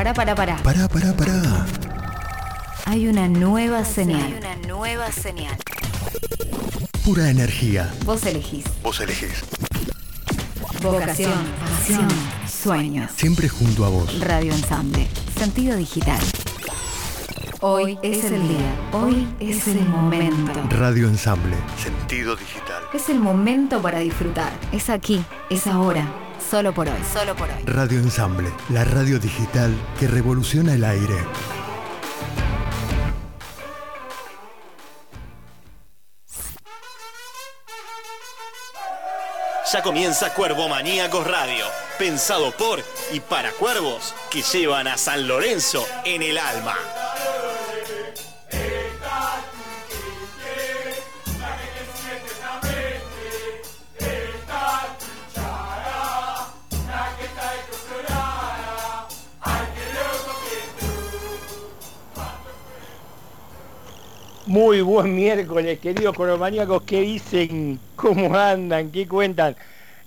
Para, para, para. Pará, pará, pará. Hay una nueva señal. Hay una nueva señal. Pura energía. Vos elegís. Vos elegís. Vocación, pasión, sueños. Siempre junto a vos. Radio Ensamble. Sentido digital. Hoy es el día. Hoy es el momento. Radio Ensamble. Sentido digital. Es el momento para disfrutar. Es aquí. Es ahora. Solo por hoy. Solo por hoy. Radio Ensamble. La radio digital que revoluciona el aire. Ya comienza Cuervo Maníacos Radio, pensado por y para cuervos que llevan a San Lorenzo en el alma. Muy buen miércoles, queridos coromaníacos. ¿Qué dicen? ¿Cómo andan? ¿Qué cuentan?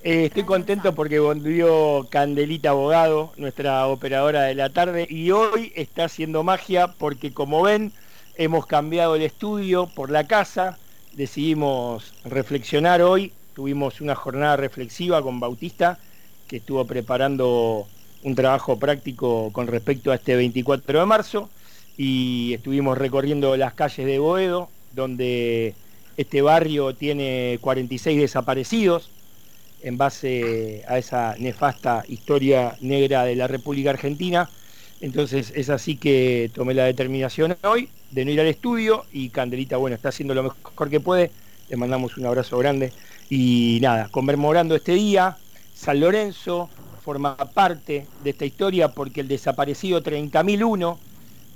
Eh, estoy contento porque volvió Candelita Abogado, nuestra operadora de la tarde, y hoy está haciendo magia porque, como ven, hemos cambiado el estudio por la casa. Decidimos reflexionar hoy. Tuvimos una jornada reflexiva con Bautista, que estuvo preparando un trabajo práctico con respecto a este 24 de marzo y estuvimos recorriendo las calles de Boedo, donde este barrio tiene 46 desaparecidos en base a esa nefasta historia negra de la República Argentina. Entonces es así que tomé la determinación hoy de no ir al estudio y Candelita, bueno, está haciendo lo mejor que puede. Le mandamos un abrazo grande. Y nada, conmemorando este día, San Lorenzo forma parte de esta historia porque el desaparecido 30.001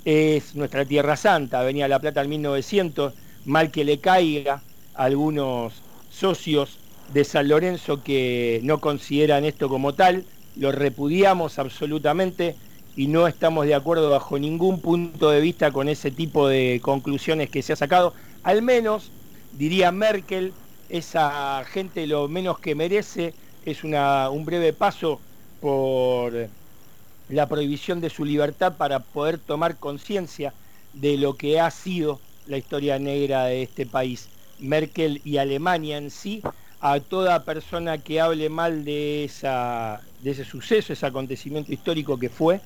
es nuestra Tierra Santa, venía La Plata en 1900, mal que le caiga a algunos socios de San Lorenzo que no consideran esto como tal, lo repudiamos absolutamente y no estamos de acuerdo bajo ningún punto de vista con ese tipo de conclusiones que se ha sacado. Al menos, diría Merkel, esa gente lo menos que merece es una, un breve paso por la prohibición de su libertad para poder tomar conciencia de lo que ha sido la historia negra de este país. Merkel y Alemania en sí, a toda persona que hable mal de, esa, de ese suceso, ese acontecimiento histórico que fue,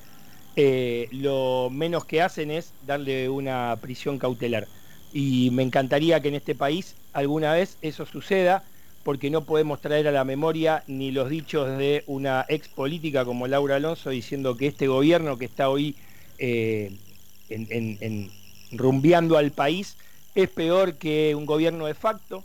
eh, lo menos que hacen es darle una prisión cautelar. Y me encantaría que en este país alguna vez eso suceda porque no podemos traer a la memoria ni los dichos de una ex política como Laura Alonso diciendo que este gobierno que está hoy eh, rumbeando al país es peor que un gobierno de facto,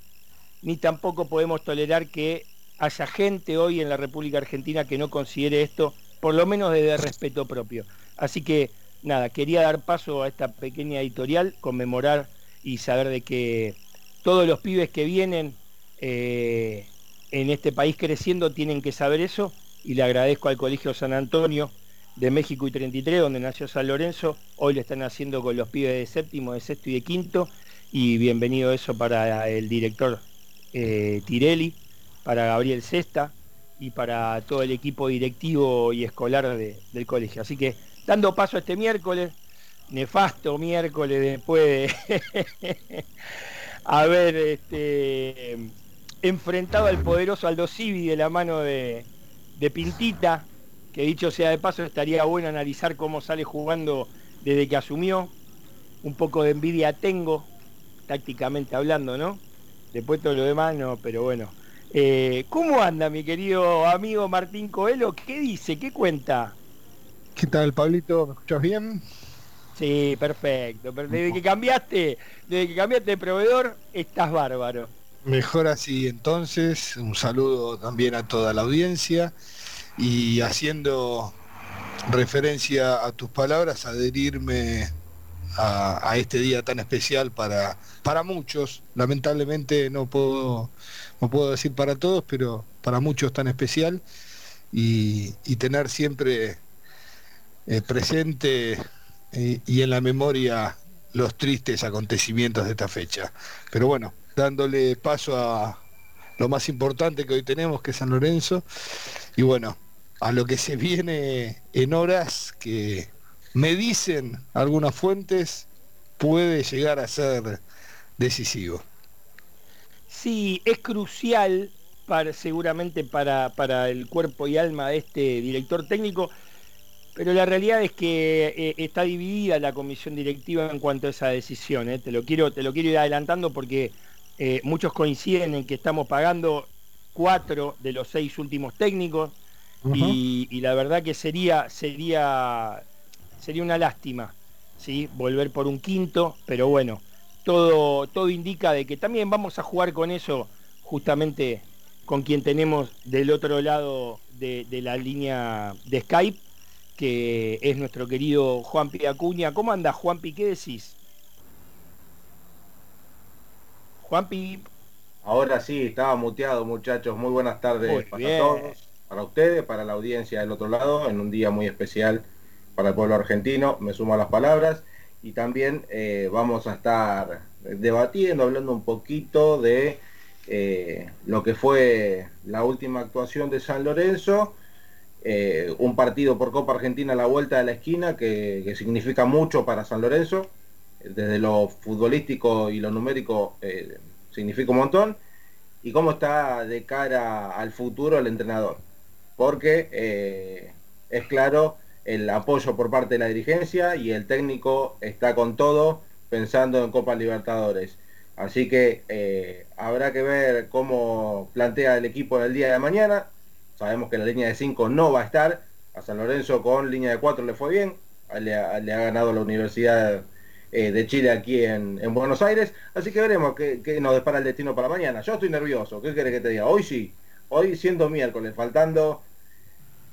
ni tampoco podemos tolerar que haya gente hoy en la República Argentina que no considere esto, por lo menos desde respeto propio. Así que, nada, quería dar paso a esta pequeña editorial, conmemorar y saber de que todos los pibes que vienen eh, en este país creciendo tienen que saber eso. Y le agradezco al Colegio San Antonio de México y 33, donde nació San Lorenzo, hoy lo están haciendo con los pibes de séptimo, de sexto y de quinto, y bienvenido eso para el director eh, Tirelli, para Gabriel Cesta y para todo el equipo directivo y escolar de, del colegio. Así que dando paso a este miércoles, nefasto miércoles después de haber este, enfrentado al poderoso Aldo Civi de la mano de, de, Pintita, que dicho sea de paso estaría bueno analizar cómo sale jugando desde que asumió. Un poco de envidia tengo, tácticamente hablando, ¿no? Después todo lo demás no, pero bueno. Eh, ¿Cómo anda mi querido amigo Martín Coelho? ¿Qué dice? ¿Qué cuenta? ¿Qué tal, Pablito? ¿Me escuchas bien? Sí, perfecto. Desde que cambiaste, desde que cambiaste de proveedor, estás bárbaro. Mejor así entonces, un saludo también a toda la audiencia y haciendo referencia a tus palabras, adherirme a, a, este día tan especial para, para muchos. Lamentablemente no puedo, no puedo decir para todos, pero para muchos tan especial y, tener siempre eh, presente eh, y en la memoria los tristes acontecimientos de esta fecha. Pero bueno, dándole paso a lo más importante que hoy tenemos, que es San Lorenzo, y bueno, a lo que se viene en horas, que me dicen algunas fuentes, puede llegar a ser decisivo. Sí, es crucial para, seguramente para, para el cuerpo y alma de este director técnico, pero la realidad es que eh, está dividida la comisión directiva en cuanto a esa decisión. ¿eh? Te, lo quiero, te lo quiero ir adelantando porque eh, muchos coinciden en que estamos pagando cuatro de los seis últimos técnicos y, la verdad que sería, sería, sería una lástima ¿sí? volver por un quinto, pero bueno, todo, todo indica de que también vamos a jugar con eso justamente con quien tenemos del otro lado de, la línea de Skype, que es nuestro querido Juanpi Acuña. ¿Cómo anda Juanpi? ¿Qué decís? Juanpi. Ahora sí, estaba muteado muchachos. Muy buenas tardes para todos, para ustedes, para la audiencia del otro lado, en un día muy especial para el pueblo argentino. Me sumo a las palabras y también eh, vamos a estar debatiendo, hablando un poquito de eh, lo que fue la última actuación de San Lorenzo, eh, un partido por Copa Argentina a la vuelta de la esquina que, significa mucho para San Lorenzo, desde lo futbolístico y lo numérico eh, significa un montón, y cómo está de cara al futuro el entrenador, porque es claro el apoyo por parte de la dirigencia y el técnico está con todo pensando en Copa Libertadores. Así que eh, habrá que ver cómo plantea el equipo el día de mañana. Sabemos que la línea de 5 no va a estar. A San Lorenzo con línea de 4 le fue bien. Le ha, ganado la Universidad eh, de Chile aquí en, Buenos Aires. Así que veremos qué, nos depara el destino para mañana. Yo estoy nervioso. ¿Qué querés que te diga? Hoy sí. Hoy siendo miércoles, faltando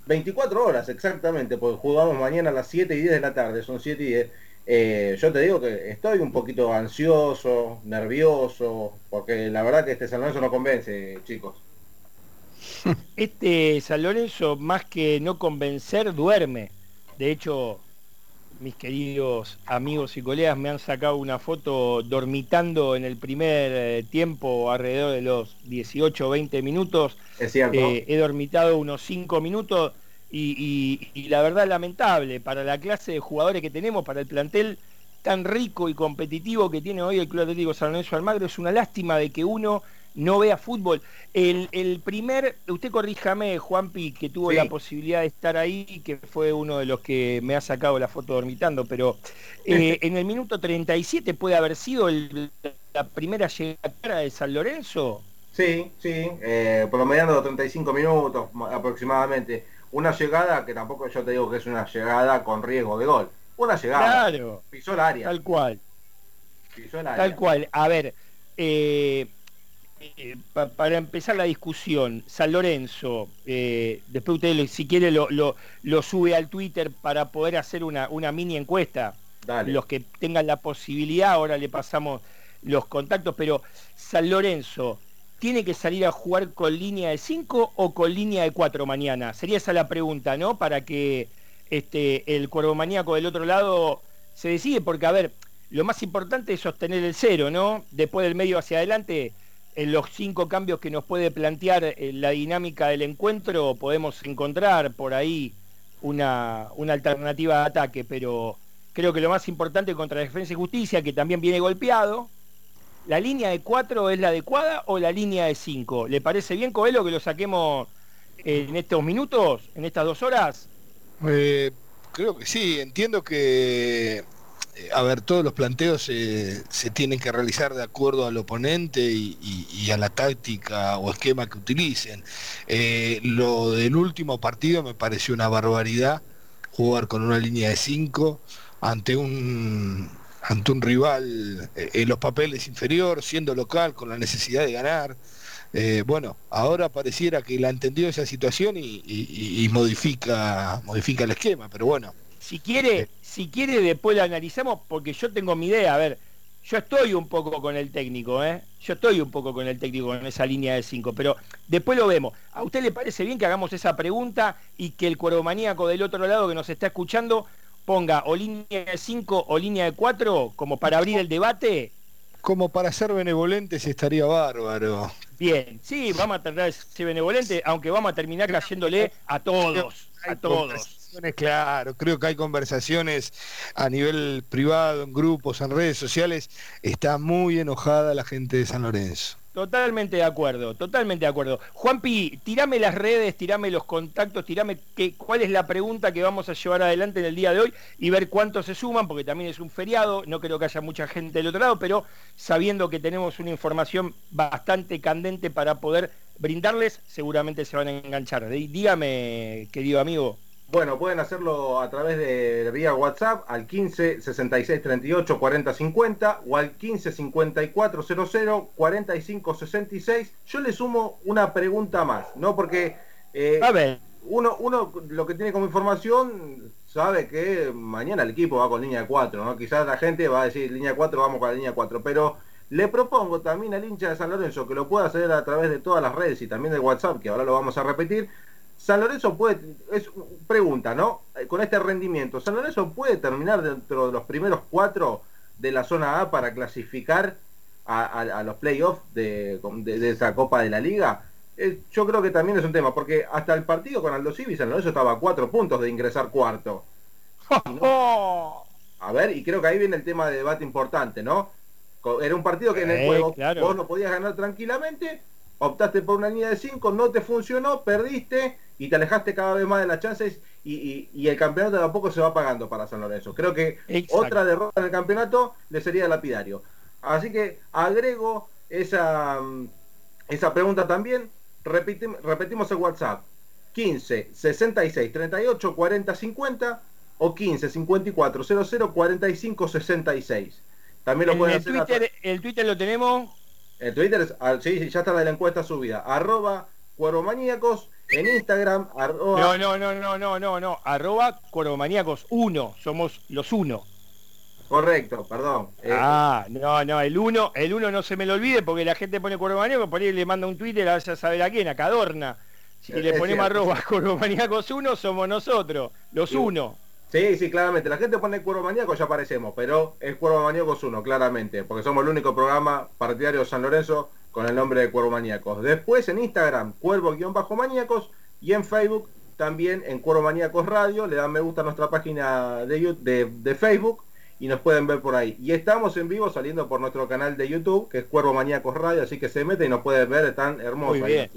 24 horas exactamente, porque jugamos mañana a las 7 y 10 de la tarde. Son 7 y 10 eh, yo te digo que estoy un poquito ansioso, nervioso, porque la verdad que este San Lorenzo no convence, chicos. Este San Lorenzo, más que no convencer, duerme. De hecho, mis queridos amigos y colegas me han sacado una foto dormitando en el primer eh, tiempo alrededor de los 18 o 20 minutos. Es cierto. Eh, he dormitado unos 5 minutos y, la verdad lamentable para la clase de jugadores que tenemos, para el plantel tan rico y competitivo que tiene hoy el Club Atlético San Lorenzo Almagro, es una lástima de que uno no vea fútbol. El, primer, usted corríjame, Juanpi, que tuvo la posibilidad de estar ahí, que fue uno de los que me ha sacado la foto dormitando, pero eh, en el minuto 37 puede haber sido la primera llegada de San Lorenzo. Sí, sí, eh, por lo mediano de 35 minutos aproximadamente una llegada que tampoco yo te digo que es una llegada con riesgo de gol. Una llegada. Claro. Pisó el área. Tal cual. Pisó el área. Tal cual. A ver, eh, eh, para empezar la discusión, San Lorenzo, eh, después usted si quiere lo, lo, sube al Twitter para poder hacer una, una mini encuesta. Dale. Los que tengan la posibilidad, ahora le pasamos los contactos, pero San Lorenzo, ¿Tiene que salir a jugar con línea de 5 o con línea de 4 mañana? Sería esa la pregunta, ¿no? Para que este, el cuervo maníaco del otro lado se decide, porque a ver, lo más importante es sostener el cero, ¿no? Después del medio hacia adelante, en los cinco cambios que nos puede plantear eh, la dinámica del encuentro, podemos encontrar por ahí una, una alternativa de ataque, pero creo que lo más importante contra la Defensa y Justicia, que también viene golpeado, ¿La línea de 4 es la adecuada o la línea de 5? ¿Le parece bien, Coelho, que lo saquemos en estos minutos, en estas dos horas? Eh, creo que sí, entiendo que, a ver, todos los planteos se tienen que realizar de acuerdo al oponente y, a la táctica o esquema que utilicen. Eh, lo del último partido me pareció una barbaridad, jugar con una línea de 5 ante un ante un rival eh, en los papeles inferior, siendo local, con la necesidad de ganar. Eh, bueno, ahora pareciera que la entendió esa situación y, modifica, modifica el esquema, pero bueno. Si quiere. Si quiere después la analizamos, porque yo tengo mi idea, a ver, yo estoy un poco con el técnico, ¿eh? Yo estoy un poco con el técnico en esa línea de 5, pero después lo vemos. ¿A usted le parece bien que hagamos esa pregunta y que el cuero maníaco del otro lado que nos está escuchando ponga o línea de 5 o línea de 4 como para abrir el debate como para ser benevolentes estaría bárbaro. Bien, sí, vamos a tratar de ser benevolentes, aunque vamos a terminar cayéndole a todos, a todos. Claro, creo que hay conversaciones a nivel privado, en grupos, en redes sociales. Está muy enojada la gente de San Lorenzo. Totalmente de acuerdo, totalmente de acuerdo. Juanpi, tirame las redes, tirame los contactos, tirame qué, cuál es la pregunta que vamos a llevar adelante en el día de hoy y ver cuántos se suman, porque también es un feriado, no creo que haya mucha gente del otro lado, pero sabiendo que tenemos una información bastante candente para poder brindarles, seguramente se van a enganchar. Dígame, querido amigo. Bueno, pueden hacerlo a través de vía WhatsApp al 15 66 38 40 50 o al 15 54 00 45 66. Yo le sumo una pregunta más, ¿no? Porque eh, a ver. Uno, uno lo que tiene como información sabe que mañana el equipo va con línea 4, ¿no? Quizás la gente va a decir línea 4, vamos con la línea 4, pero le propongo también al hincha de San Lorenzo que lo pueda hacer a través de todas las redes y también de WhatsApp, que ahora lo vamos a repetir, San Lorenzo puede, es pregunta, ¿no? Eh, con este rendimiento, ¿San Lorenzo puede terminar dentro de los primeros cuatro de la zona A para clasificar a, los playoffs de, esa Copa de la Liga? Eh, yo creo que también es un tema, porque hasta el partido con Aldo Civi, San Lorenzo estaba a cuatro puntos de ingresar cuarto. A ver, y creo que ahí viene el tema de debate importante, ¿no? Era un partido que en el eh, juego vos no podías ganar tranquilamente, optaste por una línea de 5, no te funcionó, perdiste y te alejaste cada vez más de las chances y, el campeonato tampoco se va pagando para San Lorenzo. Creo que otra derrota en el campeonato le sería lapidario. Así que agrego esa, esa pregunta también. repetimos el WhatsApp. 15 66 38 40 50 o 15 54 00 45 66. También lo pueden el Twitter, el Twitter lo tenemos el Twitter es, ah, sí, ya está la encuesta subida. Arroba cueromaníacos. En Instagram, arroba... No, no, no, no, no, no, no. Arroba cueromaníacos 1. Somos los uno. Correcto, perdón. Eh, ah, no, no, el 1 el uno no se me lo olvide porque la gente pone cueromaníacos, por ahí le manda un Twitter, a saber a quién, a Cadorna. Si le ponemos arroba cueromaníacos 1, somos nosotros, los uno. Sí, sí, claramente. La gente pone Cuervo Maníaco, ya aparecemos, pero es Cuervo Maníacos 1, claramente, porque somos el único programa partidario de San Lorenzo con el nombre de Cuervo Maníacos. Después en Instagram, Cuervo-Maníacos y en Facebook también en Cuervo Maníacos Radio. Le dan me gusta a nuestra página de, de, Facebook y nos pueden ver por ahí. Y estamos en vivo saliendo por nuestro canal de YouTube, que es Cuervo Maníacos Radio, así que se mete y nos pueden ver, están hermosos. Muy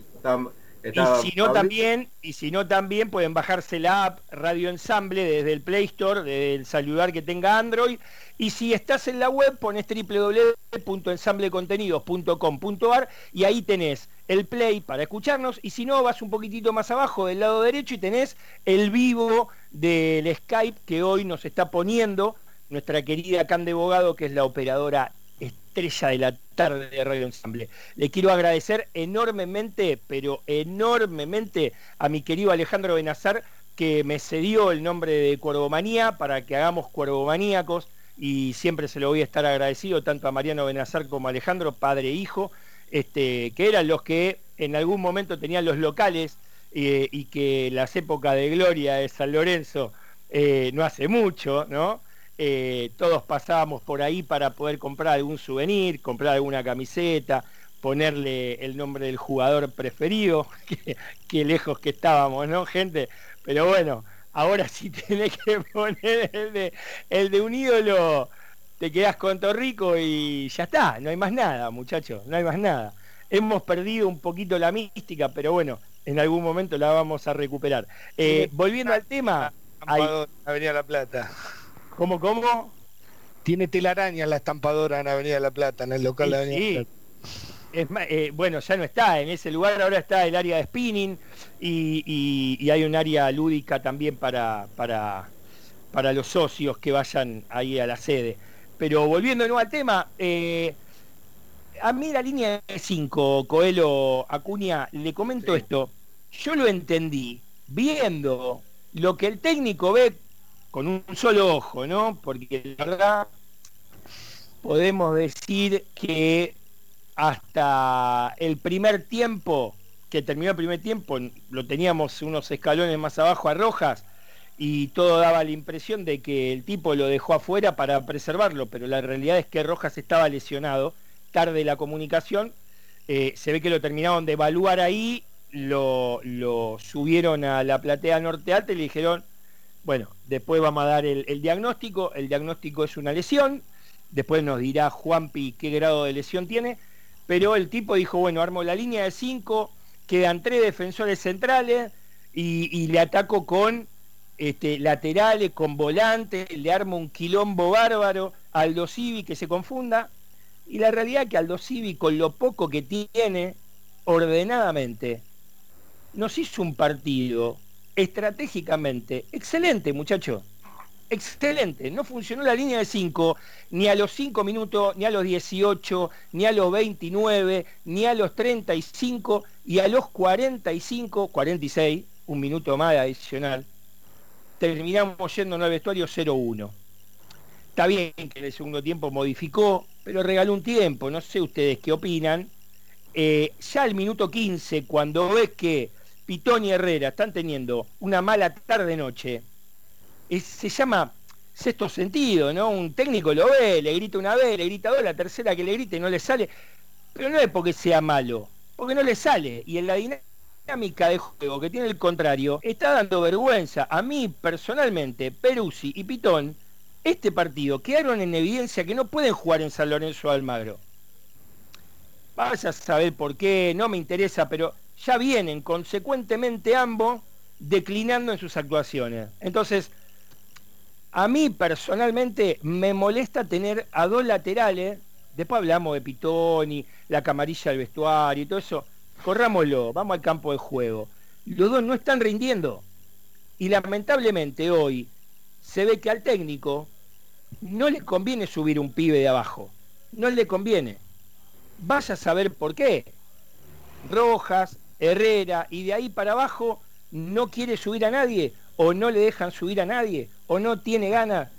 y si no también, y si no también pueden bajarse la app Radio Ensamble desde el Play Store, desde el celular que tenga Android. Y si estás en la web, pones www.ensamblecontenidos.com.ar y ahí tenés el play para escucharnos. Y si no, vas un poquitito más abajo del lado derecho y tenés el vivo del Skype que hoy nos está poniendo nuestra querida Cande Bogado, que es la operadora estrella de la tarde de Radio Ensamble. Le quiero agradecer enormemente, pero enormemente a mi querido Alejandro Benazar que me cedió el nombre de Cuervomanía para que hagamos Cuervomaníacos y siempre se lo voy a estar agradecido tanto a Mariano Benazar como a Alejandro, padre e hijo, este, que eran los que en algún momento tenían los locales eh, y que las épocas de gloria de San Lorenzo eh, no hace mucho, ¿no? Eh, todos pasábamos por ahí para poder comprar algún souvenir, comprar alguna camiseta, ponerle el nombre del jugador preferido, qué lejos que estábamos, ¿no, gente? Pero bueno, ahora sí tenés que poner el de, el de un ídolo, te quedás con Torrico y ya está, no hay más nada, muchachos, no hay más nada. Hemos perdido un poquito la mística, pero bueno, en algún momento la vamos a recuperar. Eh, volviendo al tema... Avenida La Plata. ¿Cómo, cómo? Tiene telaraña la estampadora en Avenida La Plata, en el local de Avenida La Plata. Es eh, bueno, ya no está, en ese lugar ahora está el área de spinning y, hay un área lúdica también para, para, para, los socios que vayan ahí a la sede. Pero volviendo al tema, eh, a mí la línea 5, Coelho Acuña, le comento esto, yo lo entendí viendo lo que el técnico ve con un solo ojo, ¿no? Porque la verdad podemos decir que hasta el primer tiempo, que terminó el primer tiempo, lo teníamos unos escalones más abajo a Rojas, y todo daba la impresión de que el tipo lo dejó afuera para preservarlo, pero la realidad es que Rojas estaba lesionado, tarde la comunicación, eh, se ve que lo terminaron de evaluar ahí, lo, subieron a la platea norte alta y le dijeron, bueno, después vamos a dar el, diagnóstico, el diagnóstico es una lesión, después nos dirá Juanpi qué grado de lesión tiene, pero el tipo dijo, bueno, armo la línea de cinco, quedan tres defensores centrales y, le ataco con este, laterales, con volantes, le armo un quilombo bárbaro, Aldo Civi que se confunda, y la realidad es que Aldo Civi con lo poco que tiene, ordenadamente, nos hizo un partido estratégicamente excelente, muchachos excelente. No funcionó la línea de 5 ni a los 5 minutos, ni a los 18, ni a los 29, ni a los 35 y a los 45, 46, un minuto más adicional. Terminamos yendo al vestuario 0-1. Está bien que en el segundo tiempo modificó, pero regaló un tiempo. No sé ustedes qué opinan. Eh, ya al minuto 15, cuando ves que Pitón y Herrera están teniendo una mala tarde-noche, se llama sexto sentido, ¿no? Un técnico lo ve, le grita una vez, le grita dos, la tercera que le grite no le sale, pero no es porque sea malo, porque no le sale. Y en la dinámica de juego que tiene el contrario, está dando vergüenza. A mí personalmente, Peruzzi y Pitón, este partido quedaron en evidencia que no pueden jugar en San Lorenzo Almagro. Vas a saber por qué, no me interesa, pero ya vienen consecuentemente ambos declinando en sus actuaciones. Entonces, a mí personalmente me molesta tener a dos laterales, después hablamos de Pitoni, la camarilla del vestuario y todo eso, corrámoslo, vamos al campo de juego. Los dos no están rindiendo. Y lamentablemente hoy se ve que al técnico no le conviene subir un pibe de abajo. No le conviene. Vaya a saber por qué. Rojas, Herrera y de ahí para abajo no quiere subir a nadie o no le dejan subir a nadie, o no tiene ganas,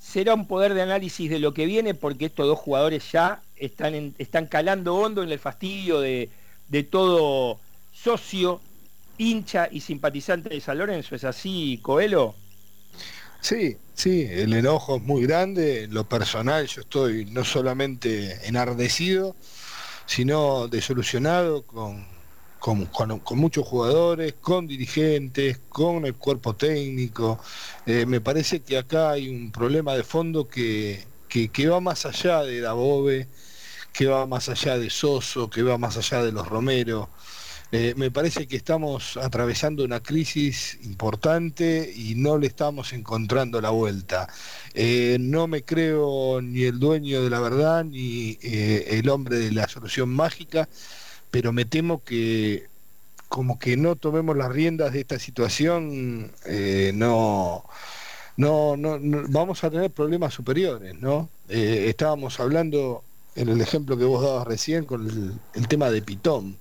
será un poder de análisis de lo que viene porque estos dos jugadores ya están, están calando hondo en el fastidio de, todo socio, hincha y simpatizante de San Lorenzo. ¿Es así, Coelho? Sí, sí, el enojo es muy grande. En lo personal yo estoy no solamente enardecido, sino desolucionado con, con, muchos jugadores, con dirigentes, con el cuerpo técnico. Eh, me parece que acá hay un problema de fondo que, va más allá de Dabove, que va más allá de Soso, que va más allá de los Romero. Eh, me parece que estamos atravesando una crisis importante y no le estamos encontrando la vuelta. Eh, no me creo ni el dueño de la verdad ni el hombre de la solución mágica pero me temo que como que no tomemos las riendas de esta situación, eh, no, no, no, vamos a tener problemas superiores, ¿no? Eh, estábamos hablando en el ejemplo que vos dabas recién con el, tema de Pitón.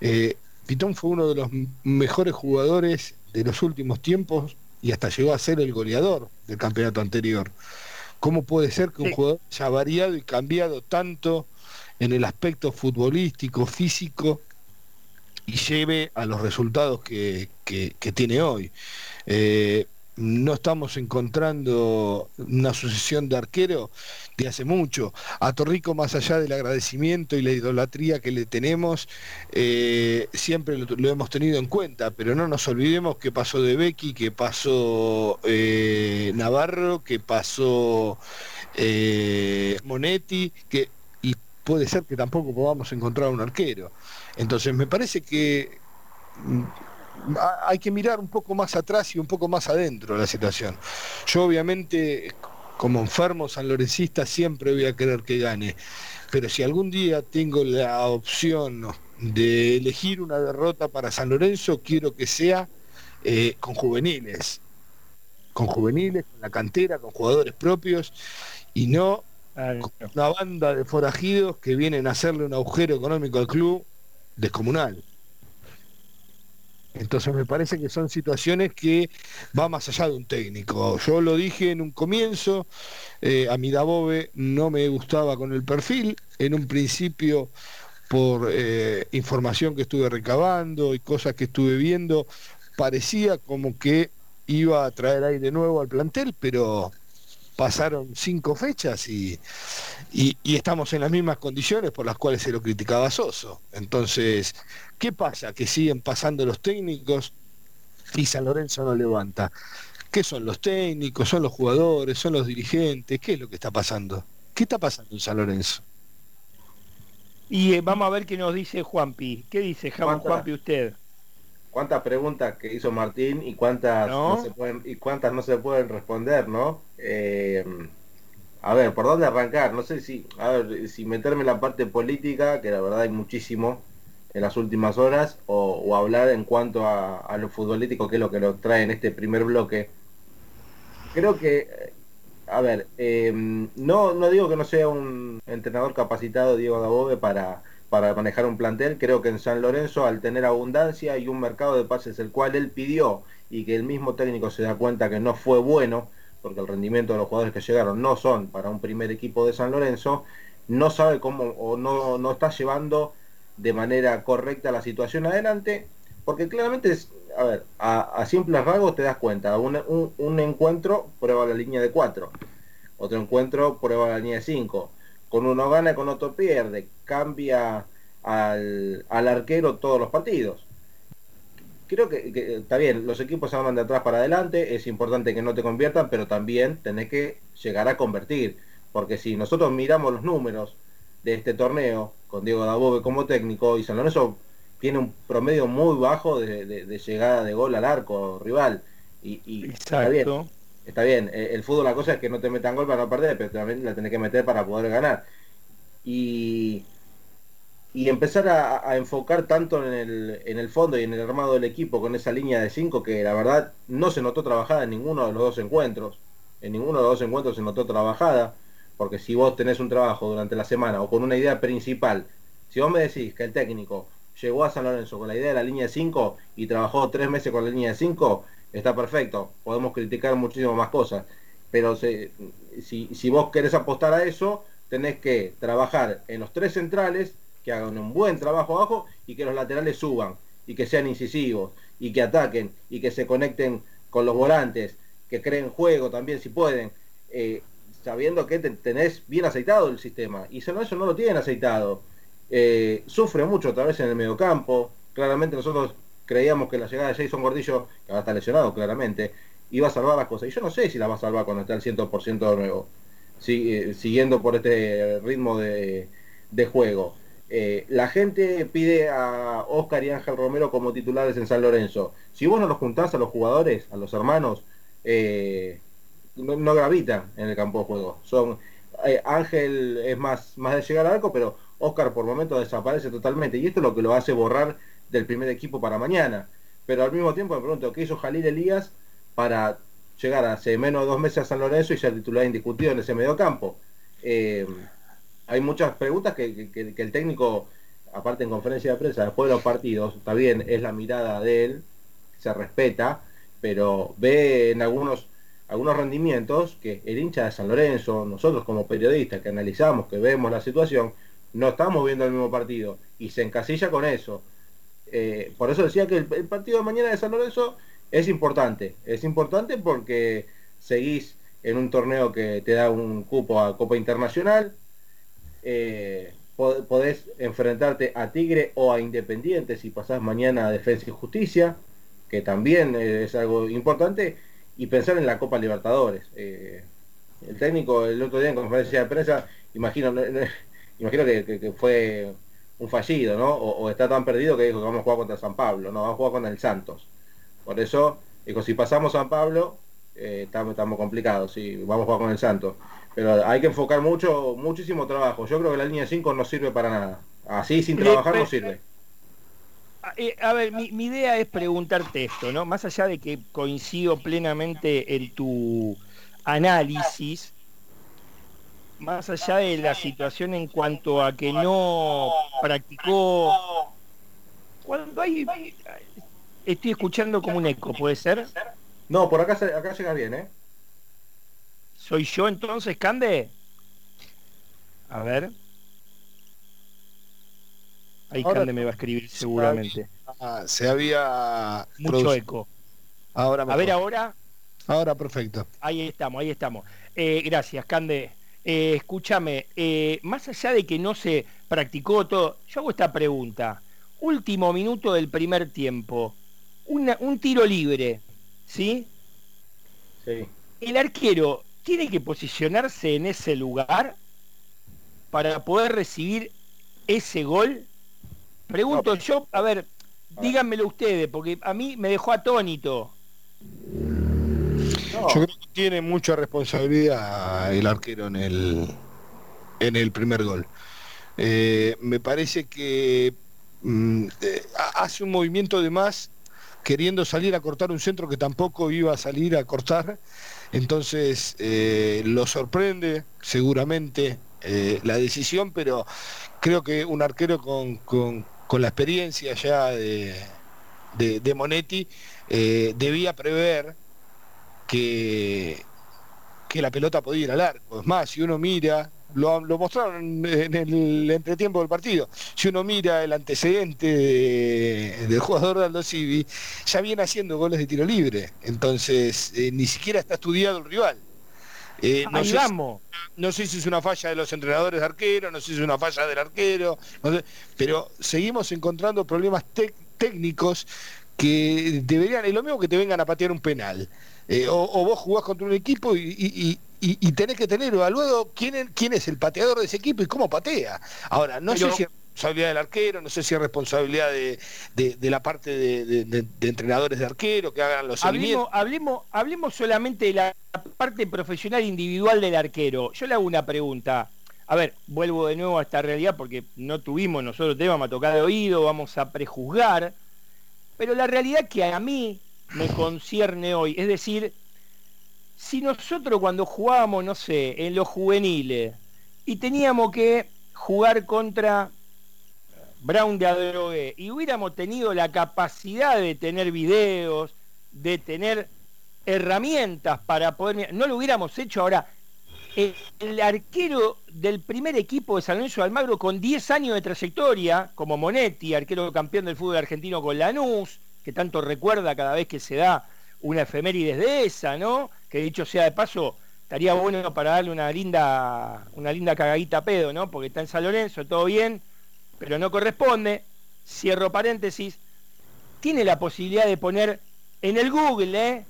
Eh, Pitón fue uno de los mejores jugadores de los últimos tiempos y hasta llegó a ser el goleador del campeonato anterior. ¿Cómo puede ser que un jugador haya variado y cambiado tanto en el aspecto futbolístico, físico, y lleve a los resultados que, tiene hoy. Eh, no estamos encontrando una sucesión de arquero de hace mucho. A Torrico, más allá del agradecimiento y la idolatría que le tenemos, eh, siempre lo, hemos tenido en cuenta, pero no nos olvidemos que pasó de Becky, que pasó eh, Navarro, que pasó Monetti, que puede ser que tampoco podamos encontrar un arquero. Entonces me parece que mm, hay que mirar un poco más atrás y un poco más adentro de la situación. Yo obviamente, como enfermo sanlorencista, siempre voy a querer que gane, pero si algún día tengo la opción de elegir una derrota para San Lorenzo, quiero que sea eh, con juveniles, con juveniles, con la cantera, con jugadores propios y no una banda de forajidos que vienen a hacerle un agujero económico al club descomunal. Entonces me parece que son situaciones que va más allá de un técnico. Yo lo dije en un comienzo, eh, a mi Dabove no me gustaba con el perfil, en un principio por eh, información que estuve recabando y cosas que estuve viendo, parecía como que iba a traer ahí de nuevo al plantel, pero pasaron cinco fechas y, y, estamos en las mismas condiciones por las cuales se lo criticaba Soso. Entonces, ¿qué pasa? Que siguen pasando los técnicos y San Lorenzo no levanta. ¿Qué son los técnicos? ¿Son los jugadores? ¿Son los dirigentes? ¿Qué es lo que está pasando? ¿Qué está pasando en San Lorenzo? Y eh, vamos a ver qué nos dice Juanpi. ¿Qué dice Juanpi usted? cuántas preguntas que hizo Martín y cuántas ¿No? se pueden y cuántas no se pueden responder, ¿no? Eh, a ver, ¿por dónde arrancar? No sé si, meterme en la parte política, que la verdad hay muchísimo en las últimas horas, o, hablar en cuanto a, lo futbolístico, que es lo que nos trae en este primer bloque. Creo que, a ver, eh, no, no digo que no sea un entrenador capacitado, Diego Dabove, para para manejar un plantel. Creo que en San Lorenzo, al tener abundancia y un mercado de pases el cual él pidió y que el mismo técnico se da cuenta que no fue bueno, porque el rendimiento de los jugadores que llegaron no son para un primer equipo de San Lorenzo, no sabe cómo o no, no está llevando de manera correcta la situación adelante, porque claramente a ver, a, simples rasgos te das cuenta, un, un, encuentro prueba la línea de 4, otro encuentro prueba la línea de 5, con uno gana con otro pierde, cambia al, arquero todos los partidos. Creo que, está bien, los equipos se van de atrás para adelante, es importante que no te conviertan, pero también tenés que llegar a convertir, porque si nosotros miramos los números de este torneo, con Diego Dabove como técnico, y San Lorenzo tiene un promedio muy bajo de, llegada de gol al arco rival, y, y está bien, está bien, eh, el fútbol la cosa es que no te metan gol para no perder, pero también la tenés que meter para poder ganar. Y, y empezar a, enfocar tanto en el, en el fondo y en el armado del equipo con esa línea de 5 que la verdad no se notó trabajada en ninguno de los dos encuentros. En ninguno de los dos encuentros se notó trabajada, porque si vos tenés un trabajo durante la semana o con una idea principal, si vos me decís que el técnico llegó a San Lorenzo con la idea de la línea de 5 y trabajó tres meses con la línea de 5, está perfecto, podemos criticar muchísimas más cosas, pero si, si vos querés apostar a eso, tenés que trabajar en los tres centrales, que hagan un buen trabajo abajo y que los laterales suban y que sean incisivos y que ataquen y que se conecten con los volantes, que creen juego también si pueden, eh, sabiendo que tenés bien aceitado el sistema. Y eso no lo tienen aceitado. Eh, sufre mucho otra vez en el mediocampo. Claramente nosotros creíamos que la llegada de Jason Gordillo, que ahora está lesionado claramente, iba a salvar las cosas. Y yo no sé si la va a salvar cuando esté al 100% de nuevo, eh, siguiendo por este ritmo de, juego. Eh, la gente pide a Oscar y Ángel Romero como titulares en San Lorenzo. Si vos no los juntás a los jugadores, a los hermanos, eh, no, no, gravitan en el campo de juego. Son Ángel es más, más de llegar al arco, pero Oscar por momento desaparece totalmente. Y esto es lo que lo hace borrar del primer equipo para mañana. Pero al mismo tiempo me pregunto, ¿qué hizo Jalil Elías para llegar hace menos de dos meses a San Lorenzo y ser titular indiscutido en ese medio campo? Hay muchas preguntas que, el técnico, aparte en conferencia de prensa, después de los partidos, está bien, es la mirada de él, se respeta, pero ve en algunos algunos rendimientos que el hincha de San Lorenzo, nosotros como periodistas que analizamos, que vemos la situación, no estamos viendo el mismo partido y se encasilla con eso. Eh, por eso decía que el, partido de mañana de San Lorenzo es importante. Es importante porque seguís en un torneo que te da un cupo a Copa Internacional. Eh, podés enfrentarte a Tigre o a Independiente si pasás mañana a Defensa y Justicia, que también es algo importante, y pensar en la Copa Libertadores. Eh, el técnico el otro día en conferencia de prensa, imagino, imagino que fue un fallido, ¿no? O, está tan perdido que dijo que vamos a jugar contra San Pablo, no, vamos a jugar con el Santos. Por eso, dijo, si pasamos San Pablo, eh, estamos, estamos complicados, sí, vamos a jugar con el Santos. Pero hay que enfocar mucho, muchísimo trabajo. Yo creo que la línea 5 no sirve para nada. Así sin trabajar no sirve. Eh, a ver, mi, mi, idea es preguntarte esto, ¿no? Más allá de que coincido plenamente en tu análisis, más allá de la situación en cuanto a que no practicó cuando hay estoy escuchando como un eco puede ser no por acá acá llega bien eh soy yo entonces Cande a ver ahí Cande me va a escribir seguramente se había mucho eco Ahora A ver ahora. Ahora perfecto. Ahí estamos, ahí estamos. Eh, gracias, Cande. Eh, escúchame, eh, más allá de que no se practicó todo, yo hago esta pregunta. Último minuto del primer tiempo. un tiro libre, ¿sí? Sí. El arquero tiene que posicionarse en ese lugar para poder recibir ese gol. Pregunto yo, a ver, díganmelo ustedes, porque a mí me dejó atónito. Yo creo que tiene mucha responsabilidad el arquero en el, en el primer gol. Eh, me parece que mm, eh, hace un movimiento de más queriendo salir a cortar un centro que tampoco iba a salir a cortar. Entonces eh, lo sorprende seguramente la decisión, pero creo que un arquero con, la experiencia ya de, de Monetti debía prever que, que la pelota podía ir al arco. Es más, si uno mira, lo, mostraron en el entretiempo del partido, si uno mira el antecedente del jugador de Aldo Civi, ya viene haciendo goles de tiro libre, entonces eh, ni siquiera está estudiado el rival. Eh, no, sé no sé si es una falla de los entrenadores de arquero, no sé si es una falla del arquero, pero seguimos encontrando problemas técnicos que deberían, es lo mismo que te vengan a patear un penal. Eh, o, vos jugás contra un equipo y, tenés que tener evaluado quién, quién es el pateador de ese equipo y cómo patea. Ahora, no sé si es responsabilidad del arquero, no sé si es responsabilidad de, la parte de, entrenadores de arquero que hagan los hablemos, hablemos, hablemos solamente de la parte profesional individual del arquero. Yo le hago una pregunta. A ver, vuelvo de nuevo a esta realidad porque no tuvimos nosotros tema, me ha tocado de oído, vamos a prejuzgar. Pero la realidad que a mí me concierne hoy. Es decir, si nosotros cuando jugábamos, no sé, en los juveniles y teníamos que jugar contra Brown de Adrogué y hubiéramos tenido la capacidad de tener videos, de tener herramientas para poder... No lo hubiéramos hecho ahora. El, arquero del primer equipo de San Lorenzo Almagro con 10 años de trayectoria, como Monetti, arquero campeón del fútbol argentino con Lanús, que tanto recuerda cada vez que se da una efeméride de esa, ¿no? Que dicho sea de paso, estaría bueno para darle una linda, una linda cagadita a pedo, ¿no? Porque está en San Lorenzo, todo bien, pero no corresponde. Cierro paréntesis. Tiene la posibilidad de poner en el Google, ¿eh?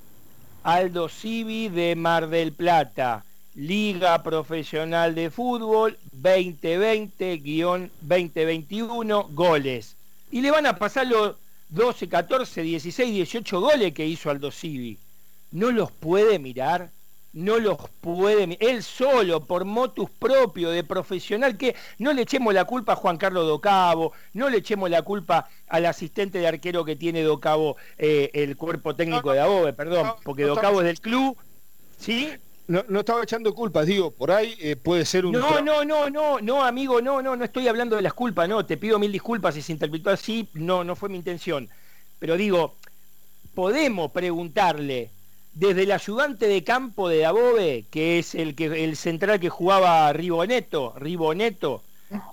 Aldo Civi de Mar del Plata, Liga Profesional de Fútbol 2020-2021, goles. Y le van a pasar los 12, 14, 16, 18 goles que hizo Aldo Civi. No los puede mirar, no los puede mirar. Él solo, por motus propio, de profesional, que no le echemos la culpa a Juan Carlos Docabo, no le echemos la culpa al asistente de arquero que tiene Docabo, eh, el cuerpo técnico de Abobe, perdón, porque Docabo es del club, ¿sí? No, no, estaba echando culpas, digo, por ahí eh, puede ser un... No, no, no, no, no, amigo, no, no, no estoy hablando de las culpas, no, te pido mil disculpas si se interpretó así, no, no fue mi intención. Pero digo, podemos preguntarle desde el ayudante de campo de Dabobe, que es el, que, el central que jugaba Riboneto, Riboneto,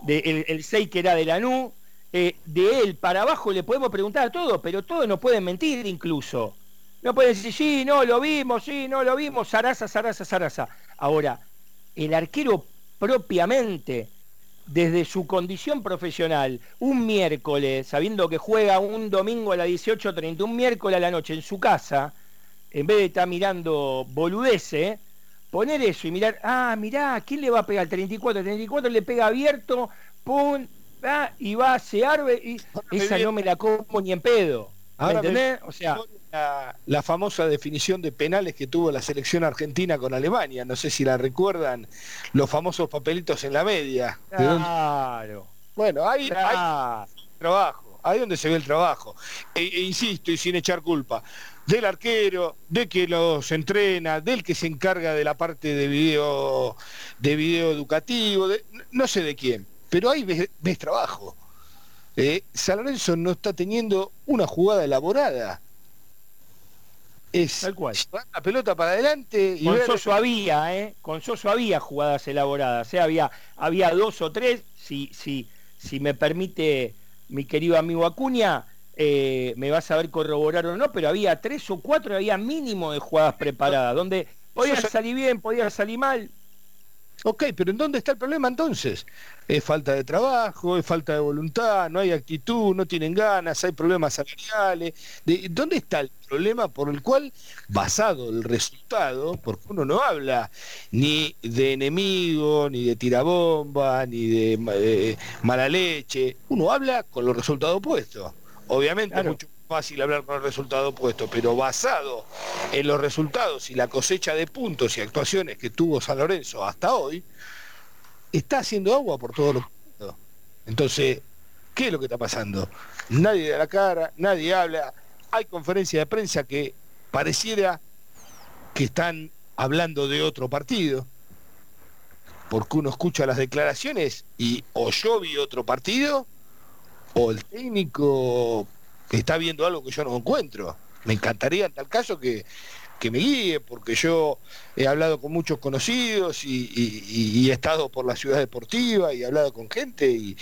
de, el, 6 que era de Lanú, eh, de él para abajo le podemos preguntar todo, pero todos no pueden mentir incluso. No pueden decir, sí, no, lo vimos, sí, no, lo vimos, zaraza, zaraza, zaraza. Ahora, el arquero propiamente, desde su condición profesional, un miércoles, sabiendo que juega un domingo a las 18.30, un miércoles a la noche en su casa, en vez de estar mirando boludece, poner eso y mirar, ah, mirá, ¿quién le va a pegar? 34, 34 le pega abierto, pum, ah, y va, se arbe, y esa no me la como ni en pedo. ¿Me entendés? O sea la, famosa definición de penales que tuvo la selección argentina con Alemania. No sé si la recuerdan, los famosos papelitos en la media. Claro. Bueno, ahí, hay trabajo, ahí donde se ve el trabajo. E, e, insisto, y sin echar culpa, del arquero, de que los entrena, del que se encarga de la parte de video, de video educativo, no sé de quién, pero ahí ves, trabajo. Eh, San Lorenzo no está teniendo una jugada elaborada es Tal cual. la pelota para adelante y con Soso había, ¿eh? Con Soso había jugadas elaboradas, ¿eh? había, había dos o tres, si, si, si me permite mi querido amigo Acuña, eh, me vas a ver corroborar o no, pero había tres o cuatro, había mínimo de jugadas preparadas, donde podía salir bien, podía salir mal, Ok, pero ¿en dónde está el problema entonces? Es falta de trabajo, es falta de voluntad, no hay actitud, no tienen ganas, hay problemas salariales. De, ¿Dónde está el problema por el cual, basado el resultado, porque uno no habla ni de enemigo, ni de tirabomba, ni de eh, mala leche, uno habla con los resultados opuestos? Obviamente mucho fácil hablar con el resultado opuesto, pero basado en los resultados y la cosecha de puntos y actuaciones que tuvo San Lorenzo hasta hoy, está haciendo agua por todos los puntos. Entonces, ¿qué es lo que está pasando? Nadie da la cara, nadie habla, hay conferencias de prensa que pareciera que están hablando de otro partido, porque uno escucha las declaraciones y o yo vi otro partido, o el técnico está viendo algo que yo no encuentro. Me encantaría en tal caso que, me guíe, porque yo he hablado con muchos conocidos y, he estado por la ciudad deportiva y he hablado con gente y,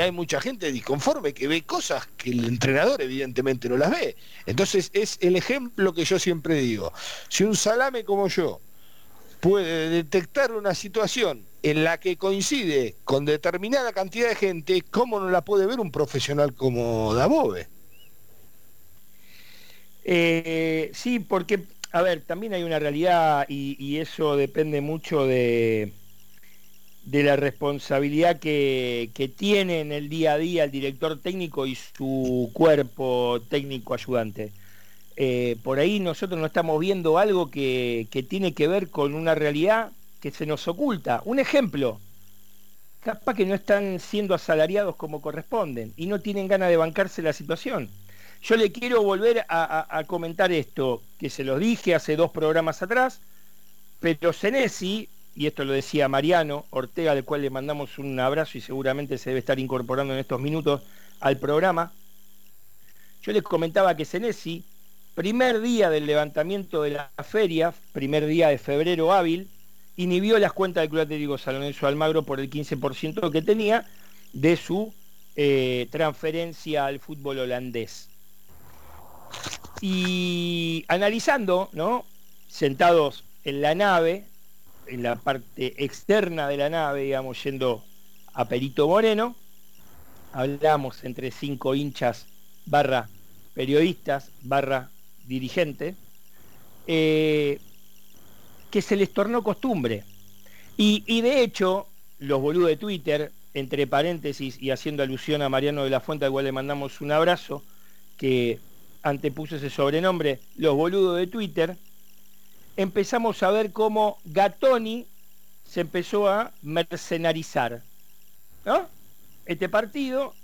hay mucha gente disconforme que ve cosas que el entrenador evidentemente no las ve. Entonces es el ejemplo que yo siempre digo. Si un salame como yo puede detectar una situación en la que coincide con determinada cantidad de gente, ¿cómo no la puede ver un profesional como Dabove? Eh, sí, porque, a ver, también hay una realidad y, eso depende mucho de, de la responsabilidad que, tiene en el día a día el director técnico y su cuerpo técnico ayudante. Eh, por ahí nosotros no estamos viendo algo que, que tiene que ver con una realidad que se nos oculta. Un ejemplo, capaz que no están siendo asalariados como corresponden y no tienen ganas de bancarse la situación. Yo le quiero volver a, comentar esto, que se lo dije hace dos programas atrás, pero Senesi, y esto lo decía Mariano Ortega, al cual le mandamos un abrazo y seguramente se debe estar incorporando en estos minutos al programa, yo les comentaba que Senesi, primer día del levantamiento de la feria, primer día de febrero hábil, inhibió las cuentas del Club Atlético San Lorenzo Almagro por el 15% que tenía de su eh, transferencia al fútbol holandés. Y analizando, ¿no? Sentados en la nave, en la parte externa de la nave, digamos, yendo a Perito Moreno, hablamos entre cinco hinchas barra periodistas barra dirigentes, eh, que se les tornó costumbre. Y, y, de hecho, los boludos de Twitter, entre paréntesis y haciendo alusión a Mariano de la Fuente, al cual le mandamos un abrazo, que antepuso ese sobrenombre, los boludos de Twitter, empezamos a ver cómo Gatoni se empezó a mercenarizar. ¿No? Este partido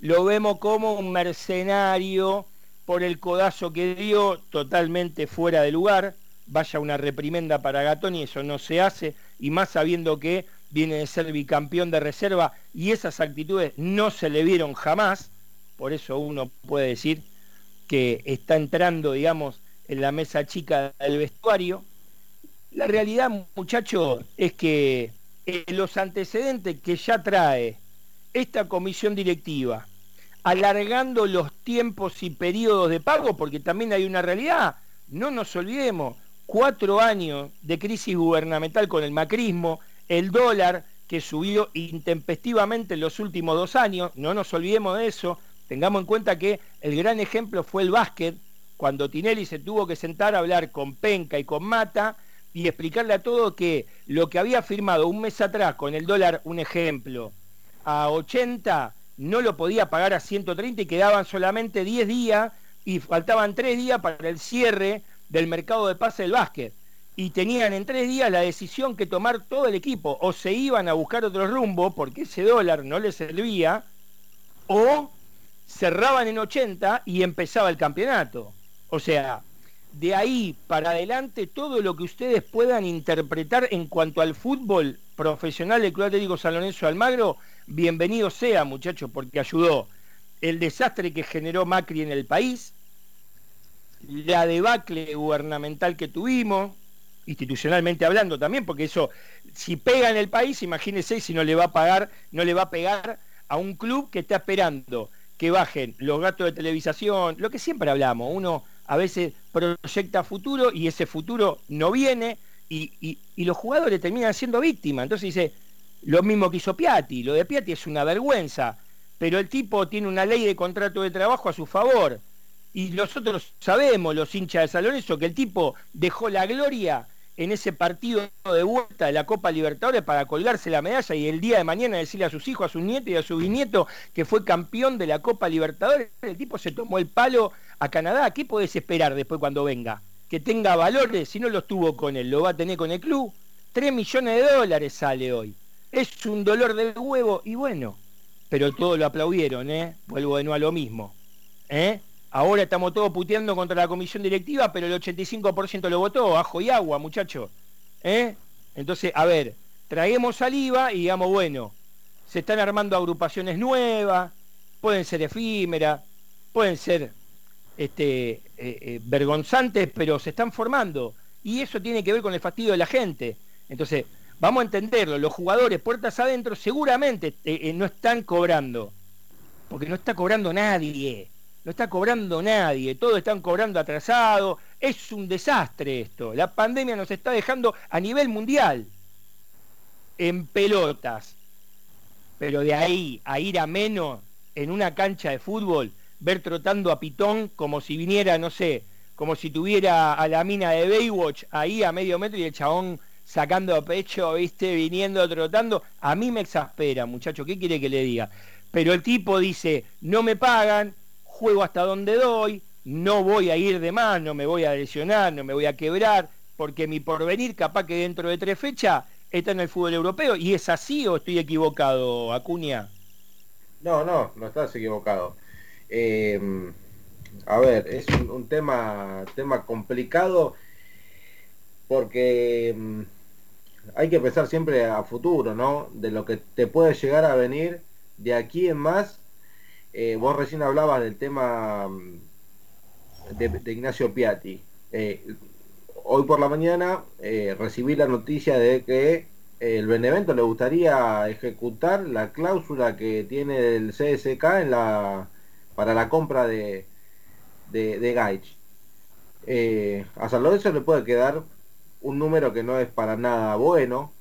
lo vemos como un mercenario por el codazo que dio, totalmente fuera de lugar. Vaya una reprimenda para Gatoni, eso no se hace, y más sabiendo que viene de ser bicampeón de reserva y esas actitudes no se le vieron jamás, por eso uno puede decir que está entrando, digamos, en la mesa chica del vestuario. La realidad, muchachos, es que eh, los antecedentes que ya trae esta comisión directiva, alargando los tiempos y periodos de pago, porque también hay una realidad, no nos olvidemos, cuatro años de crisis gubernamental con el macrismo, el dólar que subió intempestivamente en los últimos dos años, no nos olvidemos de eso, Tengamos en cuenta que el gran ejemplo fue el básquet, cuando Tinelli se tuvo que sentar a hablar con Penca y con Mata y explicarle a todo que lo que había firmado un mes atrás con el dólar, un ejemplo, a 80, no lo podía pagar a 130 y quedaban solamente 10 días y faltaban 3 días para el cierre del mercado de pase del básquet. Y tenían en 3 días la decisión que tomar todo el equipo. O se iban a buscar otro rumbo porque ese dólar no les servía, o cerraban en 80 y empezaba el campeonato. O sea, de ahí para adelante todo lo que ustedes puedan interpretar en cuanto al fútbol profesional del Club Atlético San Lorenzo Almagro, bienvenido sea, muchachos, porque ayudó el desastre que generó Macri en el país, la debacle gubernamental que tuvimos, institucionalmente hablando también, porque eso, si pega en el país, imagínese si no le va a pagar, no le va a pegar a un club que está esperando que bajen los gastos de televisación, lo que siempre hablamos, uno a veces proyecta futuro y ese futuro no viene y, los jugadores terminan siendo víctimas. Entonces dice, lo mismo que hizo Piatti, lo de Piatti es una vergüenza, pero el tipo tiene una ley de contrato de trabajo a su favor. Y nosotros sabemos, los hinchas de San que el tipo dejó la gloria en ese partido de vuelta de la Copa Libertadores para colgarse la medalla y el día de mañana decirle a sus hijos, a sus nietos y a su bisnieto que fue campeón de la Copa Libertadores. El tipo se tomó el palo a Canadá. ¿Qué podés esperar después cuando venga? Que tenga valores, si no los tuvo con él, lo va a tener con el club. 3 millones de dólares sale hoy. Es un dolor del huevo y bueno, pero todos lo aplaudieron, ¿eh? Vuelvo de nuevo a lo mismo. ¿Eh? Ahora estamos todos puteando contra la comisión directiva, pero el 85% lo votó, ajo y agua, muchachos. ¿Eh? Entonces, a ver, traemos saliva y digamos, bueno, se están armando agrupaciones nuevas, pueden ser efímeras, pueden ser este, eh, eh, vergonzantes, pero se están formando. Y eso tiene que ver con el fastidio de la gente. Entonces, vamos a entenderlo, los jugadores puertas adentro seguramente eh, no están cobrando, porque no está cobrando nadie no está cobrando nadie, todos están cobrando atrasado, es un desastre esto, la pandemia nos está dejando a nivel mundial en pelotas, pero de ahí a ir a menos en una cancha de fútbol, ver trotando a Pitón como si viniera, no sé, como si tuviera a la mina de Baywatch ahí a medio metro y el chabón sacando a pecho, viste, viniendo, trotando, a mí me exaspera, muchacho, ¿qué quiere que le diga? Pero el tipo dice, no me pagan, juego hasta donde doy, no voy a ir de más, no me voy a lesionar, no me voy a quebrar, porque mi porvenir capaz que dentro de tres fechas está en el fútbol europeo. ¿Y es así o estoy equivocado, Acuña? No, no, no estás equivocado. Em, a ver, es un, tema, tema complicado porque em, hay que pensar siempre a futuro, ¿no? De lo que te puede llegar a venir de aquí en más eh, vos recién hablabas del tema mm, de, Ignacio Piatti. Eh, hoy por la mañana eh, recibí la noticia de que el Benevento le gustaría ejecutar la cláusula que tiene el CSK para la compra de, de, de Gaich. a San Lorenzo le puede quedar un número que no es para nada bueno.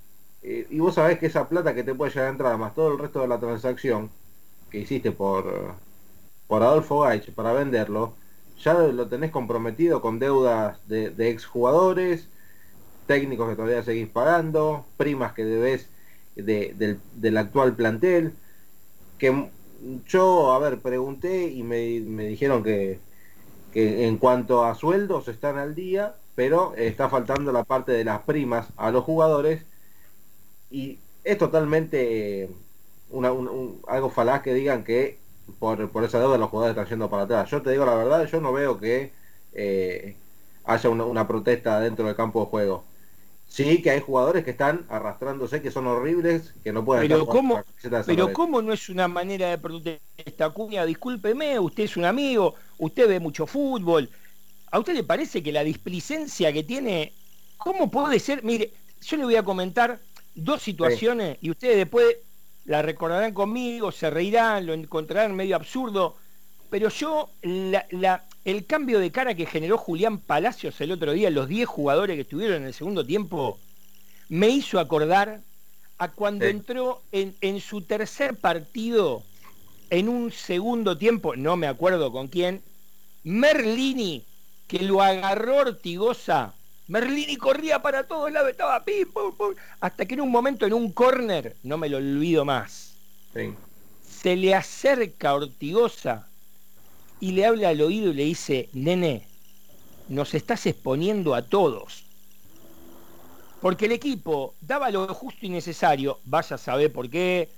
y vos sabés que esa plata que te puede llegar a entrar, más todo el resto de la transacción, que hiciste por, por Adolfo Gaich para venderlo, ya lo tenés comprometido con deudas de, de exjugadores, técnicos que todavía seguís pagando, primas que debes del, actual plantel, que yo, a ver, pregunté y me, dijeron que, que, en cuanto a sueldos están al día, pero está faltando la parte de las primas a los jugadores y es totalmente algo falaz que digan que por, por esa deuda los jugadores están yendo para atrás. Yo te digo la verdad, yo no veo que eh, haya una, protesta dentro del campo de juego. Sí que hay jugadores que están arrastrándose, que son horribles, que no pueden pero cómo, Pero ¿cómo no es una manera de protesta, Cuña? Discúlpeme, usted es un amigo, usted ve mucho fútbol. ¿A usted le parece que la displicencia que tiene, cómo puede ser? Mire, yo le voy a comentar dos situaciones y ustedes después la recordarán conmigo, se reirán, lo encontrarán medio absurdo, pero yo, el cambio de cara que generó Julián Palacios el otro día, los 10 jugadores que estuvieron en el segundo tiempo, me hizo acordar a cuando entró en, en su tercer partido, en un segundo tiempo, no me acuerdo con quién, Merlini, que lo agarró Ortigosa Merlini corría para todos lados, estaba pim, pum, pum, hasta que en un momento, en un corner, no me lo olvido más, se le acerca Ortigosa y le habla al oído y le dice, nene, nos estás exponiendo a todos. Porque el equipo daba lo justo y necesario, vaya a saber por qué.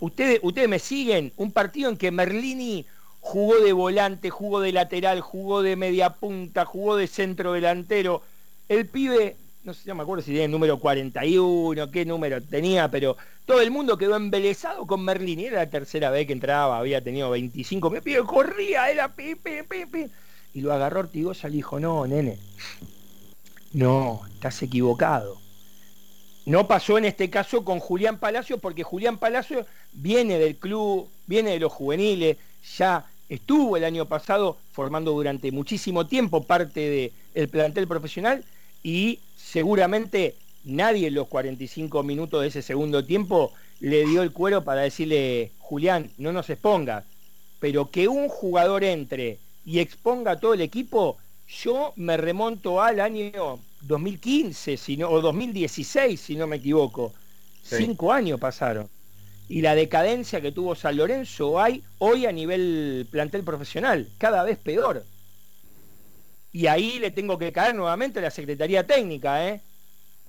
ustedes, ustedes me siguen, un partido en que Merlini jugó de volante, jugó de lateral, jugó de media punta, jugó de centro delantero el pibe, no sé, me acuerdo si tenía el número 41, qué número tenía, pero todo el mundo quedó embelesado con Merlín. era la tercera vez que entraba, había tenido 25. El pibe corría, era pi, pi, pi, Y lo agarró Ortigosa y le dijo, no, nene, no, estás equivocado. No pasó en este caso con Julián Palacio, porque Julián Palacio viene del club, viene de los juveniles, ya estuvo el año pasado formando durante muchísimo tiempo parte del plantel profesional y seguramente nadie en los 45 minutos de ese segundo tiempo le dio el cuero para decirle, Julián, no nos exponga, pero que un jugador entre y exponga a todo el equipo, yo me remonto al año 2015 si o 2016, si no me equivoco. Cinco años pasaron. Y la decadencia que tuvo San Lorenzo hay hoy a nivel plantel profesional, cada vez peor. Y ahí le tengo que caer nuevamente a la Secretaría Técnica, ¿eh?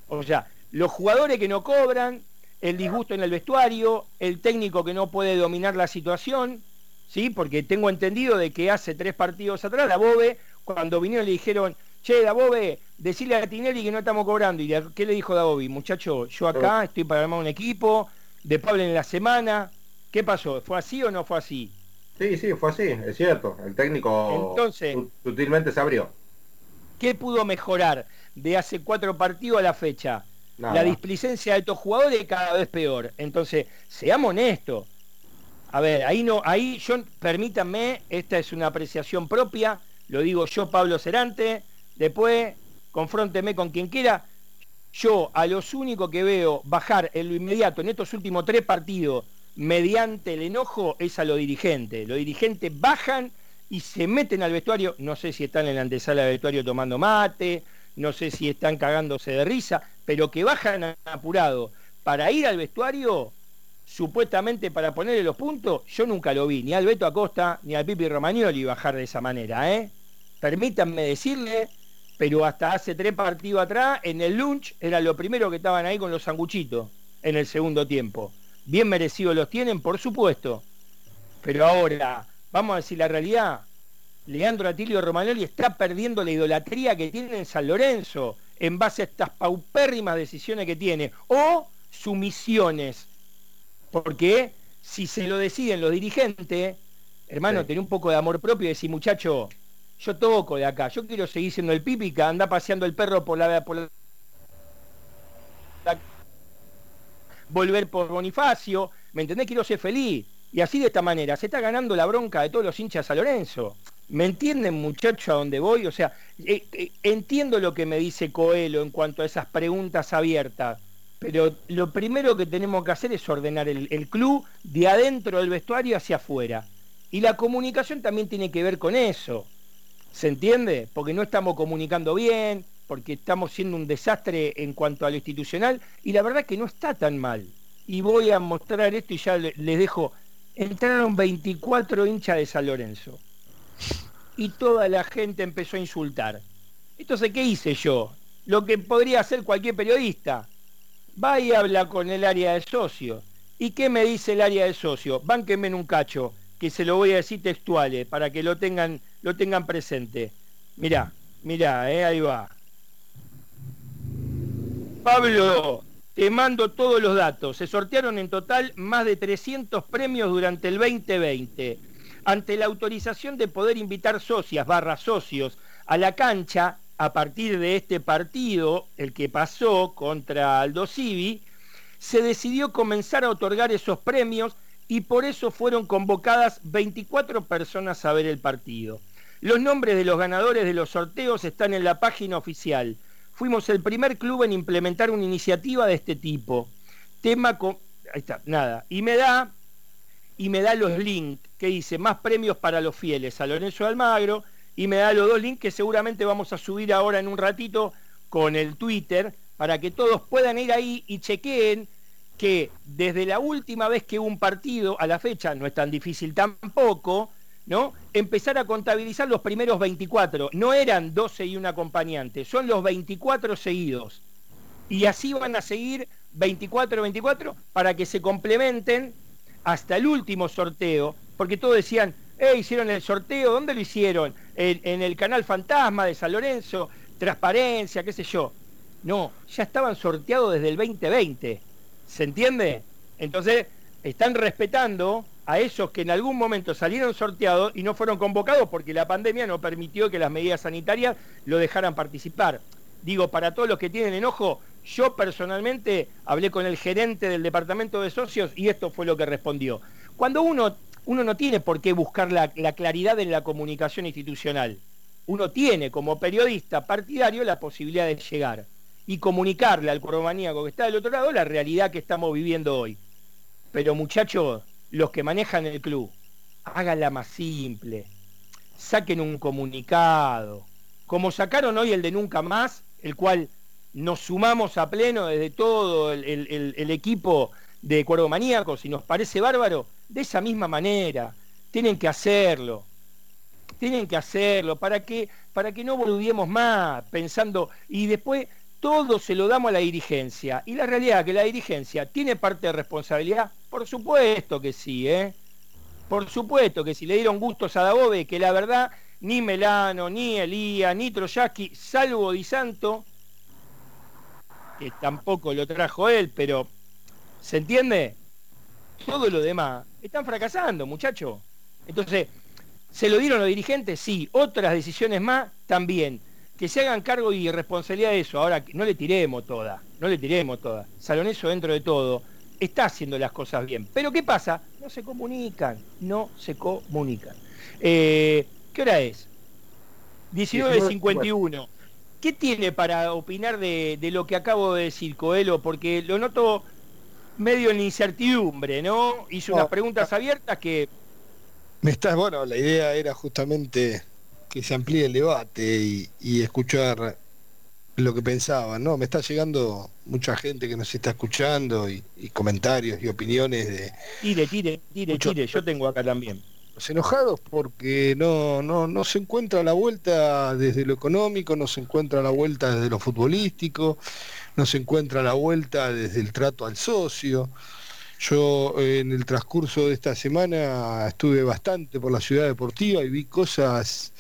O sea, los jugadores que no cobran, el disgusto en el vestuario, el técnico que no puede dominar la situación, ¿sí? Porque tengo entendido de que hace tres partidos atrás, la Bobe, cuando vinieron le dijeron, che, Dabove, decirle a Tinelli que no estamos cobrando. ¿Y qué le dijo Dabovi? Muchacho, yo acá estoy para armar un equipo, de Pablo en la semana. ¿Qué pasó? ¿Fue así o no fue así? Sí, sí, fue así, es cierto. El técnico Entonces, sutilmente se abrió. ¿Qué pudo mejorar de hace cuatro partidos a la fecha? La displicencia de estos jugadores cada vez peor. Entonces, seamos honestos. A ver, ahí no, ahí yo, permítanme, esta es una apreciación propia, lo digo yo, Pablo Cerante, Después, confrónteme con quien quiera. Yo a los únicos que veo bajar en lo inmediato en estos últimos tres partidos mediante el enojo es a los dirigentes. Los dirigentes bajan y se meten al vestuario. No sé si están en la antesala del vestuario tomando mate, no sé si están cagándose de risa, pero que bajan apurado para ir al vestuario, supuestamente para ponerle los puntos, yo nunca lo vi, ni al Beto Acosta ni al Pipi Romagnoli bajar de esa manera, ¿eh? Permítanme decirle pero hasta hace tres partidos atrás, en el lunch, era lo primero que estaban ahí con los sanguchitos en el segundo tiempo. Bien merecidos los tienen, por supuesto. Pero ahora, vamos a decir la realidad, Leandro Atilio Romagnoli está perdiendo la idolatría que tiene en San Lorenzo en base a estas paupérrimas decisiones que tiene o sumisiones. Porque si se lo deciden los dirigentes, hermano, tener un poco de amor propio y decir, muchacho, yo toco de acá, yo quiero seguir siendo el pípica, anda paseando el perro por la, por volver por Bonifacio, ¿me entendés? Quiero ser feliz. Y así de esta manera, se está ganando la bronca de todos los hinchas a Lorenzo. ¿Me entienden, muchacho, a dónde voy? O sea, eh, eh, entiendo lo que me dice Coelho en cuanto a esas preguntas abiertas, pero lo primero que tenemos que hacer es ordenar el, el club de adentro del vestuario hacia afuera. Y la comunicación también tiene que ver con eso. ¿Se entiende? Porque no estamos comunicando bien, porque estamos siendo un desastre en cuanto a lo institucional, y la verdad que no está tan mal. Y voy a mostrar esto y ya les dejo. Entraron 24 hinchas de San Lorenzo. Y toda la gente empezó a insultar. Entonces, ¿qué hice yo? Lo que podría hacer cualquier periodista. Va y habla con el área de socios. ¿Y qué me dice el área de socios? Bánquenme en un cacho que se lo voy a decir textuales para que lo tengan, lo tengan presente. Mirá, mirá, eh, ahí va. Pablo, te mando todos los datos. Se sortearon en total más de 300 premios durante el 2020. Ante la autorización de poder invitar socias barra socios a la cancha a partir de este partido, el que pasó contra Aldo Civi, se decidió comenzar a otorgar esos premios y por eso fueron convocadas 24 personas a ver el partido. Los nombres de los ganadores de los sorteos están en la página oficial. Fuimos el primer club en implementar una iniciativa de este tipo. Tema con... Ahí está, nada. Y me da, y me da los links que dice más premios para los fieles a Lorenzo Almagro y me da los dos links que seguramente vamos a subir ahora en un ratito con el Twitter para que todos puedan ir ahí y chequeen que desde la última vez que hubo un partido a la fecha, no es tan difícil tampoco, ¿no? Empezar a contabilizar los primeros 24. No eran 12 y un acompañante, son los 24 seguidos. Y así van a seguir 24, 24 para que se complementen hasta el último sorteo, porque todos decían, eh, hicieron el sorteo, ¿dónde lo hicieron? En, en el canal Fantasma de San Lorenzo, transparencia, qué sé yo. No, ya estaban sorteados desde el 2020. ¿Se entiende? Entonces, están respetando a esos que en algún momento salieron sorteados y no fueron convocados porque la pandemia no permitió que las medidas sanitarias lo dejaran participar. Digo, para todos los que tienen enojo, yo personalmente hablé con el gerente del departamento de socios y esto fue lo que respondió. Cuando uno uno no tiene por qué buscar la, claridad en la comunicación institucional. Uno tiene como periodista partidario la posibilidad de llegar y comunicarle al maníaco que está del otro lado la realidad que estamos viviendo hoy. Pero muchachos, los que manejan el club, háganla más simple, saquen un comunicado, como sacaron hoy el de Nunca Más, el cual nos sumamos a pleno desde todo el, equipo de Cuervo Maníacos y nos parece bárbaro, de esa misma manera. Tienen que hacerlo. Tienen que hacerlo para que, para que no volviemos más pensando y después todo se lo damos a la dirigencia. Y la realidad es que la dirigencia tiene parte de responsabilidad, por supuesto que sí, ¿eh? Por supuesto que si le dieron gustos a Dagobe, que la verdad ni Melano, ni Elías, ni Troyaski, salvo Di Santo, que tampoco lo trajo él, pero ¿se entiende? Todo lo demás están fracasando, muchachos. Entonces, ¿se lo dieron los dirigentes? Sí. Otras decisiones más también. Que se hagan cargo y responsabilidad de eso. Ahora, no le tiremos toda, no le tiremos toda. Saloneso dentro de todo está haciendo las cosas bien. Pero ¿qué pasa? No se comunican, no se comunican. Eh, ¿Qué hora es? 19.51. ¿Qué tiene para opinar de, lo que acabo de decir, Coelho? Porque lo noto medio en incertidumbre, ¿no? Hizo unas preguntas abiertas que... Me estás, bueno, la idea era justamente que se amplíe el debate y, escuchar lo que pensaban, ¿no? Me está llegando mucha gente que nos está escuchando y, comentarios y opiniones de... Tire, tire, tire, tire, yo tengo acá también enojados porque no, no, no se encuentra la vuelta desde lo económico, no se encuentra la vuelta desde lo futbolístico, no se encuentra la vuelta desde el trato al socio. Yo en el transcurso de esta semana estuve bastante por la ciudad deportiva y vi cosas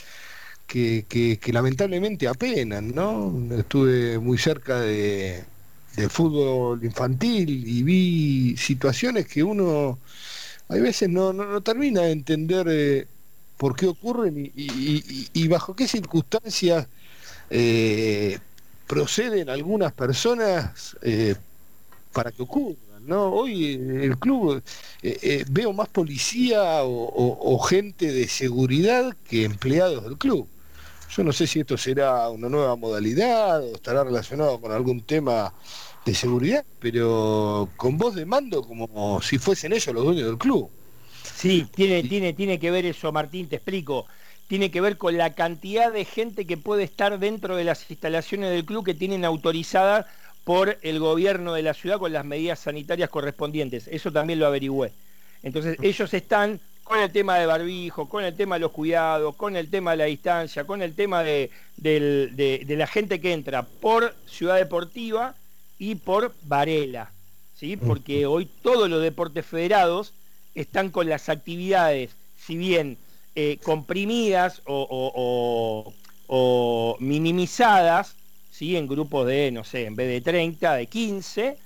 que, lamentablemente apenan, ¿no? Estuve muy cerca de, del fútbol infantil y vi situaciones que uno hay veces no, no, termina de entender eh, por qué ocurren y, bajo qué circunstancias eh, proceden algunas personas eh, para que ocurran. ¿no? Hoy el club veo más policía o, gente de seguridad que empleados del club. Yo no sé si esto será una nueva modalidad o estará relacionado con algún tema de seguridad, pero con voz de mando como si fuesen ellos los dueños del club. Sí, tiene, tiene, tiene que ver eso, Martín, te explico. Tiene que ver con la cantidad de gente que puede estar dentro de las instalaciones del club que tienen autorizadas por el gobierno de la ciudad con las medidas sanitarias correspondientes. Eso también lo averigüé. Entonces, ellos están con el tema de barbijo, con el tema de los cuidados, con el tema de la distancia, con el tema de, de la gente que entra por Ciudad Deportiva y por Varela, ¿sí? porque hoy todos los deportes federados están con las actividades, si bien eh, comprimidas o, minimizadas, ¿sí? en grupos de, no sé, en vez de 30, de 15,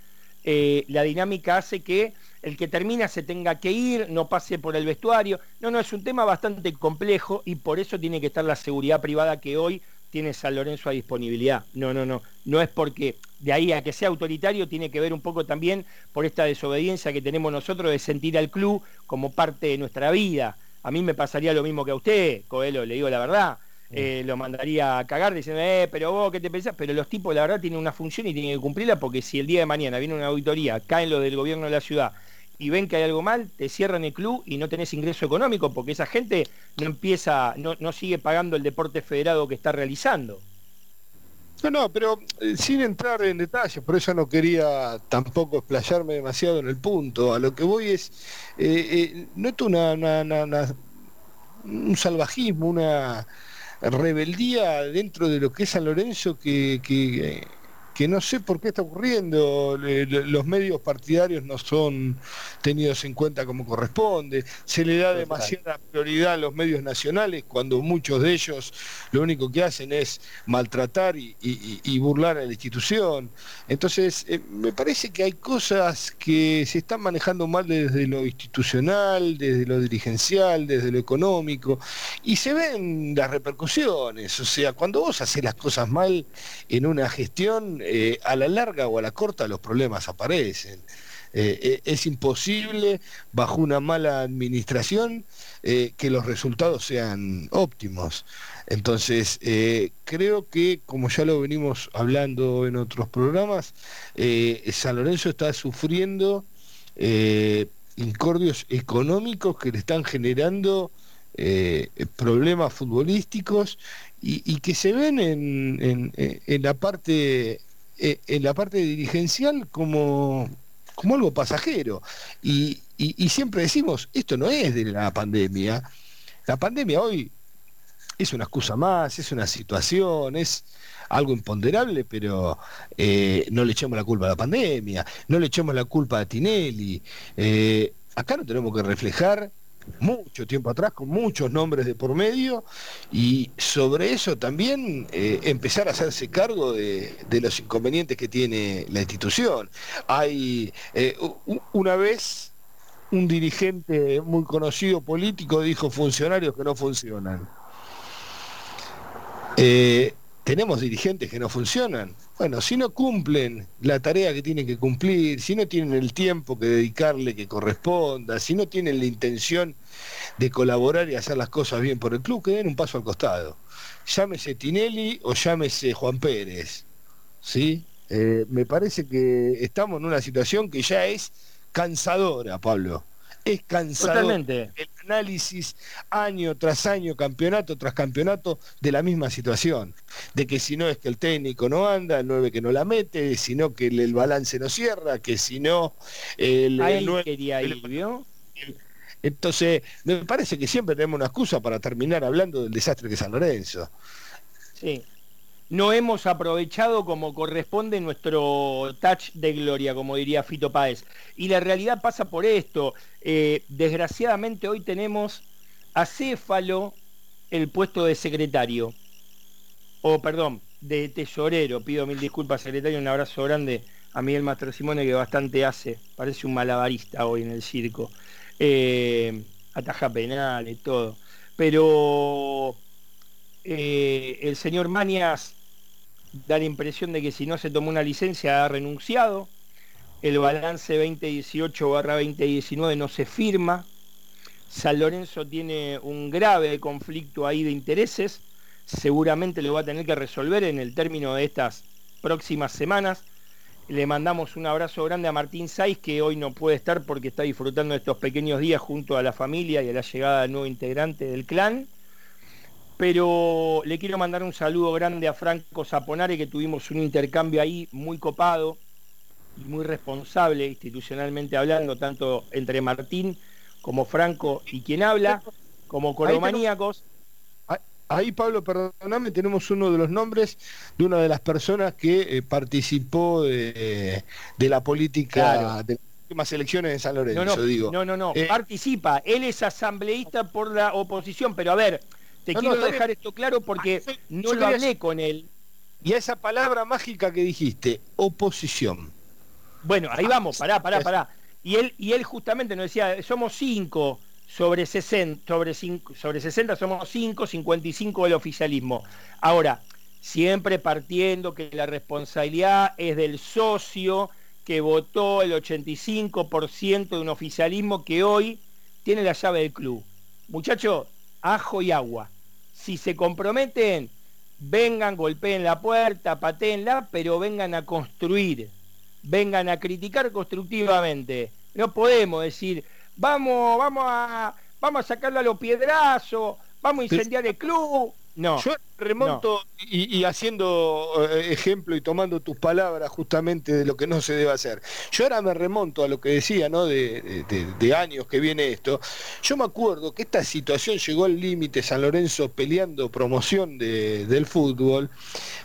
eh, la dinámica hace que el que termina se tenga que ir, no pase por el vestuario. No, no, es un tema bastante complejo y por eso tiene que estar la seguridad privada que hoy tiene San Lorenzo a disponibilidad. No, no, no. No es porque de ahí a que sea autoritario tiene que ver un poco también por esta desobediencia que tenemos nosotros de sentir al club como parte de nuestra vida. A mí me pasaría lo mismo que a usted, Coelho, le digo la verdad. Eh, lo mandaría a cagar diciendo, eh, pero vos, ¿qué te pensás? Pero los tipos, la verdad, tienen una función y tienen que cumplirla porque si el día de mañana viene una auditoría, caen lo del gobierno de la ciudad y ven que hay algo mal, te cierran el club y no tenés ingreso económico porque esa gente no empieza, no, no sigue pagando el deporte federado que está realizando. No, no, pero eh, sin entrar en detalles, por eso no quería tampoco explayarme demasiado en el punto. A lo que voy es, eh, eh noto una, un salvajismo, una rebeldía dentro de lo que es San Lorenzo que, que que no sé por qué está ocurriendo, los medios partidarios no son tenidos en cuenta como corresponde, se le da demasiada prioridad a los medios nacionales cuando muchos de ellos lo único que hacen es maltratar y, burlar a la institución. Entonces, eh, me parece que hay cosas que se están manejando mal desde lo institucional, desde lo dirigencial, desde lo económico, y se ven las repercusiones. O sea, cuando vos haces las cosas mal en una gestión, eh, a la larga o a la corta los problemas aparecen. es imposible, bajo una mala administración, que los resultados sean óptimos. Entonces, creo que, como ya lo venimos hablando en otros programas, San Lorenzo está sufriendo incordios económicos que le están generando eh, problemas futbolísticos y, que se ven en, en, la parte eh, en la parte dirigencial como, como algo pasajero. Y, siempre decimos, esto no es de la pandemia. La pandemia hoy es una excusa más, es una situación, es algo imponderable, pero eh, no le echemos la culpa a la pandemia, no le echemos la culpa a Tinelli. acá no tenemos que reflejar mucho tiempo atrás, con muchos nombres de por medio, y sobre eso también eh, empezar a hacerse cargo de, los inconvenientes que tiene la institución. Hay eh, una vez un dirigente muy conocido político dijo funcionarios que no funcionan. Eh, tenemos dirigentes que no funcionan. Bueno, si no cumplen la tarea que tienen que cumplir, si no tienen el tiempo que dedicarle que corresponda, si no tienen la intención de colaborar y hacer las cosas bien por el club, que den un paso al costado. Llámese Tinelli o llámese Juan Pérez. ¿sí? Eh, me parece que estamos en una situación que ya es cansadora, Pablo es cansado el análisis año tras año, campeonato tras campeonato de la misma situación. De que si no es que el técnico no anda, el 9 que no la mete, sino que el, balance no cierra, que si no... El, quería ir, Entonces, me parece que siempre tenemos una excusa para terminar hablando del desastre que es San Lorenzo. Sí, no hemos aprovechado como corresponde nuestro touch de gloria, como diría Fito Páez. Y la realidad pasa por esto. Eh, desgraciadamente hoy tenemos a Céfalo el puesto de secretario. O perdón, de tesorero. Pido mil disculpas, secretario. Un abrazo grande a Miguel Mastro Simone que bastante hace. Parece un malabarista hoy en el circo. Eh, ataja penal y todo. Pero eh, el señor Manias da la impresión de que si no se tomó una licencia ha renunciado. El balance 2018-2019 no se firma. San Lorenzo tiene un grave conflicto ahí de intereses. Seguramente lo va a tener que resolver en el término de estas próximas semanas. Le mandamos un abrazo grande a Martín Saiz, que hoy no puede estar porque está disfrutando de estos pequeños días junto a la familia y a la llegada del nuevo integrante del clan pero le quiero mandar un saludo grande a Franco Zaponare, que tuvimos un intercambio ahí muy copado y muy responsable institucionalmente hablando, tanto entre Martín como Franco y quien habla, como coromaníacos. Ahí, Pablo, perdóname, tenemos uno de los nombres de una de las personas que eh, participó de, la política de las últimas elecciones de San Lorenzo, no, no, digo. No, no, no, eh, participa. Él es asambleísta por la oposición, pero a ver, te quiero dejar esto claro porque ah, no lo hablé con él. Y a esa palabra mágica que dijiste, oposición. Bueno, ahí vamos, pará, pará, pará. Y él, y él justamente nos decía, somos cinco sobre 60, sobre, sobre 60 somos 5, 55 del oficialismo. Ahora, siempre partiendo que la responsabilidad es del socio que votó el 85% de un oficialismo que hoy tiene la llave del club. Muchachos, ajo y agua. Si se comprometen, vengan, golpeen la puerta, pateenla, pero vengan a construir, vengan a criticar constructivamente. No podemos decir, vamos, vamos a, vamos a sacarlo a los piedrazos, vamos a incendiar el club, no. Yo remonto Y, haciendo eh, ejemplo y tomando tus palabras justamente de lo que no se debe hacer. Yo ahora me remonto a lo que decía, ¿no? De, años que viene esto. Yo me acuerdo que esta situación llegó al límite San Lorenzo peleando promoción del fútbol.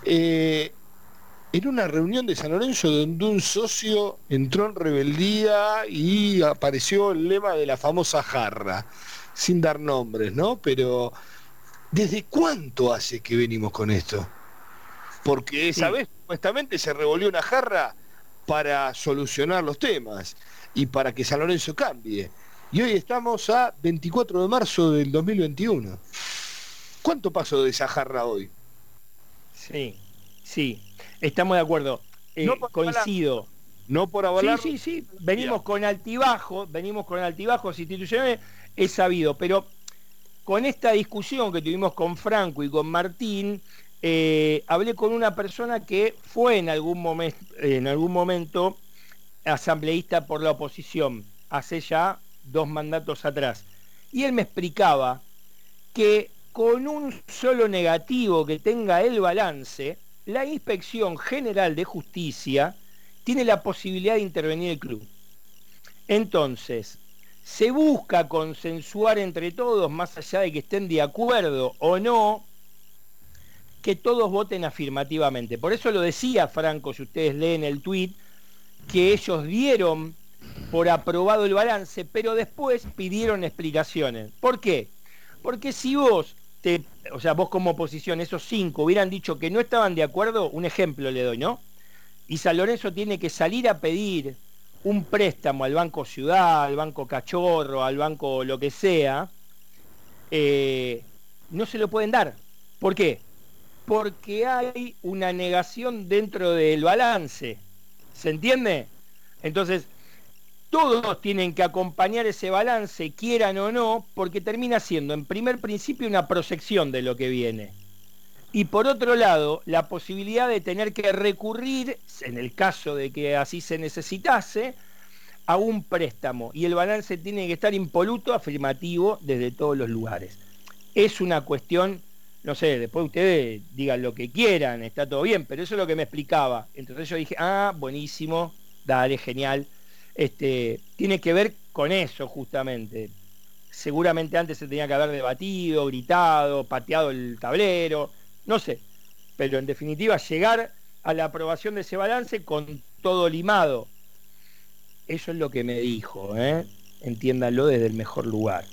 Eh, en una reunión de San Lorenzo donde un socio entró en rebeldía y apareció el lema de la famosa jarra, sin dar nombres, ¿no? Pero ¿Desde cuánto hace que venimos con esto? Porque esa vez supuestamente se revolvió una jarra para solucionar los temas y para que San Lorenzo cambie. Y hoy estamos a 24 de marzo del 2021. ¿Cuánto pasó de esa jarra hoy? Sí, sí, estamos de acuerdo. Eh, coincido. no por avalar. Sí, sí, sí, venimos con altibajos, venimos con altibajos institucionales, es sabido, pero con esta discusión que tuvimos con Franco y con Martín, eh, hablé con una persona que fue en algún, momento, en algún momento asambleísta por la oposición, hace ya dos mandatos atrás. Y él me explicaba que con un solo negativo que tenga el balance, la Inspección General de Justicia tiene la posibilidad de intervenir el club. Entonces, se busca consensuar entre todos, más allá de que estén de acuerdo o no, que todos voten afirmativamente. Por eso lo decía Franco, si ustedes leen el tuit, que ellos dieron por aprobado el balance, pero después pidieron explicaciones. ¿Por qué? Porque si vos, te, o sea, vos como oposición, esos cinco hubieran dicho que no estaban de acuerdo, un ejemplo le doy, ¿no? Y San Lorenzo tiene que salir a pedir un préstamo al Banco Ciudad, al Banco Cachorro, al Banco lo que sea, eh, no se lo pueden dar. ¿Por qué? Porque hay una negación dentro del balance. ¿Se entiende? Entonces, todos tienen que acompañar ese balance, quieran o no, porque termina siendo en primer principio una proyección de lo que viene. Y por otro lado, la posibilidad de tener que recurrir, en el caso de que así se necesitase, a un préstamo. Y el balance tiene que estar impoluto, afirmativo, desde todos los lugares. Es una cuestión, no sé, después ustedes digan lo que quieran, está todo bien, pero eso es lo que me explicaba. Entonces yo dije, ah, buenísimo, dale, genial. Este, tiene que ver con eso justamente. Seguramente antes se tenía que haber debatido, gritado, pateado el tablero no sé, pero en definitiva llegar a la aprobación de ese balance con todo limado. Eso es lo que me dijo, ¿eh? entiéndanlo desde el mejor lugar.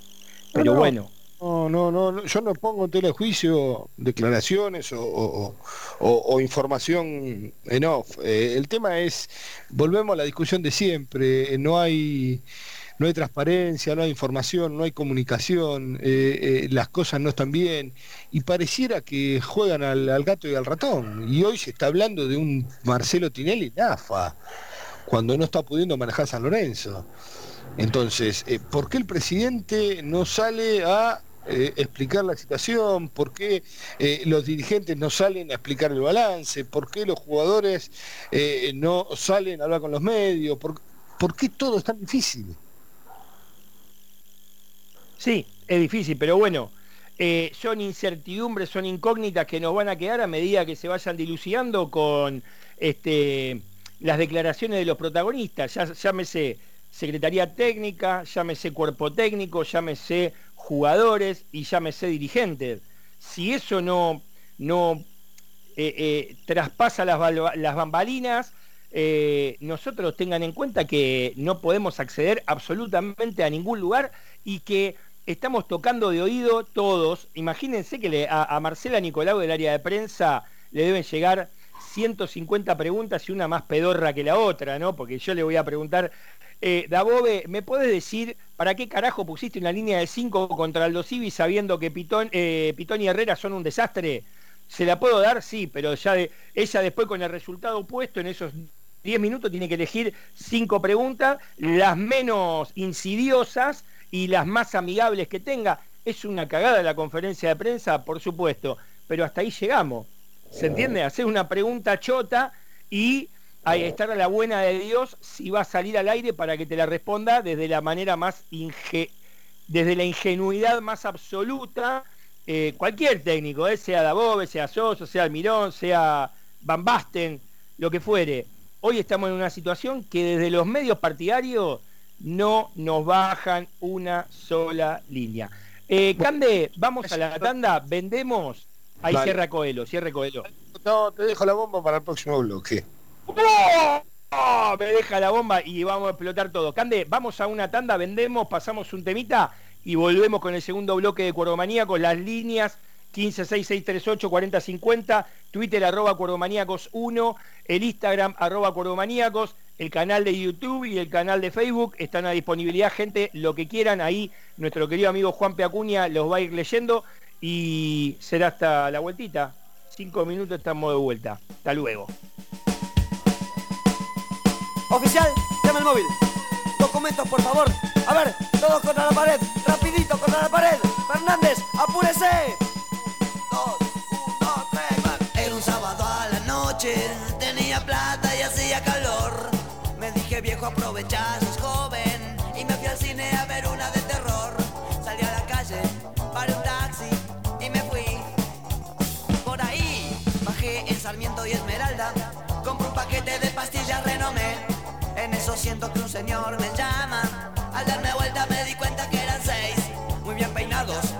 Pero bueno. No, no, no, yo no pongo en telejuicio declaraciones o, información en off. Eh, el tema es, volvemos a la discusión de siempre, no hay no hay transparencia, no hay información, no hay comunicación, eh, eh, las cosas no están bien y pareciera que juegan al, gato y al ratón. Y hoy se está hablando de un Marcelo Tinelli Nafa, cuando no está pudiendo manejar San Lorenzo. Entonces, eh, ¿por qué el presidente no sale a explicar la situación, por qué los dirigentes no salen a explicar el balance, por qué los jugadores no salen a hablar con los medios, por, por qué todo es tan difícil. Sí, es difícil, pero bueno, eh, son incertidumbres, son incógnitas que nos van a quedar a medida que se vayan dilucidando con este, las declaraciones de los protagonistas. Llámese Secretaría Técnica, llámese Cuerpo Técnico, llámese jugadores y llámese dirigentes. Si eso no, no eh, eh, traspasa las, las bambalinas, nosotros tengan en cuenta que no podemos acceder absolutamente a ningún lugar y que estamos tocando de oído todos. Imagínense que a, Marcela Nicolau del área de prensa le deben llegar 150 preguntas y una más pedorra que la otra, ¿no? Porque yo le voy a preguntar, eh, Dabobe, ¿me puedes decir para qué carajo pusiste una línea de 5 contra Aldo Civi sabiendo que Pitón, eh, Pitón y Herrera son un desastre? ¿Se la puedo dar? Sí, pero ya de, ella después con el resultado opuesto en esos 10 minutos tiene que elegir 5 preguntas, las menos insidiosas y las más amigables que tenga. Es una cagada la conferencia de prensa, por supuesto, pero hasta ahí llegamos. ¿Se entiende? Hacer una pregunta chota y ahí estar a la buena de Dios si va a salir al aire para que te la responda desde la manera más desde la ingenuidad más absoluta. Eh, cualquier técnico, eh, sea Dabove, sea Soso, sea Almirón, sea Van Basten, lo que fuere. Hoy estamos en una situación que desde los medios partidarios no nos bajan una sola línea. Eh, Cande, vamos a la tanda, vendemos. Ahí cierra Coelho, cierra Coelho. No, te dejo la bomba para el próximo bloque. ¡Oh! Me deja la bomba y vamos a explotar todo. Cande, vamos a una tanda, vendemos, pasamos un temita y volvemos con el segundo bloque de Cuervomanía con las líneas 1566384050, Twitter arroba Cuervomaníacos 1, el Instagram arroba Cuervomaníacos el canal de YouTube y el canal de Facebook están a disponibilidad, gente, lo que quieran, ahí nuestro querido amigo Juan Peacuña los va a ir leyendo y será hasta la vueltita. Cinco minutos estamos de vuelta. Hasta luego. Oficial, llama el móvil. Documentos, por favor. A ver, todos contra la pared. Rapidito contra la pared. Fernández, apúrese. Dos, uno, tres, Era un sábado a la noche. Tenía plata y hacía calor. Dije, viejo, aprovecha, sos joven. Y me fui al cine a ver una de terror. Salí a la calle, paré un taxi y me fui. Por ahí, bajé en Sarmiento y Esmeralda. Compré un paquete de pastillas renomé. En eso siento que un señor me llama. Al darme vuelta me di cuenta que eran seis. Muy bien peinados,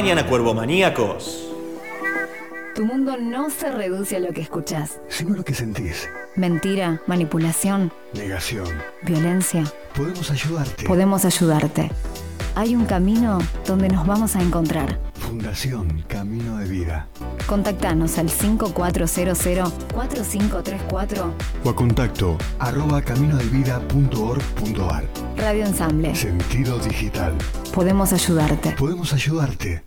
Acompañan a Cuervomaníacos. Tu mundo no se reduce a lo que escuchas. Sino lo que sentís. Mentira, manipulación, Negación. violencia. Podemos ayudarte. Podemos ayudarte. Hay un camino donde nos vamos a encontrar. Fundación Camino de Vida. Contactanos al 5400-4534 O a contacto arroba caminodevida.org.ar. Radio Ensamble. Sentido digital. Podemos ayudarte. Podemos ayudarte.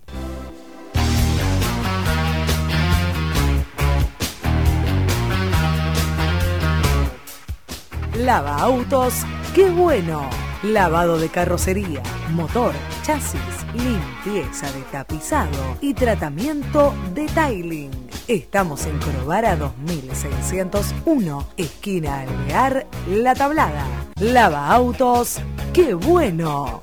Lava autos, qué bueno. Lavado de carrocería, motor, chasis, limpieza de tapizado y tratamiento de tiling. Estamos en Corobara 2601, esquina Alvear, La Tablada. Lava autos, qué bueno.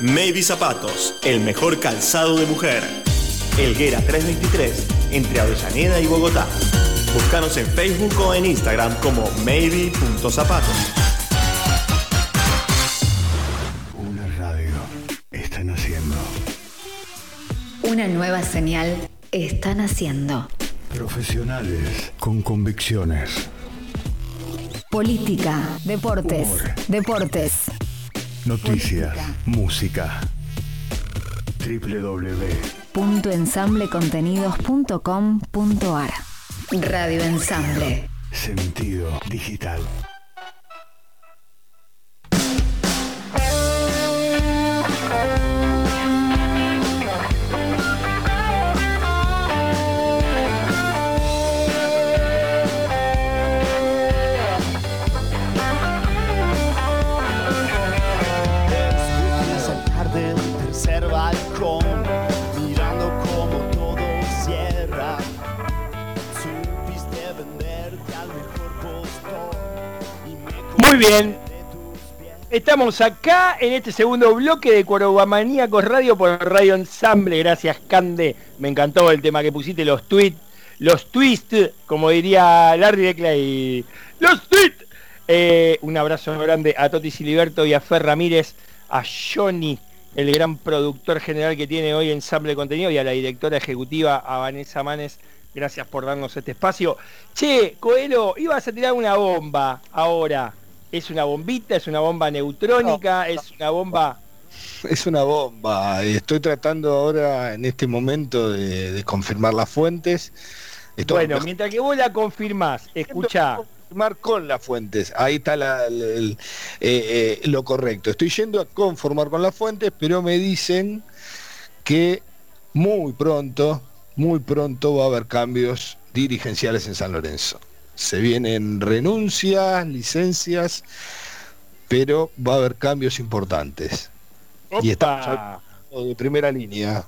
Maybe Zapatos, el mejor calzado de mujer. Elguera 323, entre Avellaneda y Bogotá. Búscanos en Facebook o en Instagram como maybe.zapatos. Una radio. Están haciendo. Una nueva señal están haciendo. Profesionales con convicciones. Política, deportes, deportes. Noticias. Música. www. .ensamblecontenidos.com.ar Radio Ensamble. Sentido digital. Estamos acá en este segundo bloque de Cuervamaníacos Radio por Radio Ensamble. Gracias, Cande. Me encantó el tema que pusiste, los tweets, los twists, como diría Larry de Clay. ¡Los tweets! Eh, un abrazo grande a Toti Siliberto y a Fer Ramírez, a Johnny, el gran productor general que tiene hoy Ensamble Contenido, y a la directora ejecutiva, a Vanessa Manes. Gracias por darnos este espacio. Che, Coelho, ibas a tirar una bomba ahora. ¿Es una bombita? ¿Es una bomba neutrónica? ¿Es una bomba...? Es una bomba. Estoy tratando ahora, en este momento, de, confirmar las fuentes. bueno, mientras que vos la confirmás, escuchá. Confirmar con las fuentes. Ahí está eh, eh, lo correcto. Estoy yendo a conformar con las fuentes, pero me dicen que muy pronto, muy pronto va a haber cambios dirigenciales en San Lorenzo. Se vienen renuncias, licencias, pero va a haber cambios importantes. Y está de primera línea.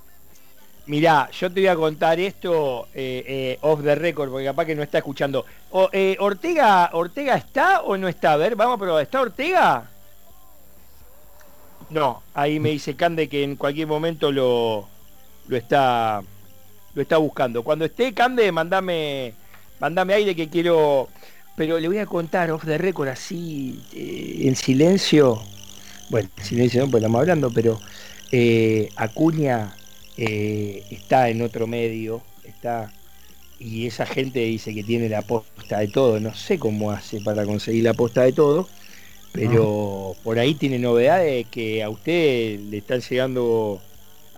Mirá, yo te voy a contar esto eh, eh, off the record, porque capaz que no está escuchando. Eh, Ortega, ¿Ortega está o no está? A ver, vamos a probar. ¿Está Ortega? No, ahí me dice Cande que en cualquier momento lo, lo está lo está buscando. Cuando esté Cande, mandame, mandame aire que quiero. Pero le voy a contar off the record así, en silencio. Bueno, en silencio no, pues estamos hablando, pero Acuña eh, está en otro medio, está y esa gente dice que tiene la posta de todo, no sé cómo hace para conseguir la posta de todo, pero por ahí tiene novedades que a usted le están llegando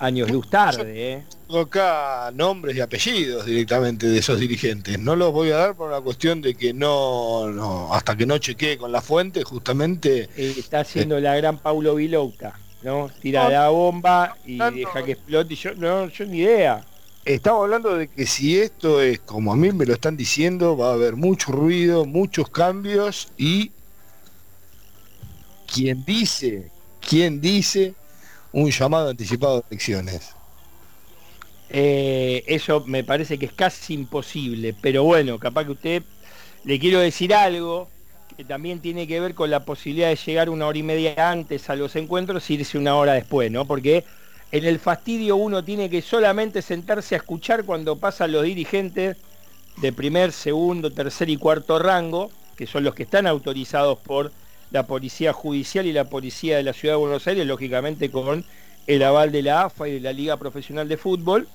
años luz tarde. ¿eh? acá nombres y apellidos directamente de esos dirigentes. No los voy a dar por una cuestión de que no, hasta que no chequee con la fuente, justamente. Eh, está haciendo la gran Paulo Vilouta. ¿no? Tira la bomba y deja que explote. Yo no, yo ni idea. Estamos hablando de que si esto es como a mí me lo están diciendo, va a haber mucho ruido, muchos cambios y quien dice, quien dice un llamado anticipado de elecciones. Eh, eso me parece que es casi imposible, pero bueno, capaz que usted le quiero decir algo que también tiene que ver con la posibilidad de llegar una hora y media antes a los encuentros e irse una hora después, ¿no? Porque en el fastidio uno tiene que solamente sentarse a escuchar cuando pasan los dirigentes de primer, segundo, tercer y cuarto rango, que son los que están autorizados por la Policía Judicial y la Policía de la Ciudad de Buenos Aires, lógicamente con el aval de la AFA y de la Liga Profesional de Fútbol.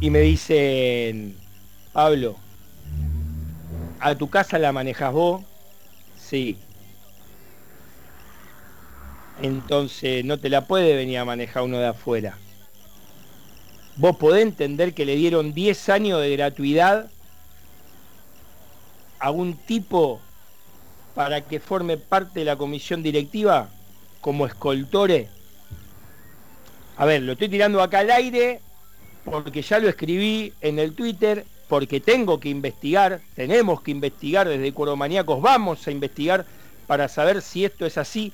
Y me dicen, Pablo, ¿A tu casa la manejas vos? Sí. Entonces no te la puede venir a manejar uno de afuera. ¿Vos podés entender que le dieron 10 años de gratuidad a un tipo para que forme parte de la comisión directiva como escoltore? A ver, lo estoy tirando acá al aire porque ya lo escribí en el Twitter porque tengo que investigar, tenemos que investigar desde Curomaníacos, vamos a investigar para saber si esto es así,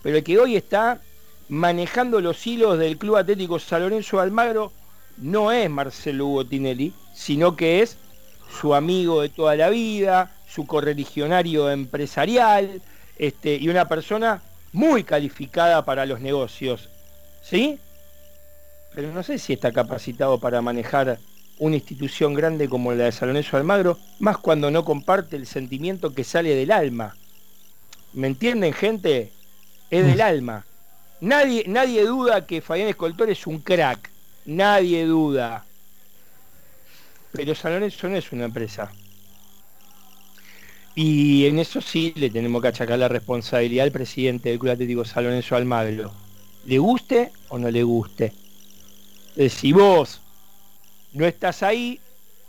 pero el que hoy está manejando los hilos del Club Atlético San Lorenzo Almagro no es Marcelo Hugo Tinelli, sino que es su amigo de toda la vida, su correligionario empresarial, este, y una persona muy calificada para los negocios. ¿Sí? Pero no sé si está capacitado para manejar una institución grande como la de San Lorenzo Almagro, más cuando no comparte el sentimiento que sale del alma. ¿Me entienden, gente? Es del alma. Nadie, nadie duda que Fabián Escoltor es un crack. Nadie duda. Pero San Lorenzo no es una empresa. Y en eso sí le tenemos que achacar la responsabilidad al presidente del Club Atlético San Lorenzo Almagro. ¿Le guste o no le guste? si vos no estás ahí,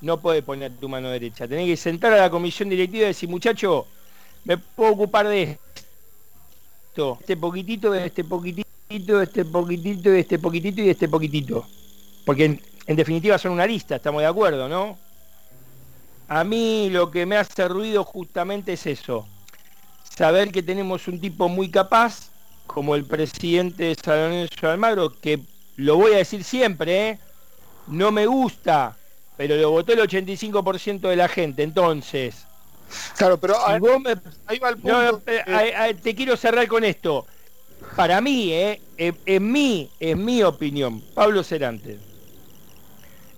no puedes poner tu mano derecha. Tenés que sentar a la comisión directiva y decir, muchacho, me puedo ocupar de esto, este poquitito, de este poquitito, de este poquitito, de este poquitito y de este poquitito. Porque en definitiva son una lista, estamos de acuerdo, ¿no? A mí lo que me hace ruido justamente es eso. Saber que tenemos un tipo muy capaz, como el presidente de San Lorenzo Almagro, que lo voy a decir siempre, ¿eh? no me gusta, pero lo votó el 85% de la gente. Entonces, claro, pero ahí va el punto. te quiero cerrar con esto. Para mí, eh, en, mí, en mi opinión, Pablo Cerante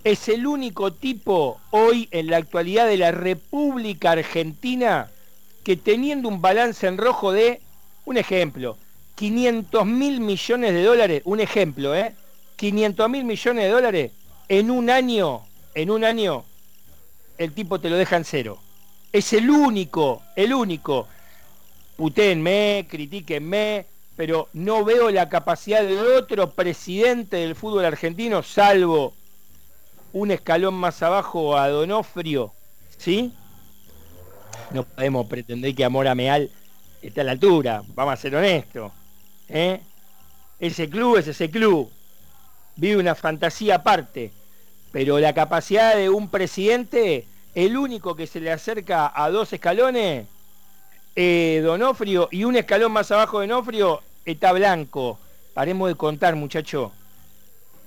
es el único tipo hoy en la actualidad de la República Argentina que teniendo un balance en rojo de, un ejemplo, 500 mil millones de dólares, un ejemplo, ¿eh? 500 mil millones de dólares, en un año en un año el tipo te lo deja en cero. Es el único, el único. Putéenme, critíquenme, pero no veo la capacidad de otro presidente del fútbol argentino, salvo un escalón más abajo a Donofrio, ¿sí? No podemos pretender que Amor Meal esté a la altura, vamos a ser honestos. ¿eh? Ese club es ese club, vive una fantasía aparte, pero la capacidad de un presidente, el único que se le acerca a dos escalones, eh, Donofrio, y un escalón más abajo de Donofrio está Blanco. Paremos de contar, muchacho.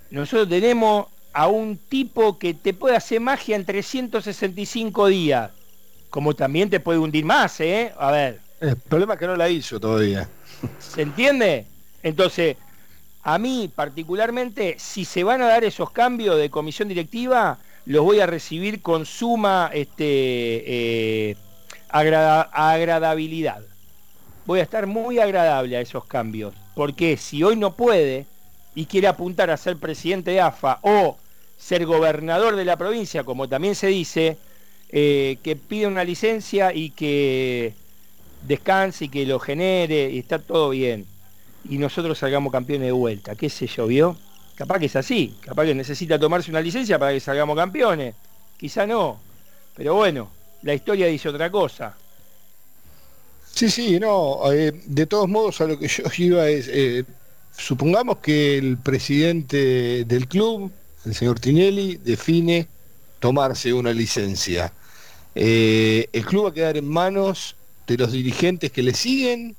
Nosotros tenemos a un tipo que te puede hacer magia en 365 días, como también te puede hundir más, ¿eh? A ver. El problema es que no la hizo todavía. ¿Se entiende? Entonces, a mí particularmente, si se van a dar esos cambios de comisión directiva, los voy a recibir con suma este, eh, agradabilidad. Voy a estar muy agradable a esos cambios, porque si hoy no puede y quiere apuntar a ser presidente de AFA o ser gobernador de la provincia, como también se dice, eh, que pide una licencia y que descanse y que lo genere y está todo bien. Y nosotros salgamos campeones de vuelta, qué sé yo, ¿vio? Capaz que es así, capaz que necesita tomarse una licencia para que salgamos campeones. Quizá no, pero bueno, la historia dice otra cosa. Sí, sí, no, eh, de todos modos a lo que yo iba es, eh, supongamos que el presidente del club, el señor Tinelli, define tomarse una licencia. Eh, el club va a quedar en manos de los dirigentes que le siguen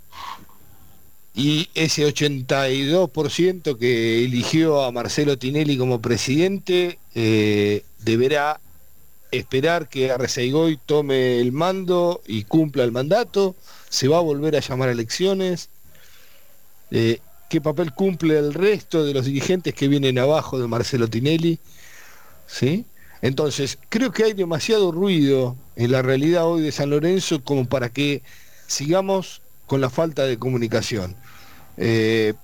y ese 82% que eligió a Marcelo Tinelli como presidente deberá esperar que Arreceigoy tome el mando y cumpla el mandato, se va a volver a llamar a elecciones, eh, qué papel cumple el resto de los dirigentes que vienen abajo de Marcelo Tinelli, ¿sí? Entonces, creo que hay demasiado ruido en la realidad hoy de San Lorenzo como para que sigamos con la falta de comunicación. Eh,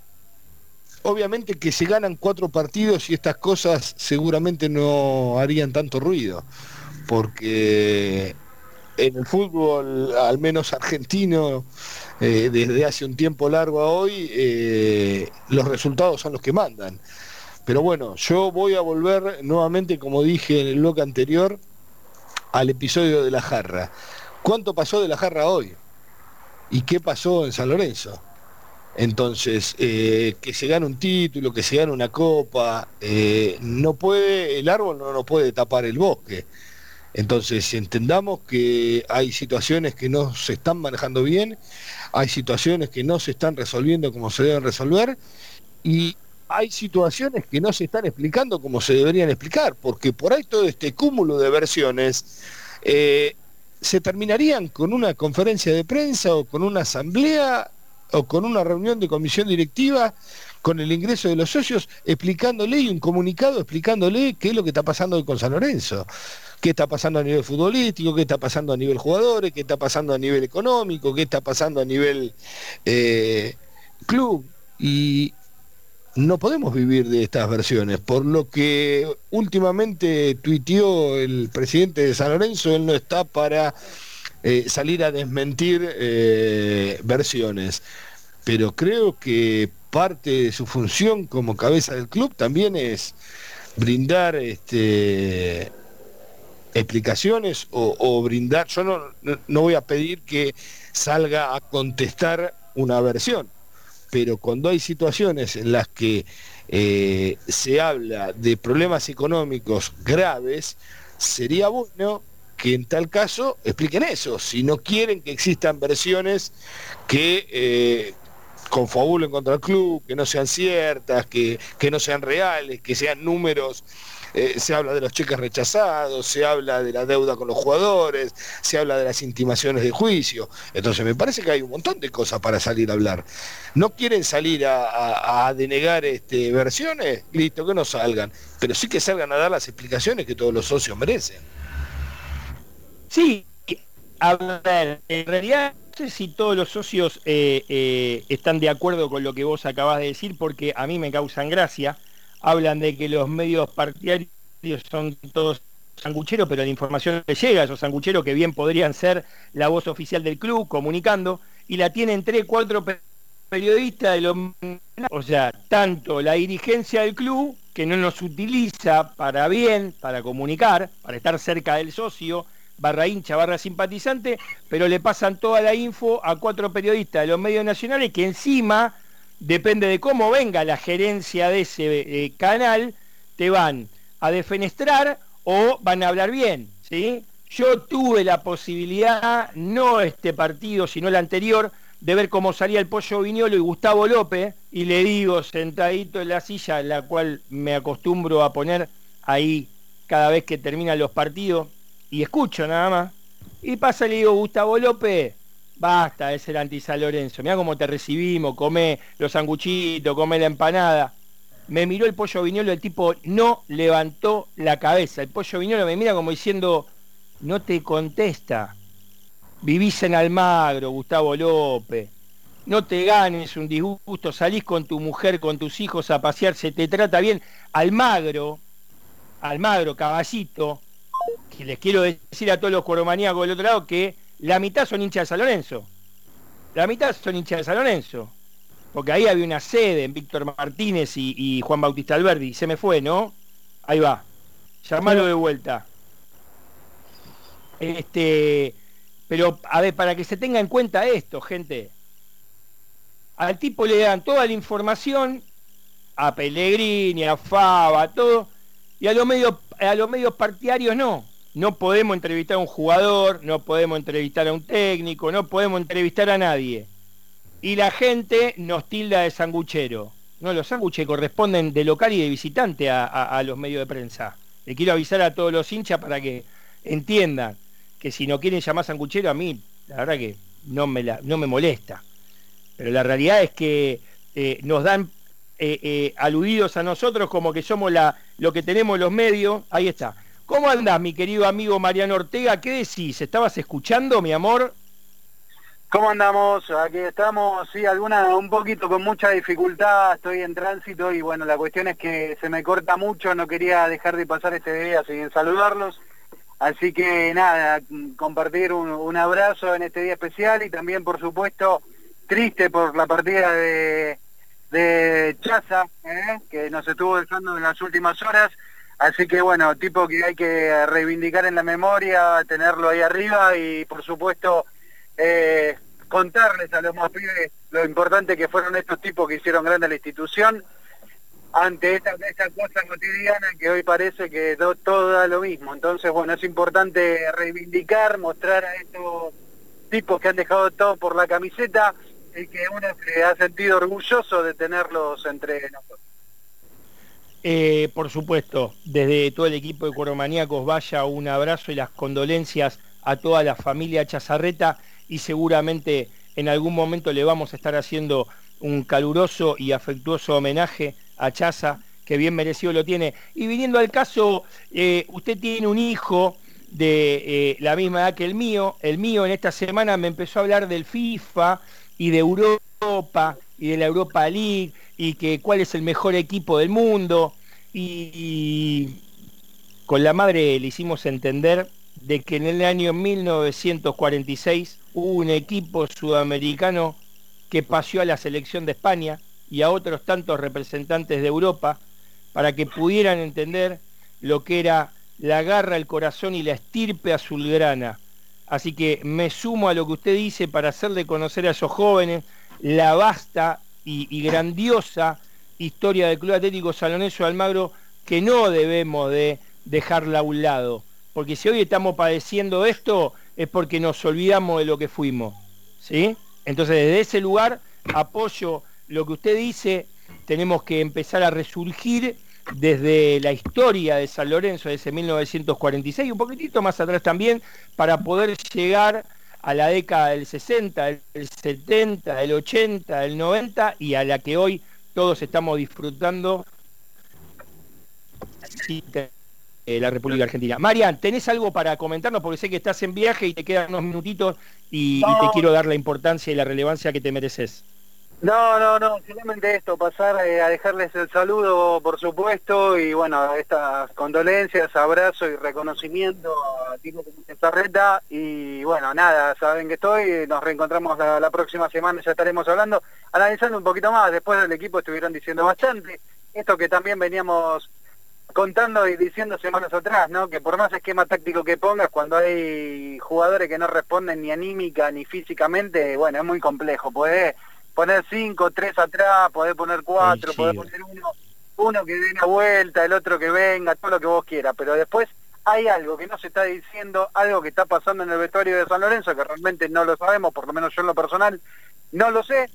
obviamente que se ganan cuatro partidos y estas cosas seguramente no harían tanto ruido porque en el fútbol, al menos argentino, eh, desde hace un tiempo largo a hoy, eh, los resultados son los que mandan. Pero bueno, yo voy a volver nuevamente, como dije en el bloque anterior, al episodio de la jarra. ¿Cuánto pasó de la jarra hoy? ¿Y qué pasó en San Lorenzo? Entonces, eh, que se gane un título, que se gane una copa, no puede, el árbol no, no puede tapar el bosque. Entonces, entendamos que hay situaciones que no se están manejando bien, hay situaciones que no se están resolviendo como se deben resolver y hay situaciones que no se están explicando como se deberían explicar, porque por ahí todo este cúmulo de versiones eh, se terminarían con una conferencia de prensa o con una asamblea o con una reunión de comisión directiva con el ingreso de los socios, explicándole y un comunicado explicándole qué es lo que está pasando hoy con San Lorenzo qué está pasando a nivel futbolístico, qué está pasando a nivel jugadores, qué está pasando a nivel económico, qué está pasando a nivel eh, club. Y no podemos vivir de estas versiones, por lo que últimamente tuiteó el presidente de San Lorenzo, él no está para eh, salir a desmentir eh, versiones, pero creo que parte de su función como cabeza del club también es brindar este, explicaciones o, brindar, yo no, no, voy a pedir que salga a contestar una versión, pero cuando hay situaciones en las que eh, se habla de problemas económicos graves, sería bueno que en tal caso expliquen eso, si no quieren que existan versiones que eh, confabulen contra el club, que no sean ciertas, que, que no sean reales, que sean números eh, se habla de los cheques rechazados, se habla de la deuda con los jugadores, se habla de las intimaciones de juicio. Entonces me parece que hay un montón de cosas para salir a hablar. ¿No quieren salir a, denegar este, versiones? Listo, que no salgan. Pero sí que salgan a dar las explicaciones que todos los socios merecen. Sí, a ver, en realidad no sé si todos los socios eh, eh, están de acuerdo con lo que vos acabas de decir, porque a mí me causan gracia hablan de que los medios partidarios son todos sangucheros, pero la información le llega a esos sangucheros que bien podrían ser la voz oficial del club comunicando, y la tienen tres, cuatro periodistas de los... O sea, tanto la dirigencia del club, que no nos utiliza para bien, para comunicar, para estar cerca del socio, barra hincha, barra simpatizante, pero le pasan toda la info a cuatro periodistas de los medios nacionales que encima, depende de cómo venga la gerencia de ese eh, canal, te van a defenestrar o van a hablar bien, ¿sí? Yo tuve la posibilidad, no este partido, sino el anterior, de ver cómo salía el Pollo Viñolo y Gustavo López, y le digo, sentadito en la silla, la cual me acostumbro a poner ahí cada vez que terminan los partidos, y escucho nada más, y pasa y le digo, Gustavo López, basta de ser anti-San Lorenzo, mira cómo te recibimos, come los sanguchitos, come la empanada. Me miró el pollo viñolo, el tipo no levantó la cabeza. El pollo viñolo me mira como diciendo, no te contesta. Vivís en Almagro, Gustavo López. No te ganes un disgusto, salís con tu mujer, con tus hijos a pasearse, te trata bien. Almagro, Almagro, caballito, que les quiero decir a todos los coromaníacos del otro lado que la mitad son hinchas de San Lorenzo. La mitad son hinchas de San Lorenzo. Porque ahí había una sede en Víctor Martínez y, Juan Bautista Alberdi. Se me fue, ¿no? Ahí va. Llamalo de vuelta. Este, pero a ver, para que se tenga en cuenta esto, gente. Al tipo le dan toda la información a Pellegrini, a Fava, a todo, y a los medios, a los medios partidarios no. No podemos entrevistar a un jugador, no podemos entrevistar a un técnico, no podemos entrevistar a nadie. Y la gente nos tilda de sanguchero. No, los sanguches corresponden de local y de visitante a, los medios de prensa. Le quiero avisar a todos los hinchas para que entiendan que si no quieren llamar sanguchero, a mí, la verdad que no me, no me molesta. Pero la realidad es que eh, nos dan eh, eh, aludidos a nosotros como que somos la, lo que tenemos los medios. Ahí está. ¿Cómo andás, mi querido amigo Mariano Ortega? ¿Qué decís? ¿Estabas escuchando, mi amor? ¿Cómo andamos? Aquí estamos, sí, alguna, un poquito con mucha dificultad, estoy en tránsito y bueno, la cuestión es que se me corta mucho, no quería dejar de pasar este día sin saludarlos. Así que nada, compartir un, abrazo en este día especial y también, por supuesto, triste por la partida de, de Chaza, ¿eh? que nos estuvo dejando en las últimas horas. Así que bueno, tipo que hay que reivindicar en la memoria, tenerlo ahí arriba y por supuesto eh, contarles a los más pibes lo importante que fueron estos tipos que hicieron grande la institución ante esta, esta cosa cotidiana que hoy parece que todo, da lo mismo. Entonces, bueno, es importante reivindicar, mostrar a estos tipos que han dejado todo por la camiseta y que uno se ha sentido orgulloso de tenerlos entre nosotros. Eh, por supuesto, desde todo el equipo de Coromaníacos vaya un abrazo y las condolencias a toda la familia Chazarreta y seguramente en algún momento le vamos a estar haciendo un caluroso y afectuoso homenaje a Chaza, que bien merecido lo tiene. Y viniendo al caso, eh, usted tiene un hijo de eh, la misma edad que el mío, el mío en esta semana me empezó a hablar del FIFA y de Europa y de la Europa League y que cuál es el mejor equipo del mundo. Y, con la madre le hicimos entender de que en el año 1946 hubo un equipo sudamericano que paseó a la selección de España y a otros tantos representantes de Europa para que pudieran entender lo que era la garra, el corazón y la estirpe azulgrana. Así que me sumo a lo que usted dice para hacerle conocer a esos jóvenes la vasta y, grandiosa historia del Club Atlético Saloneso Almagro que no debemos de dejarla a un lado. Porque si hoy estamos padeciendo esto es porque nos olvidamos de lo que fuimos. ¿sí? Entonces desde ese lugar apoyo lo que usted dice, tenemos que empezar a resurgir desde la historia de San Lorenzo, desde 1946, un poquitito más atrás también, para poder llegar a la década del 60, del 70, del 80, del 90 y a la que hoy todos estamos disfrutando eh, la República Argentina. Marian, ¿tenés algo para comentarnos? Porque sé que estás en viaje y te quedan unos minutitos y, te quiero dar la importancia y la relevancia que te mereces. No, no, no, simplemente esto, pasar eh, a dejarles el saludo, por supuesto, y bueno, estas condolencias, abrazo y reconocimiento a Tito Zarreta, y bueno, nada, saben que estoy, nos reencontramos la, próxima semana, ya estaremos hablando, analizando un poquito más, después del equipo estuvieron diciendo bastante, esto que también veníamos contando y diciendo semanas atrás, ¿no? Que por más esquema táctico que pongas, cuando hay jugadores que no responden ni anímica ni físicamente, bueno, es muy complejo, puede poner cinco, tres atrás, poder poner cuatro, poder poner uno, uno que dé la vuelta, el otro que venga, todo lo que vos quieras, pero después hay algo que no se está diciendo, algo que está pasando en el vestuario de San Lorenzo, que realmente no lo sabemos, por lo menos yo en lo personal no lo sé,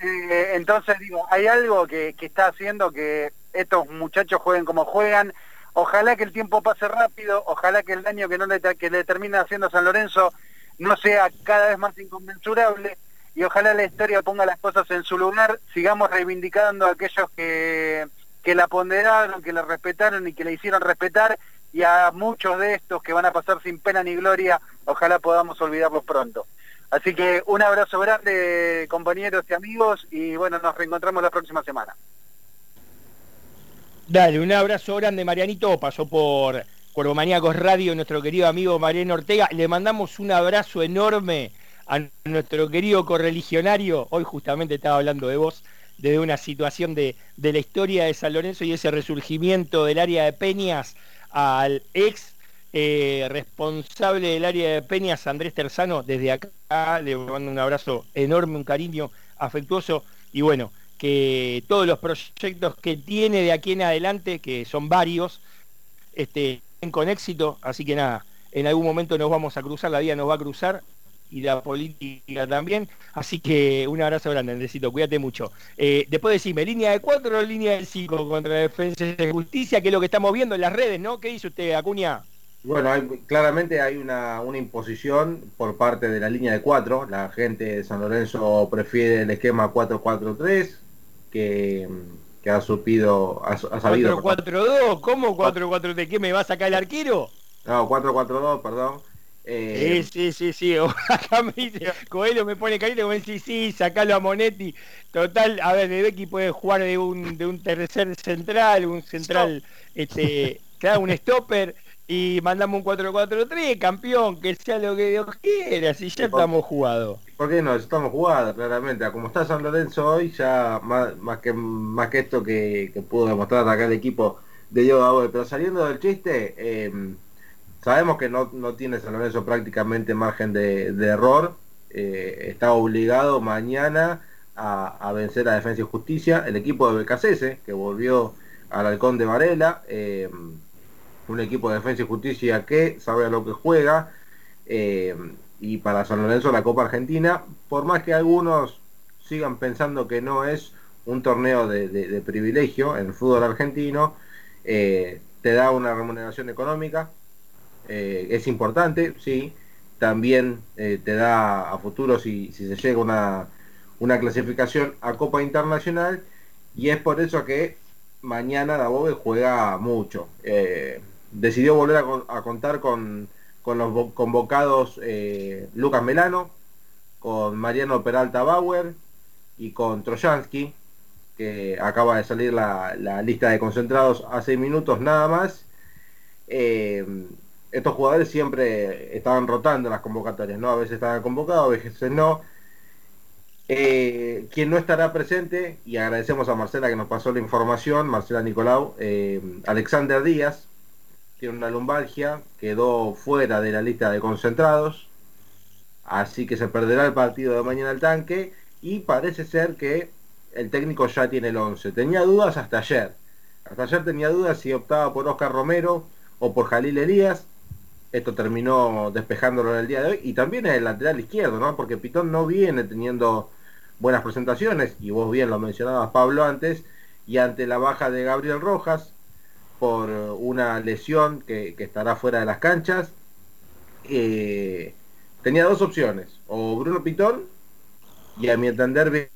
eh, entonces digo, hay algo que, que está haciendo que estos muchachos jueguen como juegan, ojalá que el tiempo pase rápido, ojalá que el daño que, no le, que le termina haciendo San Lorenzo no sea cada vez más inconmensurable, y ojalá la historia ponga las cosas en su lugar, sigamos reivindicando a aquellos que, que la ponderaron, que la respetaron y que la hicieron respetar, y a muchos de estos que van a pasar sin pena ni gloria, ojalá podamos olvidarlos pronto. Así que un abrazo grande, compañeros y amigos, y bueno, nos reencontramos la próxima semana. Dale, un abrazo grande, Marianito. Pasó por Cuervo Maníacos Radio, nuestro querido amigo Mariano Ortega. Le mandamos un abrazo enorme a nuestro querido correligionario, hoy justamente estaba hablando de vos, desde una situación de, la historia de San Lorenzo y ese resurgimiento del área de Peñas al ex eh, responsable del área de Peñas, Andrés Terzano, desde acá le mando un abrazo enorme, un cariño afectuoso y bueno, que todos los proyectos que tiene de aquí en adelante, que son varios, estén con éxito, así que nada, en algún momento nos vamos a cruzar, la vida nos va a cruzar y la política también. Así que un abrazo grande, Andresito, cuídate mucho. Eh, después decime, línea de cuatro o línea de cinco contra Defensa de Justicia, que es lo que estamos viendo en las redes, ¿no? ¿Qué dice usted, Acuña? Bueno, claramente hay una, imposición por parte de la línea de cuatro. La gente de San Lorenzo prefiere el esquema 4-4-3, que, que ha supido, ha, sabido... 4-4-2, ¿cómo 4-4-3? ¿Qué me va a sacar el arquero? No, 4-4-2, perdón. Eh, sí, sí, sí, sí. Acá me dice, Coelho me pone carita como sí, sí, sacalo a Monetti. Total, a ver, de Becky puede jugar de un, de un tercer central, un central, este, claro, un stopper, y mandamos un 4-4-3, campeón, que sea lo que Dios quiera, si ya estamos jugados. ¿Por qué no? Estamos jugados, claramente. Como está San Lorenzo hoy, ya más, más que más que esto que, pudo demostrar acá el equipo de Yoga Pero saliendo del chiste, eh, Sabemos que no, tiene San Lorenzo prácticamente margen de, error. Eh, está obligado mañana a, vencer a Defensa y Justicia. El equipo de BKCS, que volvió al Halcón de Varela. Eh, un equipo de Defensa y Justicia que sabe a lo que juega. Eh, y para San Lorenzo la Copa Argentina, por más que algunos sigan pensando que no es un torneo de, privilegio en el fútbol argentino, te da una remuneración económica, eh, es importante, sí, también eh, te da a futuro si, se llega una, una clasificación a Copa Internacional. Y es por eso que mañana Dabove juega mucho. Eh, decidió volver a, contar con, con, los convocados Lucas Melano, con Mariano Peralta Bauer y con Trojansky, que acaba de salir la, la lista de concentrados hace minutos nada más estos jugadores siempre estaban rotando las convocatorias, ¿no? A veces estaban convocados, a veces no. Eh, quien no estará presente, y agradecemos a Marcela que nos pasó la información, Marcela Nicolau, eh, Alexander Díaz, tiene una lumbalgia, quedó fuera de la lista de concentrados, así que se perderá el partido de mañana al tanque, y parece ser que el técnico ya tiene el 11. Tenía dudas hasta ayer. Hasta ayer tenía dudas si optaba por Oscar Romero o por Jalil Elías. Esto terminó despejándolo en el día de hoy. Y también en el lateral izquierdo, ¿no? Porque Pitón no viene teniendo buenas presentaciones. Y vos bien lo mencionabas, Pablo, antes. Y ante la baja de Gabriel Rojas por una lesión que, estará fuera de las canchas, eh, tenía dos opciones. O Bruno Pitón y a mi entender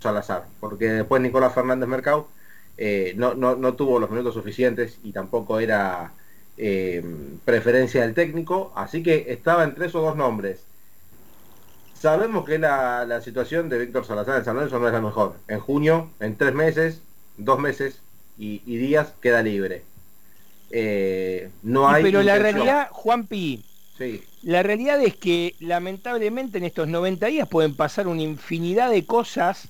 Salazar. Porque después Nicolás Fernández Mercado eh, no, no tuvo los minutos suficientes y tampoco era eh, preferencia del técnico, así que estaba entre esos dos nombres. Sabemos que la, situación de Víctor Salazar en San Lorenzo no es la mejor. En junio, en tres meses, dos meses y, días, queda libre. Eh, no hay pero la realidad, Juan Pi, sí. la realidad es que lamentablemente en estos 90 días pueden pasar una infinidad de cosas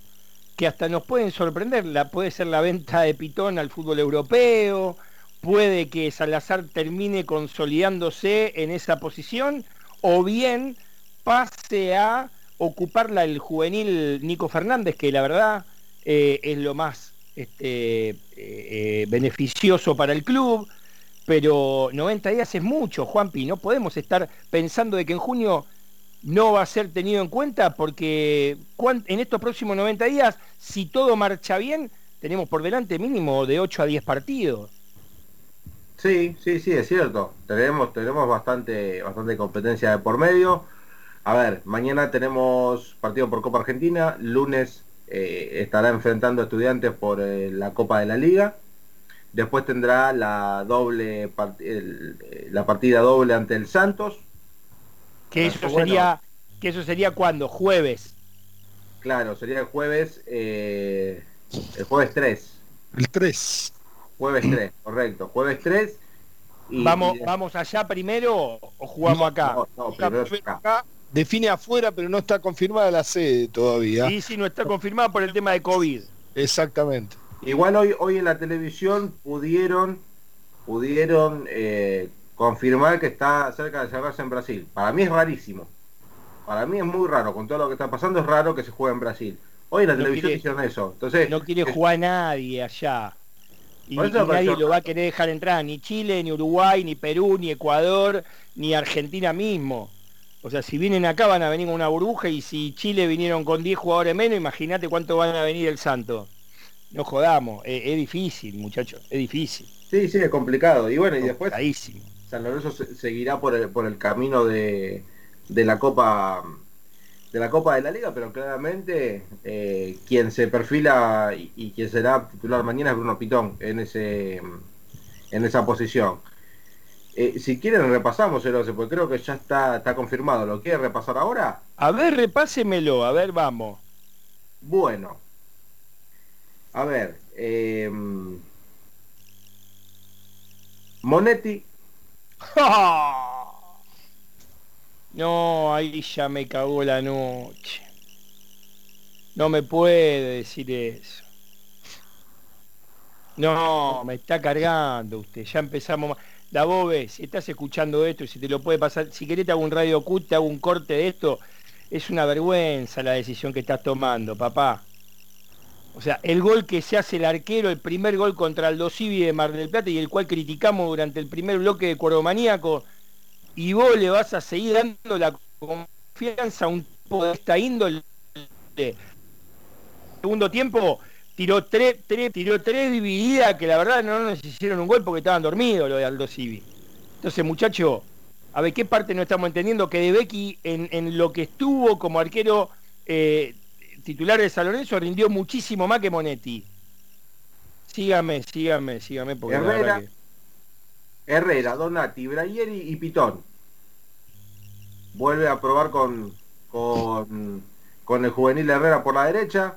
que hasta nos pueden sorprender. La, puede ser la venta de Pitón al fútbol europeo, puede que Salazar termine consolidándose en esa posición, o bien pase a ocuparla el juvenil Nico Fernández, que la verdad eh, es lo más este, eh, eh, beneficioso para el club, pero 90 días es mucho, Juanpi, no podemos estar pensando de que en junio no va a ser tenido en cuenta porque en estos próximos 90 días, si todo marcha bien, tenemos por delante mínimo de 8 a 10 partidos. Sí, sí, sí, es cierto. Tenemos, tenemos bastante, bastante competencia de por medio. A ver, mañana tenemos partido por Copa Argentina, lunes eh, estará enfrentando a estudiantes por eh, la Copa de la Liga, después tendrá la doble eh, la partida doble ante el Santos. Que eso sería, que eso sería cuando, jueves. Claro, sería el jueves, el jueves 3. El 3. Jueves 3, correcto. Jueves 3. vamos, ¿Vamos allá primero o jugamos acá? No, primero acá define afuera, pero no está confirmada la sede todavía. Sí, sí, no está confirmada por el tema de COVID. Exactamente. Igual hoy, hoy en la televisión pudieron, pudieron eh, confirmar que está cerca de cerrarse en Brasil. Para mí es rarísimo. Para mí es muy raro, con todo lo que está pasando es raro que se juegue en Brasil. Hoy en la televisión hicieron eso. Entonces, no quiere jugar nadie allá. Y, nadie lo va a querer dejar entrar, ni Chile, ni Uruguay, ni Perú, ni Ecuador, ni Argentina mismo. O sea, si vienen acá van a venir con una burbuja y si Chile vinieron con 10 jugadores menos, imagínate cuánto van a venir el Santo. No jodamos, es, difícil, muchachos, es difícil. Sí, sí, es complicado. Y bueno, y después San Lorenzo seguirá por el, por el camino de, la Copa de la Copa de la Liga, pero claramente eh, quien se perfila y, y, quien será titular mañana es Bruno Pitón en ese en esa posición. Eh, si quieren repasamos el 11, porque creo que ya está, está confirmado. ¿Lo quiere repasar ahora? A ver, repásemelo, a ver, vamos. Bueno. A ver. Em, Monetti. No, ahí ya me cagó la noche. No me puede decir eso. No, me está cargando usted. Ya empezamos. La Bobe, si estás escuchando esto y si te lo puede pasar, si querés te hago un radio cut, te hago un corte de esto, es una vergüenza la decisión que estás tomando, papá. O sea, el gol que se hace el arquero, el primer gol contra el Civi de Mar del Plata y el cual criticamos durante el primer bloque de Cuervo Maníaco, y vos le vas a seguir dando la confianza a un tipo de esta índole. Segundo tiempo, tiró tres, tres, tiró tres divididas que la verdad no nos hicieron un gol porque estaban dormidos lo de Aldo Civi. Entonces, muchacho, a ver qué parte no estamos entendiendo que De Becky en, lo que estuvo como arquero eh, titular de San Lorenzo rindió muchísimo más que Monetti. Sígame, sígame, sígame porque Herrera, Herrera, Donati, Brayeri y Pitón. Vuelve a probar con, con, con el juvenil Herrera por la derecha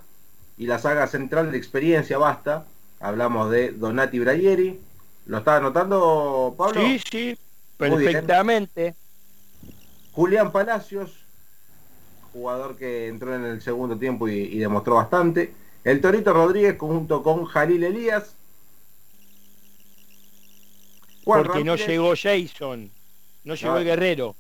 y la saga central de experiencia basta. Hablamos de Donati Brayeri. ¿Lo está anotando, Pablo? Sí, sí, perfectamente. Julián Palacios, jugador que entró en el segundo tiempo y, demostró bastante. El Torito Rodríguez junto con Jalil Elías. Porque no llegó Jason, no llegó el Guerrero.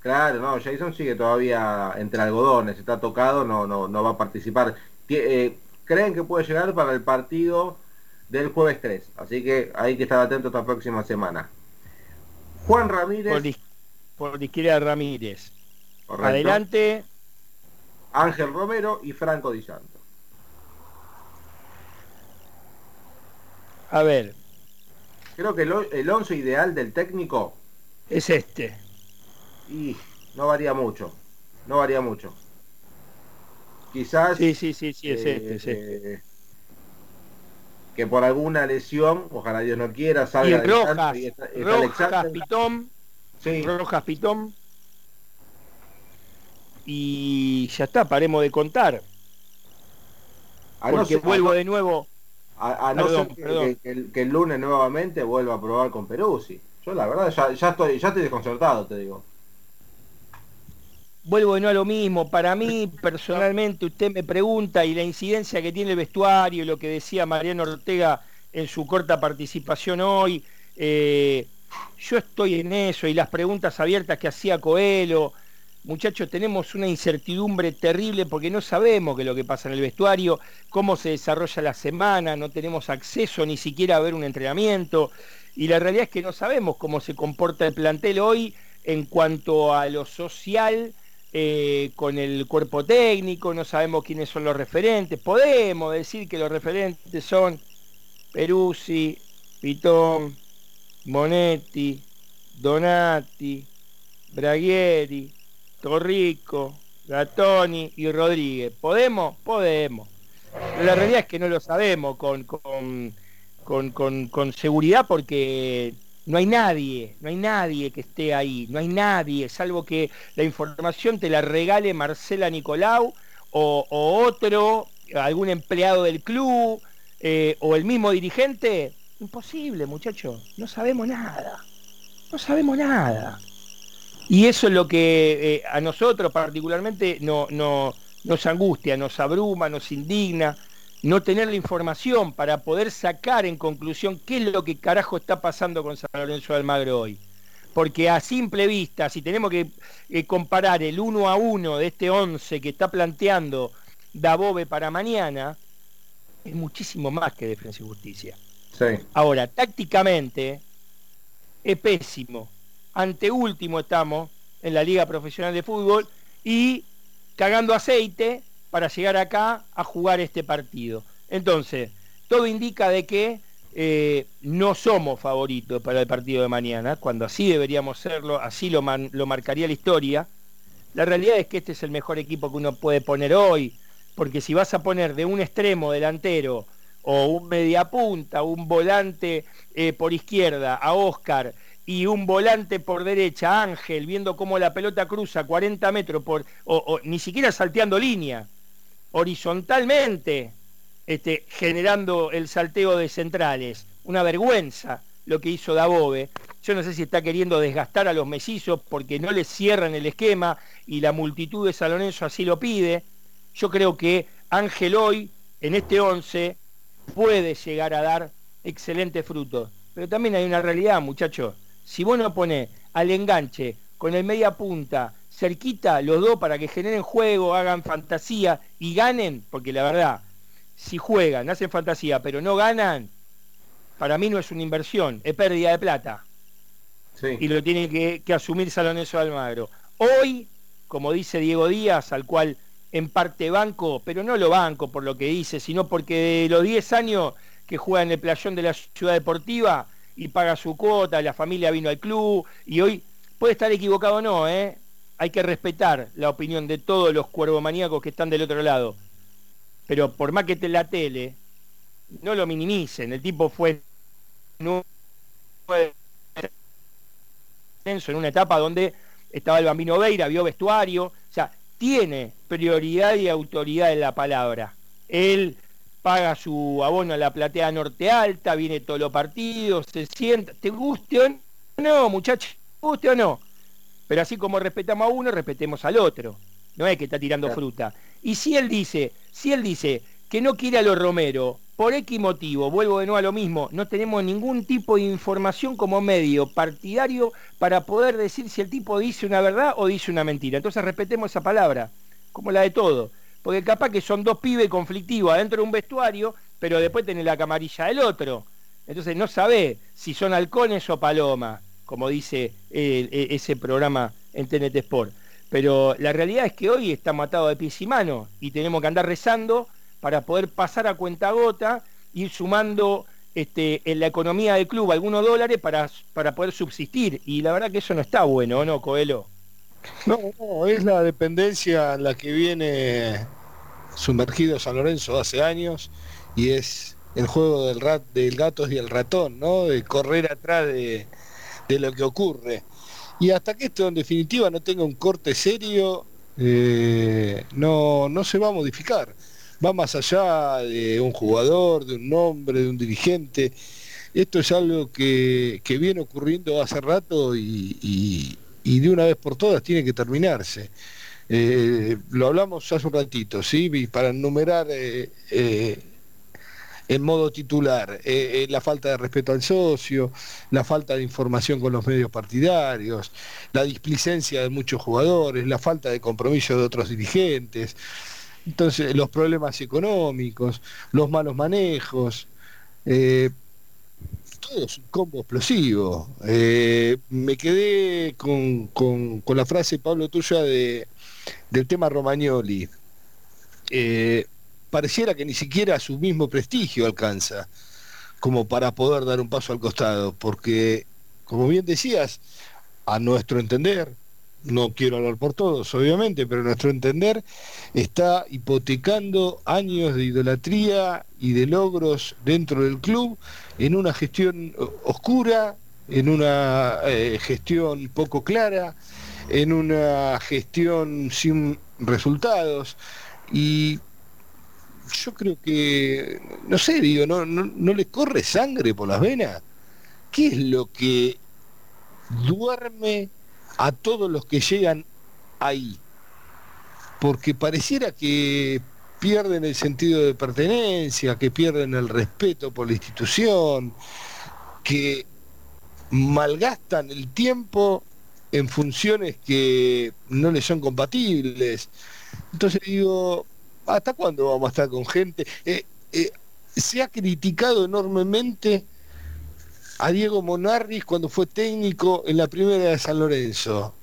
Claro, no, Jason sigue todavía entre algodones, está tocado, no, no, no va a participar. Eh, creen que puede llegar para el partido del jueves 3. Así que hay que estar atentos esta próxima semana. Juan Ramírez. Por, la izquierda Ramírez. Adelante. Ángel Romero y Franco Di Santo. A ver. Creo que el 11 ideal del técnico es este. Y no varía mucho. No varía mucho. Quizás. Sí, sí, sí, sí, es este, este. Que por alguna lesión, ojalá Dios no quiera, salga y Rojas, Rojas, Pitón. Sí. Rojas, Pitón. y ya está, paremos de contar. Porque vuelvo de nuevo. A, no ser que, el, lunes nuevamente vuelva a probar con Peruzzi. Yo la verdad ya, ya, estoy ya estoy desconcertado, te digo. Vuelvo de nuevo a lo mismo. Para mí, personalmente, usted me pregunta y la incidencia que tiene el vestuario, lo que decía Mariano Ortega en su corta participación hoy, eh, yo estoy en eso y las preguntas abiertas que hacía Coelho, muchachos, tenemos una incertidumbre terrible porque no sabemos qué es lo que pasa en el vestuario, cómo se desarrolla la semana, no tenemos acceso ni siquiera a ver un entrenamiento y la realidad es que no sabemos cómo se comporta el plantel hoy en cuanto a lo social. Eh, con el cuerpo técnico, no sabemos quiénes son los referentes. Podemos decir que los referentes son Peruzzi, Pitón, Monetti, Donati, Braghieri, Torrico, Gatoni y Rodríguez. ¿Podemos? Podemos. Pero la realidad es que no lo sabemos con, con, con, seguridad porque no hay nadie, no hay nadie que esté ahí, no hay nadie, salvo que la información te la regale Marcela Nicolau o, otro, algún empleado del club eh, o el mismo dirigente. Imposible, muchachos, no sabemos nada, no sabemos nada. Y eso es lo que eh, a nosotros particularmente no, nos angustia, nos abruma, nos indigna, no tener la información para poder sacar en conclusión qué es lo que carajo está pasando con San Lorenzo de Almagro hoy. Porque a simple vista, si tenemos que eh, comparar el uno a uno de este 11 que está planteando Dabove para mañana, es muchísimo más que Defensa y Justicia. Ahora, tácticamente, es pésimo anteúltimo estamos en la Liga Profesional de Fútbol y cagando aceite para llegar acá a jugar este partido. Entonces, todo indica de que eh, no somos favoritos para el partido de mañana, cuando así deberíamos serlo, así lo, lo marcaría la historia. La realidad es que este es el mejor equipo que uno puede poner hoy, porque si vas a poner de un extremo delantero o un mediapunta, un volante eh, por izquierda a Oscar y un volante por derecha, Ángel, viendo cómo la pelota cruza 40 metros, por, o, ni siquiera salteando línea, horizontalmente, este, generando el salteo de centrales. Una vergüenza lo que hizo Dabove. Yo no sé si está queriendo desgastar a los mesizos porque no les cierran el esquema y la multitud de San así lo pide. Yo creo que Ángel hoy, en este 11, puede llegar a dar excelentes frutos. Pero también hay una realidad, muchachos si vos no pones al enganche con el media punta cerquita los dos para que generen juego, hagan fantasía y ganen, porque la verdad, si juegan, hacen fantasía, pero no ganan, para mí no es una inversión, es pérdida de plata. Y lo tiene que, asumir Saloneso Almagro. Hoy, como dice Diego Díaz, al cual en parte banco, pero no lo banco por lo que dice, sino porque de los 10 años que juega en el playón de la ciudad deportiva, y paga su cuota, la familia vino al club y hoy puede estar equivocado o no, ¿eh? hay que respetar la opinión de todos los cuervomaníacos que están del otro lado. Pero por más que te la tele, no lo minimicen. El tipo fue, en una etapa donde estaba el bambino Veira, vio vestuario, o sea, tiene prioridad y autoridad en la palabra. Él paga su abono a la platea norte alta, viene todos los partidos, se sienta, te guste o no, muchachos, guste o no. Pero así como respetamos a uno, respetemos al otro. No es que está tirando fruta. Y si él dice, si él dice que no quiere a los Romero, por X motivo, vuelvo de nuevo a lo mismo, no tenemos ningún tipo de información como medio partidario para poder decir si el tipo dice una verdad o dice una mentira. Entonces respetemos esa palabra, como la de todo porque capaz que son dos pibes conflictivos adentro de un vestuario, pero después tenés la camarilla del otro. Entonces no sabe si son halcones o palomas, como dice e, ese programa en TNT Sport. Pero la realidad es que hoy está matado de pies y manos y tenemos que andar rezando para poder pasar a cuenta gota, ir sumando este, en la economía del club algunos dólares para, para poder subsistir. Y la verdad que eso no está bueno, ¿no, Coelho? No, no, es la dependencia en la que viene sumergido San Lorenzo hace años y es el juego del, rat, del gato y el ratón, ¿no? De correr atrás de, lo que ocurre. Y hasta que esto en definitiva no tenga un corte serio, Eh, no, no se va a modificar. Va más allá de un jugador, de un nombre, de un dirigente. Esto es algo que, viene ocurriendo hace rato y, de una vez por todas tiene que terminarse. Eh, lo hablamos hace un ratito, ¿sí? para enumerar eh, en modo titular, eh, eh, la falta de respeto al socio, la falta de información con los medios partidarios, la displicencia de muchos jugadores, la falta de compromiso de otros dirigentes, entonces los problemas económicos, los malos manejos, eh, todo es un combo explosivo. me quedé con, la frase, Pablo, tuya de, del tema Romagnoli pareciera que ni siquiera su mismo prestigio alcanza como para poder dar un paso al costado, porque, como bien decías, a nuestro entender, no quiero hablar por todos, obviamente, pero nuestro entender está hipotecando años de idolatría y de logros dentro del club en una gestión oscura, en una eh, gestión poco clara, en una gestión sin resultados y yo creo que, no sé, digo, no, no, le corre sangre por las venas. ¿Qué es lo que duerme a todos los que llegan ahí? Porque pareciera que pierden el sentido de pertenencia, que pierden el respeto por la institución, que malgastan el tiempo en funciones que no les son compatibles. Entonces digo, ¿hasta cuándo vamos a estar con gente? Eh, eh, se ha criticado enormemente a Diego Monarris cuando fue técnico en la primera de San Lorenzo.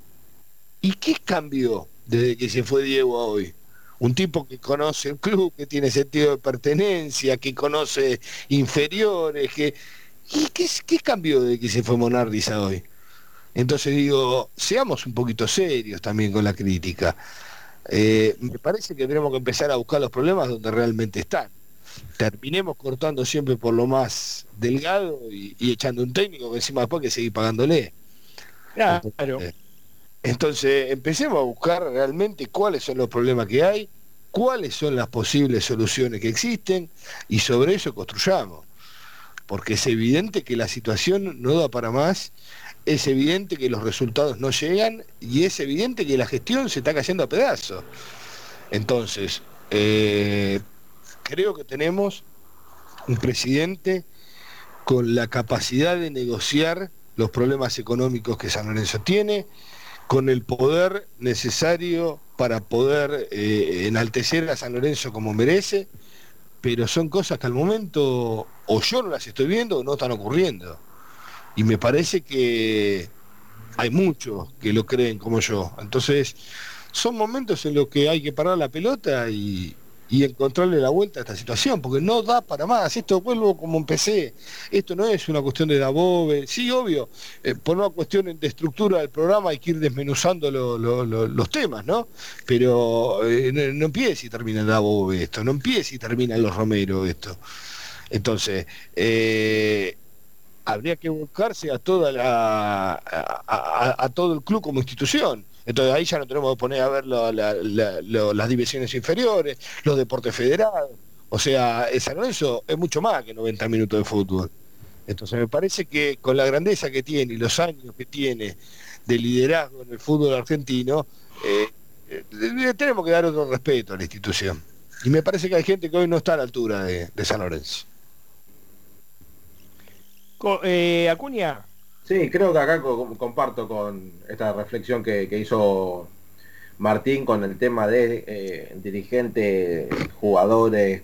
¿Y qué cambió desde que se fue Diego a hoy? Un tipo que conoce el club, que tiene sentido de pertenencia, que conoce inferiores. ¿Y qué, qué cambió desde que se fue Monarris a hoy? Entonces digo, seamos un poquito serios también con la crítica. Eh, me parece que tenemos que empezar a buscar los problemas donde realmente están. Terminemos cortando siempre por lo más delgado y, echando un técnico que encima después que seguir pagándole. Claro. Entonces, empecemos a buscar realmente cuáles son los problemas que hay, cuáles son las posibles soluciones que existen y sobre eso construyamos. Porque es evidente que la situación no da para más es evidente que los resultados no llegan y es evidente que la gestión se está cayendo a pedazos. Entonces, eh, creo que tenemos un presidente con la capacidad de negociar los problemas económicos que San Lorenzo tiene, con el poder necesario para poder eh, enaltecer a San Lorenzo como merece, pero son cosas que al momento o yo no las estoy viendo o no están ocurriendo. Y me parece que hay muchos que lo creen como yo. Entonces, son momentos en los que hay que parar la pelota y, encontrarle la vuelta a esta situación, porque no da para más. Esto vuelvo como empecé. Esto no es una cuestión de Dabove. Sí, obvio, eh, por una cuestión de estructura del programa hay que ir desmenuzando los temas, ¿no? Pero eh, no, empieza y termina Dabove esto, no empieza y termina los Romero esto. Entonces, eh, habría que buscarse a toda la a, todo el club como institución. Entonces ahí ya no tenemos que poner a ver las divisiones inferiores, los deportes federados. O sea, San Lorenzo es mucho más que 90 minutos de fútbol. Entonces me parece que con la grandeza que tiene y los años que tiene de liderazgo en el fútbol argentino, eh, eh, tenemos que dar otro respeto a la institución. Y me parece que hay gente que hoy no está a la altura de San Lorenzo. Eh, Acuña. Sí, creo que acá comparto con esta reflexión que, hizo Martín con el tema de eh, dirigentes, jugadores,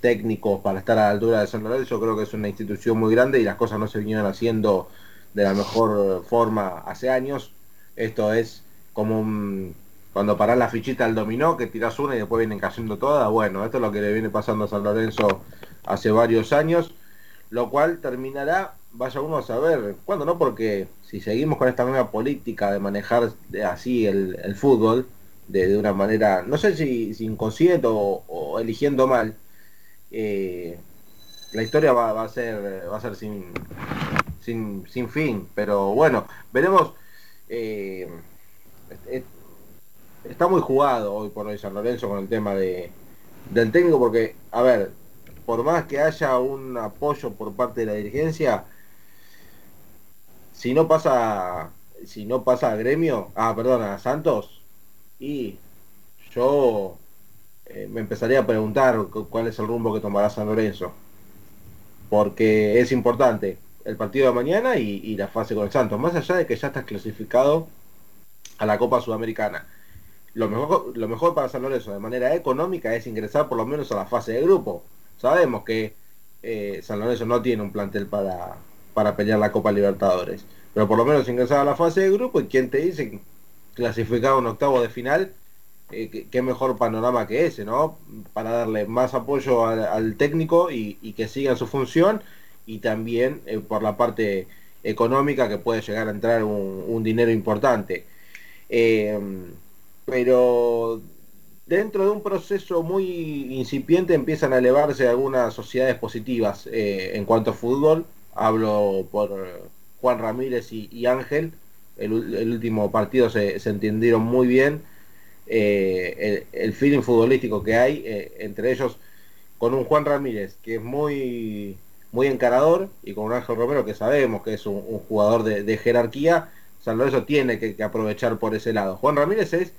técnicos para estar a la altura de San Lorenzo. Creo que es una institución muy grande y las cosas no se vinieron haciendo de la mejor forma hace años. Esto es como cuando parás la fichita al dominó, que tirás una y después vienen cayendo todas. Bueno, esto es lo que le viene pasando a San Lorenzo hace varios años lo cual terminará, vaya uno a saber cuándo, ¿no? Porque si seguimos con esta misma política de manejar así el, fútbol, de, una manera, no sé si, inconsciente o, eligiendo mal, eh, la historia va, a ser va a ser sin, sin, fin, pero bueno, veremos. Eh, está muy jugado hoy por hoy San Lorenzo con el tema de, del técnico, porque, a ver, por más que haya un apoyo por parte de la dirigencia, si no pasa, si no pasa a gremio, ah, perdón, a Santos, y yo eh, me empezaría a preguntar cuál es el rumbo que tomará San Lorenzo. Porque es importante el partido de mañana y, la fase con el Santos, más allá de que ya estás clasificado a la Copa Sudamericana. Lo mejor, lo mejor para San Lorenzo de manera económica es ingresar por lo menos a la fase de grupo. Sabemos que eh, San Lorenzo no tiene un plantel para, para pelear la Copa Libertadores. Pero por lo menos ingresar a la fase de grupo y quien te dice clasificado un octavo de final, eh, qué, mejor panorama que ese, ¿no? Para darle más apoyo al, técnico y, que siga su función y también eh, por la parte económica que puede llegar a entrar un, dinero importante. Em, pero dentro de un proceso muy incipiente empiezan a elevarse algunas sociedades positivas eh, en cuanto a fútbol. Hablo por Juan Ramírez y, Ángel. El, último partido se, entendieron muy bien. Eh, el, feeling futbolístico que hay eh, entre ellos con un Juan Ramírez que es muy muy encarador y con un Ángel Romero que sabemos que es un, jugador de, jerarquía San Lorenzo tiene que, aprovechar por ese lado Juan Ramírez es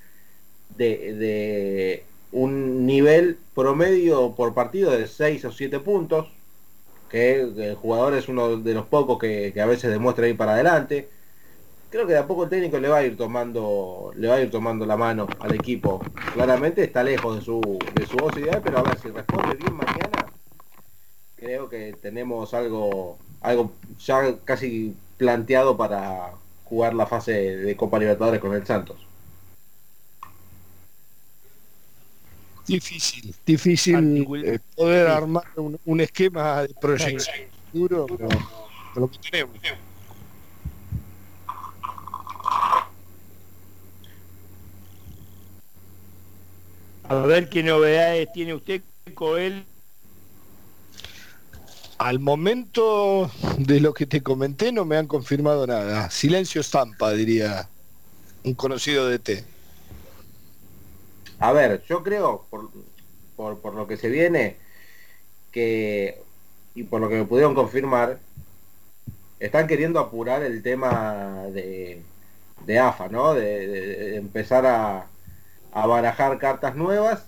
de, un nivel promedio por partido de 6 o 7 puntos que el jugador es uno de los pocos que, a veces demuestra ir para adelante. Creo que de a poco el técnico le va a ir tomando, le va a ir tomando la mano al equipo. Claramente está lejos de su, de su voz ideal, pero a ver si responde bien mañana, creo que tenemos algo, algo ya casi planteado para jugar la fase de Copa Libertadores con el Santos. Difícil, difícil eh, poder armar un, esquema de proyección duro, pero, lo que tenemos. A ver qué novedades tiene usted, Coel. Al momento de lo que te comenté no me han confirmado nada. Silencio estampa, diría un conocido de T. A ver, yo creo, por, por, lo que se viene, que, y por lo que me pudieron confirmar, están queriendo apurar el tema de, de AFA, ¿no? De, empezar a, barajar cartas nuevas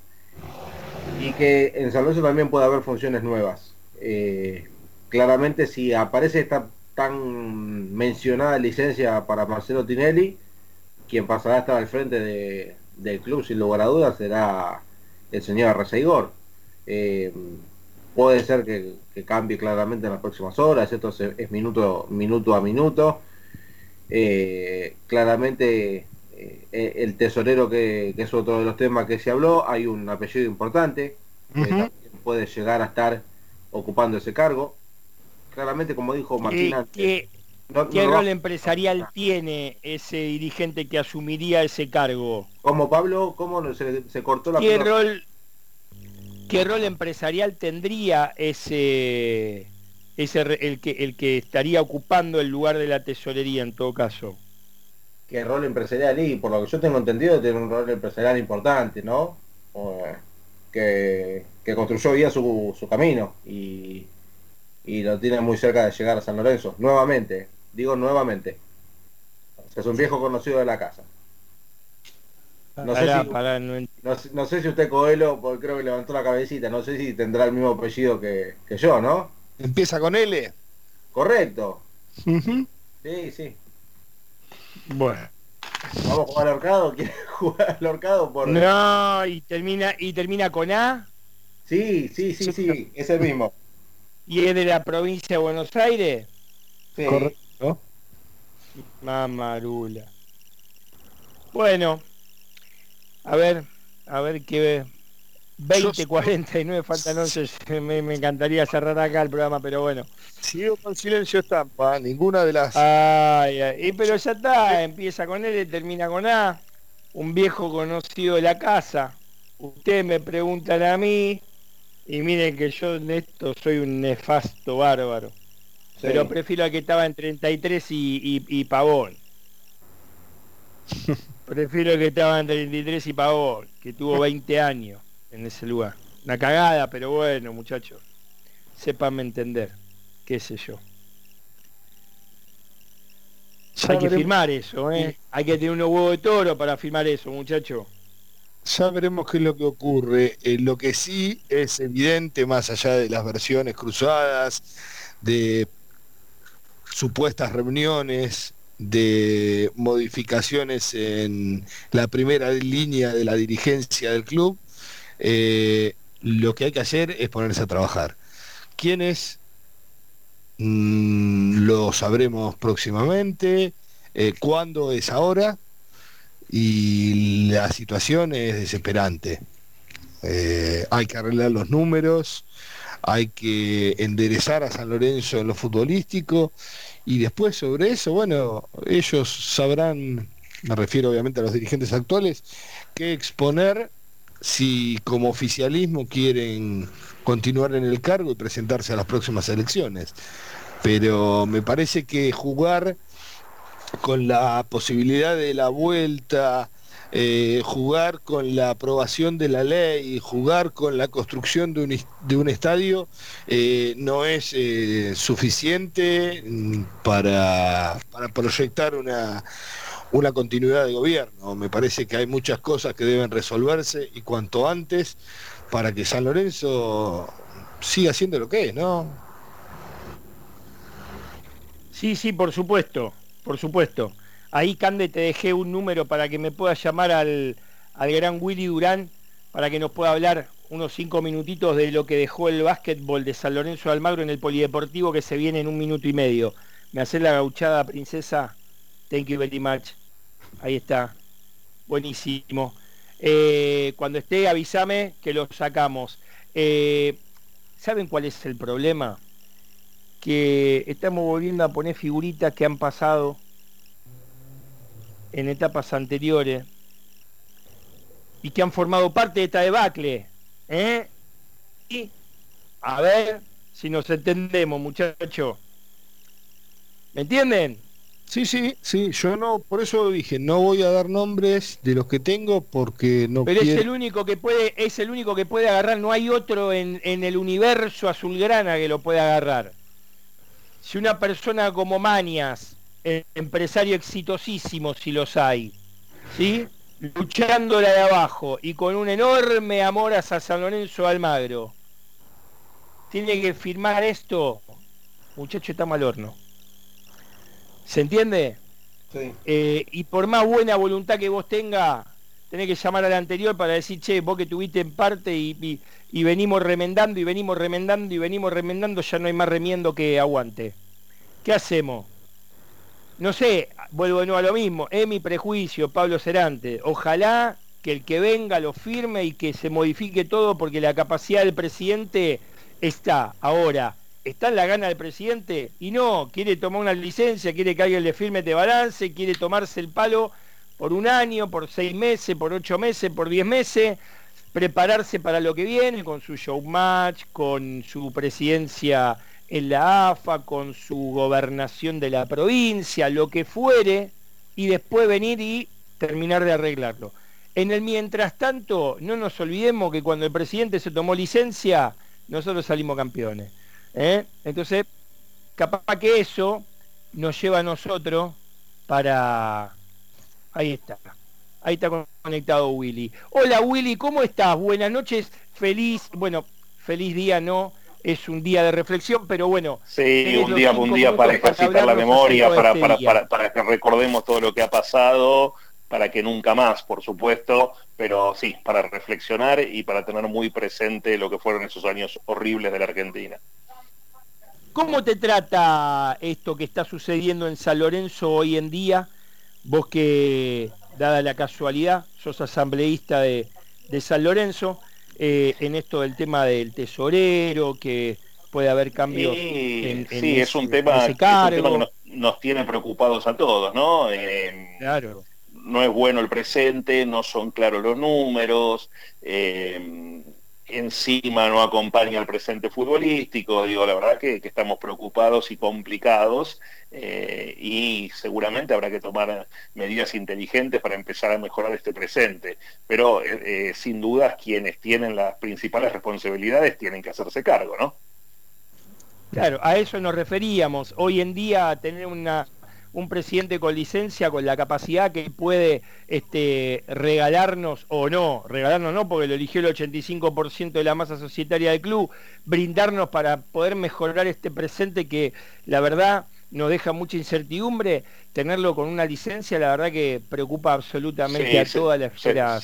y que en San Luis también puede haber funciones nuevas. Eh, claramente si aparece esta tan mencionada licencia para Marcelo Tinelli, quien pasará a estar al frente de, del club, sin lugar a dudas, será el señor Arreceigor. Eh, puede ser que, cambie claramente en las próximas horas, esto es, minuto, minuto a minuto. Eh, claramente eh, el tesorero que, es otro de los temas que se habló, hay un apellido importante que puede llegar a estar ocupando ese cargo. Claramente, como dijo Martín ¿Qué rol empresarial tiene ese dirigente que asumiría ese cargo? Como Pablo, ¿cómo se, cortó la ¿Qué rol, ¿Qué rol empresarial tendría ese, ese el, que, el que estaría ocupando el lugar de la tesorería en todo caso? ¿Qué rol empresarial? Y por lo que yo tengo entendido, tiene un rol empresarial importante, ¿no? que, que construyó ya su, su camino y, y lo tiene muy cerca de llegar a San Lorenzo, nuevamente digo nuevamente. es un viejo conocido de la casa. No, sé, si, usted Coelho, porque creo que levantó la cabecita, no sé si tendrá el mismo apellido que, yo, ¿no? Empieza con L. Correcto. Sí, sí. Bueno. ¿Vamos a jugar al horcado? ¿Quiere jugar al horcado? Por... No, y termina, y termina con A. Sí, sí, sí, sí, es el mismo. ¿Y es de la provincia de Buenos Aires? Sí. Correcto. Mamarula. Bueno, a ver, a ver qué 20, 49 faltan 11. Me, me, encantaría cerrar acá el programa, pero bueno. Sigo con silencio estampa, ninguna de las. Ay, ay, pero ya está, empieza con L, termina con A. Un viejo conocido de la casa. Ustedes me preguntan a mí, y miren que yo en esto soy un nefasto bárbaro. Pero prefiero a que estaba en 33 y, y, Pavón. Prefiero que estaba en 33 y pagó, que tuvo 20 años en ese lugar. Una cagada, pero bueno, muchachos. Sépanme entender. Qué sé yo. Hay que firmar eso, ¿eh? Hay que tener unos huevos de toro para firmar eso, muchacho. Ya veremos qué es lo que ocurre. Eh, lo que sí es evidente, más allá de las versiones cruzadas, de supuestas reuniones, de modificaciones en la primera línea de la dirigencia del club, eh, lo que hay que hacer es ponerse a trabajar. ¿Quiénes? Mm, lo sabremos próximamente. Eh, ¿Cuándo es ahora? Y la situación es desesperante. Eh, hay que arreglar los números, hay que enderezar a San Lorenzo en lo futbolístico y después sobre eso, bueno, ellos sabrán, me refiero obviamente a los dirigentes actuales, qué exponer si como oficialismo quieren continuar en el cargo y presentarse a las próximas elecciones. Pero me parece que jugar con la posibilidad de la vuelta, eh, jugar con la aprobación de la ley, jugar con la construcción de un, de un estadio, eh, no es eh, suficiente mm, para, proyectar una, una continuidad de gobierno. Me parece que hay muchas cosas que deben resolverse y cuanto antes para que San Lorenzo siga siendo lo que es, ¿no? Sí, sí, por supuesto, por supuesto. Ahí, Cande, te dejé un número para que me puedas llamar al, al gran Willy Durán para que nos pueda hablar unos cinco minutitos de lo que dejó el básquetbol de San Lorenzo Almagro en el Polideportivo que se viene en un minuto y medio. ¿Me hace la gauchada, princesa? Thank you very much. Ahí está. Buenísimo. Eh, cuando esté, avísame que lo sacamos. Eh, ¿Saben cuál es el problema? Que estamos volviendo a poner figuritas que han pasado en etapas anteriores y que han formado parte de esta debacle. ¿eh? Y a ver si nos entendemos, muchachos. ¿Me entienden? Sí, sí, sí, yo no, por eso dije, no voy a dar nombres de los que tengo porque no Pero es el único que puede, es el único que puede agarrar, no hay otro en, en el universo azulgrana que lo pueda agarrar. Si una persona como Manias, empresario exitosísimo si los hay, ¿sí? luchándola de abajo y con un enorme amor a San Lorenzo Almagro, tiene que firmar esto, muchacho está mal horno. ¿Se entiende? Sí. Eh, y por más buena voluntad que vos tenga, tenés que llamar al anterior para decir, che, vos que tuviste en parte y, y, venimos remendando y venimos remendando y venimos remendando, ya no hay más remiendo que aguante. ¿Qué hacemos? No sé, vuelvo de nuevo a lo mismo, es mi prejuicio, Pablo Cerante. Ojalá que el que venga lo firme y que se modifique todo porque la capacidad del presidente está. Ahora está en la gana del presidente y no, quiere tomar una licencia, quiere que alguien le firme de balance, quiere tomarse el palo por un año, por seis meses, por ocho meses, por diez meses, prepararse para lo que viene con su showmatch, con su presidencia en la AFA, con su gobernación de la provincia, lo que fuere, y después venir y terminar de arreglarlo. En el mientras tanto, no nos olvidemos que cuando el presidente se tomó licencia, nosotros salimos campeones. ¿eh? Entonces, capaz que eso nos lleva a nosotros para... Ahí está. Ahí está conectado Willy. Hola Willy, ¿cómo estás? Buenas noches, feliz, bueno, feliz día no, es un día de reflexión, pero bueno. Sí, un día, un día para ejercitar la memoria, para, este para, para, para, que recordemos todo lo que ha pasado, para que nunca más, por supuesto, pero sí, para reflexionar y para tener muy presente lo que fueron esos años horribles de la Argentina. ¿Cómo te trata esto que está sucediendo en San Lorenzo hoy en día? Vos que, dada la casualidad, sos asambleísta de, San Lorenzo, eh, en esto del tema del tesorero, que puede haber cambios en, sí, es, un tema, que nos, tiene preocupados a todos, ¿no? Eh, claro. No es bueno el presente, no son claros los números, eh, encima no acompaña al presente futbolístico, digo, la verdad que, estamos preocupados y complicados eh, y seguramente habrá que tomar medidas inteligentes para empezar a mejorar este presente, pero eh, sin dudas quienes tienen las principales responsabilidades tienen que hacerse cargo, ¿no? Claro, a eso nos referíamos. Hoy en día tener una un presidente con licencia, con la capacidad que puede este, regalarnos o no, regalarnos no, porque lo eligió el 85% de la masa societaria del club, brindarnos para poder mejorar este presente que la verdad nos deja mucha incertidumbre, tenerlo con una licencia, la verdad que preocupa absolutamente a toda la esfera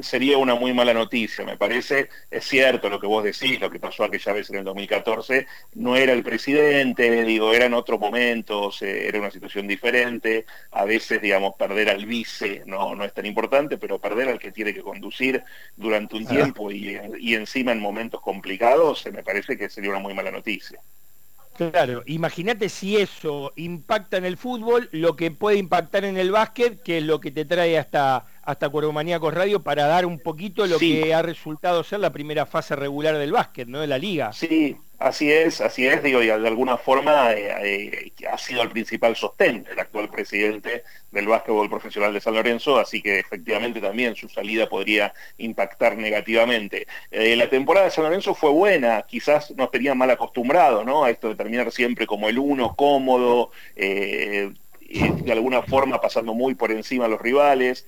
Sería una muy mala noticia, me parece. Es cierto lo que vos decís, lo que pasó aquella vez en el 2014, no era el presidente, digo, eran otros momentos, era una situación diferente. A veces, digamos, perder al vice no, no es tan importante, pero perder al que tiene que conducir durante un tiempo y, y encima en momentos complicados, me parece que sería una muy mala noticia. Claro, imagínate si eso impacta en el fútbol, lo que puede impactar en el básquet, que es lo que te trae hasta, hasta Cuervo Maníacos Radio para dar un poquito lo que ha resultado ser la primera fase regular del básquet, ¿no? De la liga. Sí, Así es, así es, digo, y de alguna forma eh, eh, ha sido el principal sostén el actual presidente del básquetbol profesional de San Lorenzo, así que efectivamente también su salida podría impactar negativamente. Eh, la temporada de San Lorenzo fue buena, quizás nos tenían mal acostumbrado, ¿no? A esto de terminar siempre como el uno, cómodo, de alguna forma pasando muy por encima a los rivales.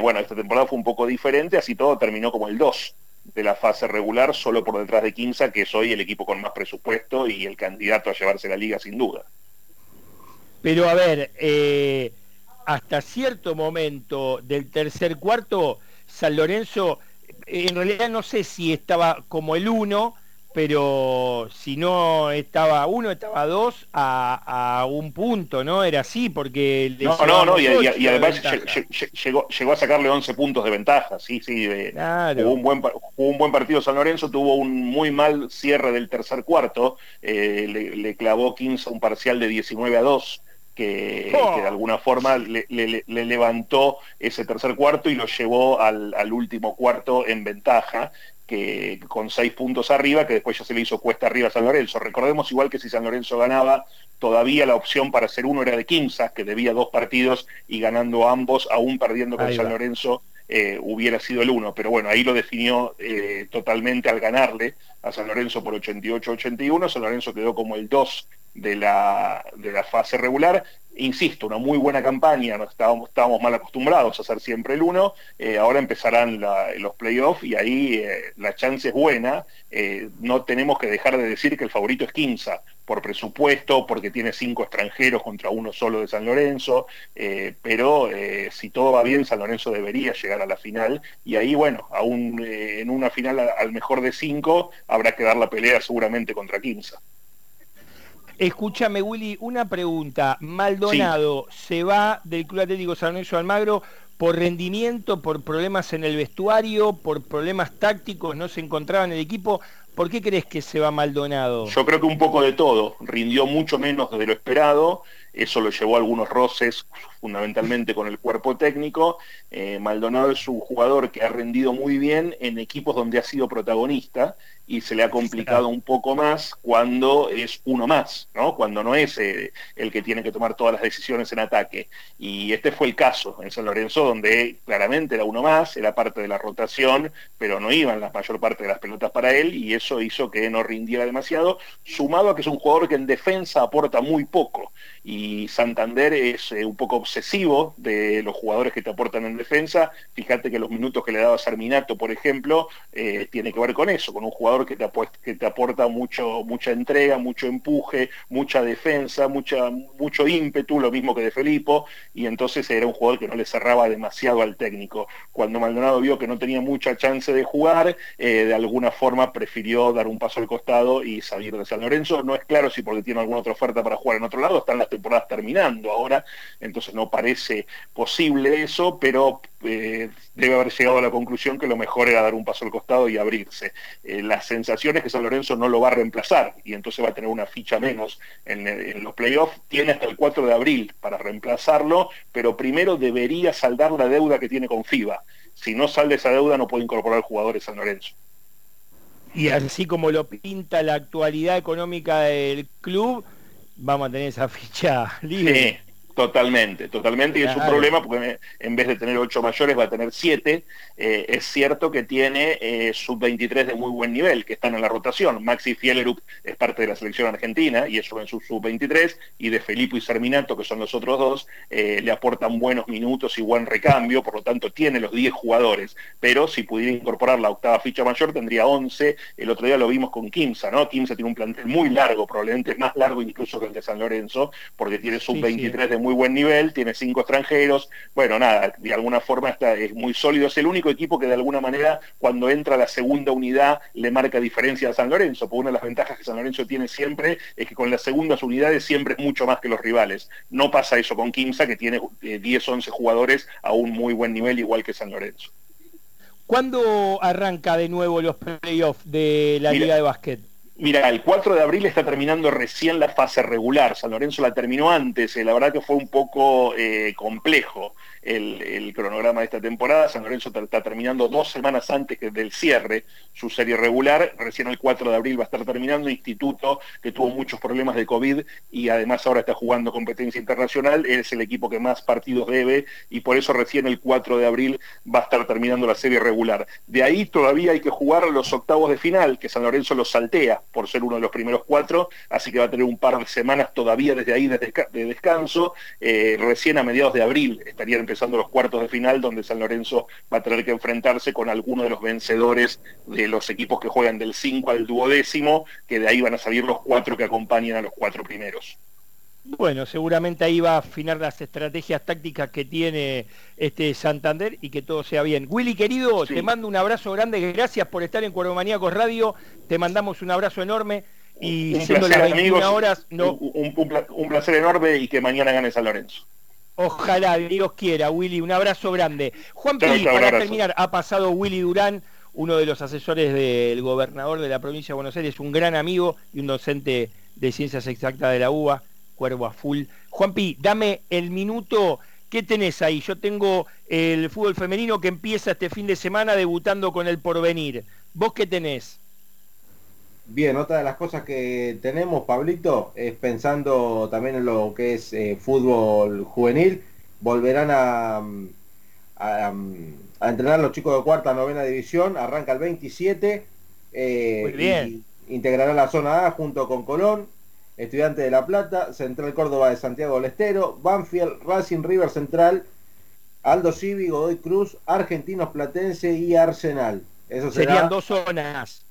bueno, esta temporada fue un poco diferente, así todo terminó como el 2 de la fase regular, solo por detrás de Quinza, que es hoy el equipo con más presupuesto y el candidato a llevarse la liga sin duda. Pero a ver, eh, hasta cierto momento del tercer cuarto, San Lorenzo, en realidad no sé si estaba como el uno, pero si no estaba uno, estaba dos a, un punto, ¿no? Era así, porque... No, no, no, y, además llegó, llegó a sacarle 11 puntos de ventaja, sí, sí. jugó, un buen, un buen partido San Lorenzo, tuvo un muy mal cierre del tercer cuarto, eh, le, clavó 15 un parcial de 19 a 2. Que, de alguna forma le, levantó ese tercer cuarto y lo llevó al, al último cuarto en ventaja que con seis puntos arriba, que después ya se le hizo cuesta arriba a San Lorenzo. Recordemos igual que si San Lorenzo ganaba, todavía la opción para ser uno era de Quinza, que debía dos partidos y ganando ambos, aún perdiendo con San Lorenzo, eh, hubiera sido el uno. Pero bueno, ahí lo definió eh, totalmente al ganarle a San Lorenzo por 88-81. San Lorenzo quedó como el 2 de la, de la fase regular. Insisto, una muy buena campaña, estábamos, mal acostumbrados a hacer siempre el uno, eh, ahora empezarán los playoffs y ahí eh, la chance es buena, eh, no tenemos que dejar de decir que el favorito es Quinza, por presupuesto, porque tiene cinco extranjeros contra uno solo de San Lorenzo, pero si todo va bien, San Lorenzo debería llegar a la final y ahí, bueno, aún en una final al mejor de cinco habrá que dar la pelea seguramente contra Quinza. Escúchame, Willy, una pregunta. Maldonado se va del Club Atlético San Lorenzo Almagro por rendimiento, por problemas en el vestuario, por problemas tácticos, no se encontraba en el equipo. ¿Por qué crees que se va Maldonado? Yo creo que un poco de todo. Rindió mucho menos de lo esperado. Eso lo llevó a algunos roces, fundamentalmente con el cuerpo técnico. Eh, Maldonado es un jugador que ha rendido muy bien en equipos donde ha sido protagonista y se le ha complicado un poco más cuando es uno más, ¿no? Cuando no es eh, el que tiene que tomar todas las decisiones en ataque. Y este fue el caso en San Lorenzo, donde claramente era uno más, era parte de la rotación, pero no iban la mayor parte de las pelotas para él, y eso hizo que no rindiera demasiado, sumado a que es un jugador que en defensa aporta muy poco. Y Santander es eh, un poco obsesivo de los jugadores que te aportan en defensa. Fíjate que los minutos que le daba Sarminato, por ejemplo, eh, tiene que ver con eso, con un jugador que te, que te aporta mucho, mucha entrega, mucho empuje, mucha defensa, mucha, mucho ímpetu, lo mismo que de Felipo, y entonces era un jugador que no le cerraba demasiado al técnico. Cuando Maldonado vio que no tenía mucha chance de jugar, eh, de alguna forma prefirió dar un paso al costado y salir de San Lorenzo. No es claro si porque tiene alguna otra oferta para jugar en otro lado, están las temporadas terminando ahora, entonces parece posible eso, pero eh, debe haber llegado a la conclusión que lo mejor era dar un paso al costado y abrirse. Eh, la sensación es que San Lorenzo no lo va a reemplazar y entonces va a tener una ficha menos en, los playoffs. Tiene hasta el 4 de abril para reemplazarlo, pero primero debería saldar la deuda que tiene con FIBA. Si no salde esa deuda no puede incorporar jugadores San Lorenzo. Y así como lo pinta la actualidad económica del club, vamos a tener esa ficha libre. Totalmente, totalmente, y es un problema porque en vez de tener ocho mayores va a tener siete. Eh, es cierto que tiene eh, sub-23 de muy buen nivel, que están en la rotación. Maxi Fieleruk es parte de la selección argentina y eso en su sub-23, y de Felipe y Serminato, que son los otros dos, eh, le aportan buenos minutos y buen recambio, por lo tanto tiene los 10 jugadores. Pero si pudiera incorporar la octava ficha mayor, tendría 11. El otro día lo vimos con Kimsa, ¿no? Kimsa tiene un plantel muy largo, probablemente más largo incluso que el de San Lorenzo, porque tiene sub-23 de muy muy buen nivel, tiene cinco extranjeros, bueno, nada, de alguna forma está, es muy sólido, es el único equipo que de alguna manera cuando entra a la segunda unidad le marca diferencia a San Lorenzo, porque una de las ventajas que San Lorenzo tiene siempre es que con las segundas unidades siempre es mucho más que los rivales. No pasa eso con Quimsa, que tiene 10, eh, 11 jugadores a un muy buen nivel, igual que San Lorenzo. ¿Cuándo arranca de nuevo los playoffs de la Liga de Básquet? Mira, el 4 de abril está terminando recién la fase regular. San Lorenzo la terminó antes. Eh, la verdad que fue un poco eh, complejo el, cronograma de esta temporada. San Lorenzo está terminando dos semanas antes del cierre su serie regular. Recién el 4 de abril va a estar terminando. Instituto, que tuvo muchos problemas de COVID y además ahora está jugando competencia internacional, es el equipo que más partidos debe y por eso recién el 4 de abril va a estar terminando la serie regular. De ahí todavía hay que jugar los octavos de final, que San Lorenzo los saltea por ser uno de los primeros cuatro, así que va a tener un par de semanas todavía desde ahí de, descanso. Eh, recién a mediados de abril estarían empezando los cuartos de final, donde San Lorenzo va a tener que enfrentarse con alguno de los vencedores de los equipos que juegan del 5 al duodécimo, que de ahí van a salir los cuatro que acompañan a los cuatro primeros. Bueno, seguramente ahí va a afinar las estrategias tácticas que tiene este Santander y que todo sea bien. Willy, querido, te mando un abrazo grande, gracias por estar en Cuervo Maníacos Radio, te mandamos un abrazo enorme y siendo las 21 horas... No... Un, placer enorme y que mañana gane San Lorenzo. Ojalá, Dios quiera, Willy, un abrazo grande. Juan Pili, para terminar, ha pasado Willy Durán, uno de los asesores del gobernador de la provincia de Buenos Aires, un gran amigo y un docente de ciencias exactas de la UBA cuervo a full. Juanpi, dame el minuto. ¿Qué tenés ahí? Yo tengo el fútbol femenino que empieza este fin de semana debutando con el porvenir. ¿Vos qué tenés? Bien, otra de las cosas que tenemos, Pablito, es pensando también en lo que es eh, fútbol juvenil. Volverán a, a, entrenar los chicos de cuarta, novena división. Arranca el 27. Eh, Muy bien. integrará la zona A junto con Colón. Estudiante de La Plata, Central Córdoba de Santiago del Estero, Banfield, Racing River Central, Aldo Civi, Godoy Cruz, Argentinos Platense y Arsenal. Eso Serían dos zonas.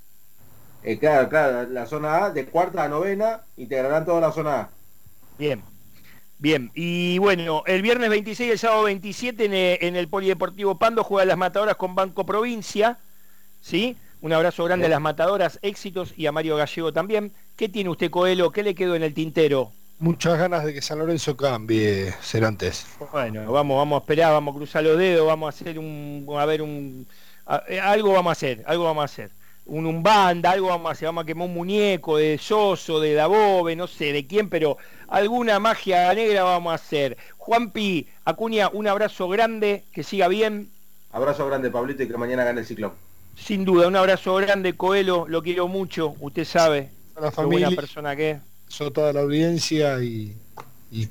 Eh, claro, claro, la zona A de cuarta a novena integrarán toda la zona A. Bien, bien. Y bueno, el viernes 26 y el sábado 27 en, eh, en el Polideportivo Pando juegan las matadoras con Banco Provincia, ¿sí? Un abrazo grande a las matadoras, éxitos y a Mario Gallego también. ¿Qué tiene usted, Coelho? ¿Qué le quedó en el tintero? Muchas ganas de que San Lorenzo cambie, antes. Bueno, vamos, vamos a esperar, vamos a cruzar los dedos, vamos a hacer un, a ver un, eh, algo vamos a hacer, algo vamos a hacer. Un umbanda, algo vamos a hacer, vamos a quemar un muñeco de Soso, de Dabove, no sé de quién, pero alguna magia negra vamos a hacer. Juanpi, Acuña, un abrazo grande, que siga bien. Abrazo grande, Pablito, y que mañana gane el ciclón. Sin duda, un abrazo grande, Coelho, lo quiero mucho, usted sabe. A la familia, buena persona que es. Toda la audiencia y,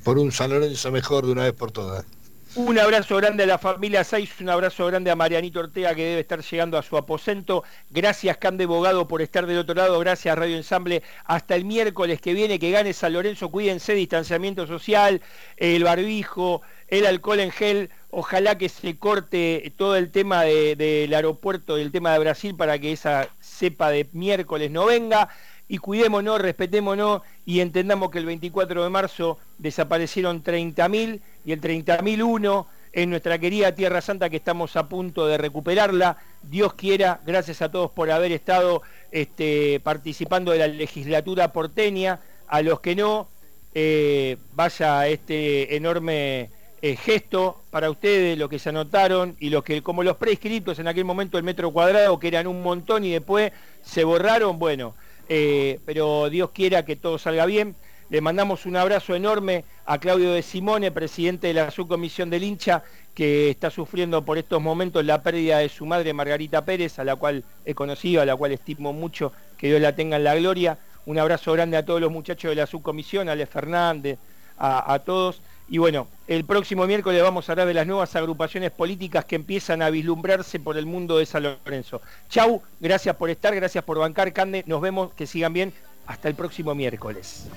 por un San Lorenzo mejor de una vez por todas. Un abrazo grande a la familia Saiz, un abrazo grande a Marianito Ortega que debe estar llegando a su aposento. Gracias Cande Bogado por estar del otro lado, gracias Radio Ensamble. Hasta el miércoles que viene, que gane San Lorenzo, cuídense, distanciamiento social, el barbijo, el alcohol en gel. Ojalá que se corte todo el tema del aeropuerto, el tema de Brasil, para que esa cepa de miércoles no venga. Y cuidémonos, respetémonos y entendamos que el 24 de marzo desaparecieron 30.000 y el 30.001 en nuestra querida Tierra Santa que estamos a punto de recuperarla. Dios quiera, gracias a todos por haber estado este, participando de la legislatura porteña. A los que no, eh, vaya este enorme eh, gesto para ustedes, lo que se anotaron y los que, como los prescriptos en aquel momento el metro cuadrado, que eran un montón y después se borraron, bueno, eh, pero Dios quiera que todo salga bien. Le mandamos un abrazo enorme a Claudio de Simone, presidente de la subcomisión del hincha, que está sufriendo por estos momentos la pérdida de su madre Margarita Pérez, a la cual he conocido, a la cual estimo mucho, que Dios la tenga en la gloria. Un abrazo grande a todos los muchachos de la subcomisión, a Ale Fernández, a, todos. Y bueno, el próximo miércoles vamos a hablar de las nuevas agrupaciones políticas que empiezan a vislumbrarse por el mundo de San Lorenzo. Chau, gracias por estar, gracias por bancar, Cande, nos vemos, que sigan bien, hasta el próximo miércoles.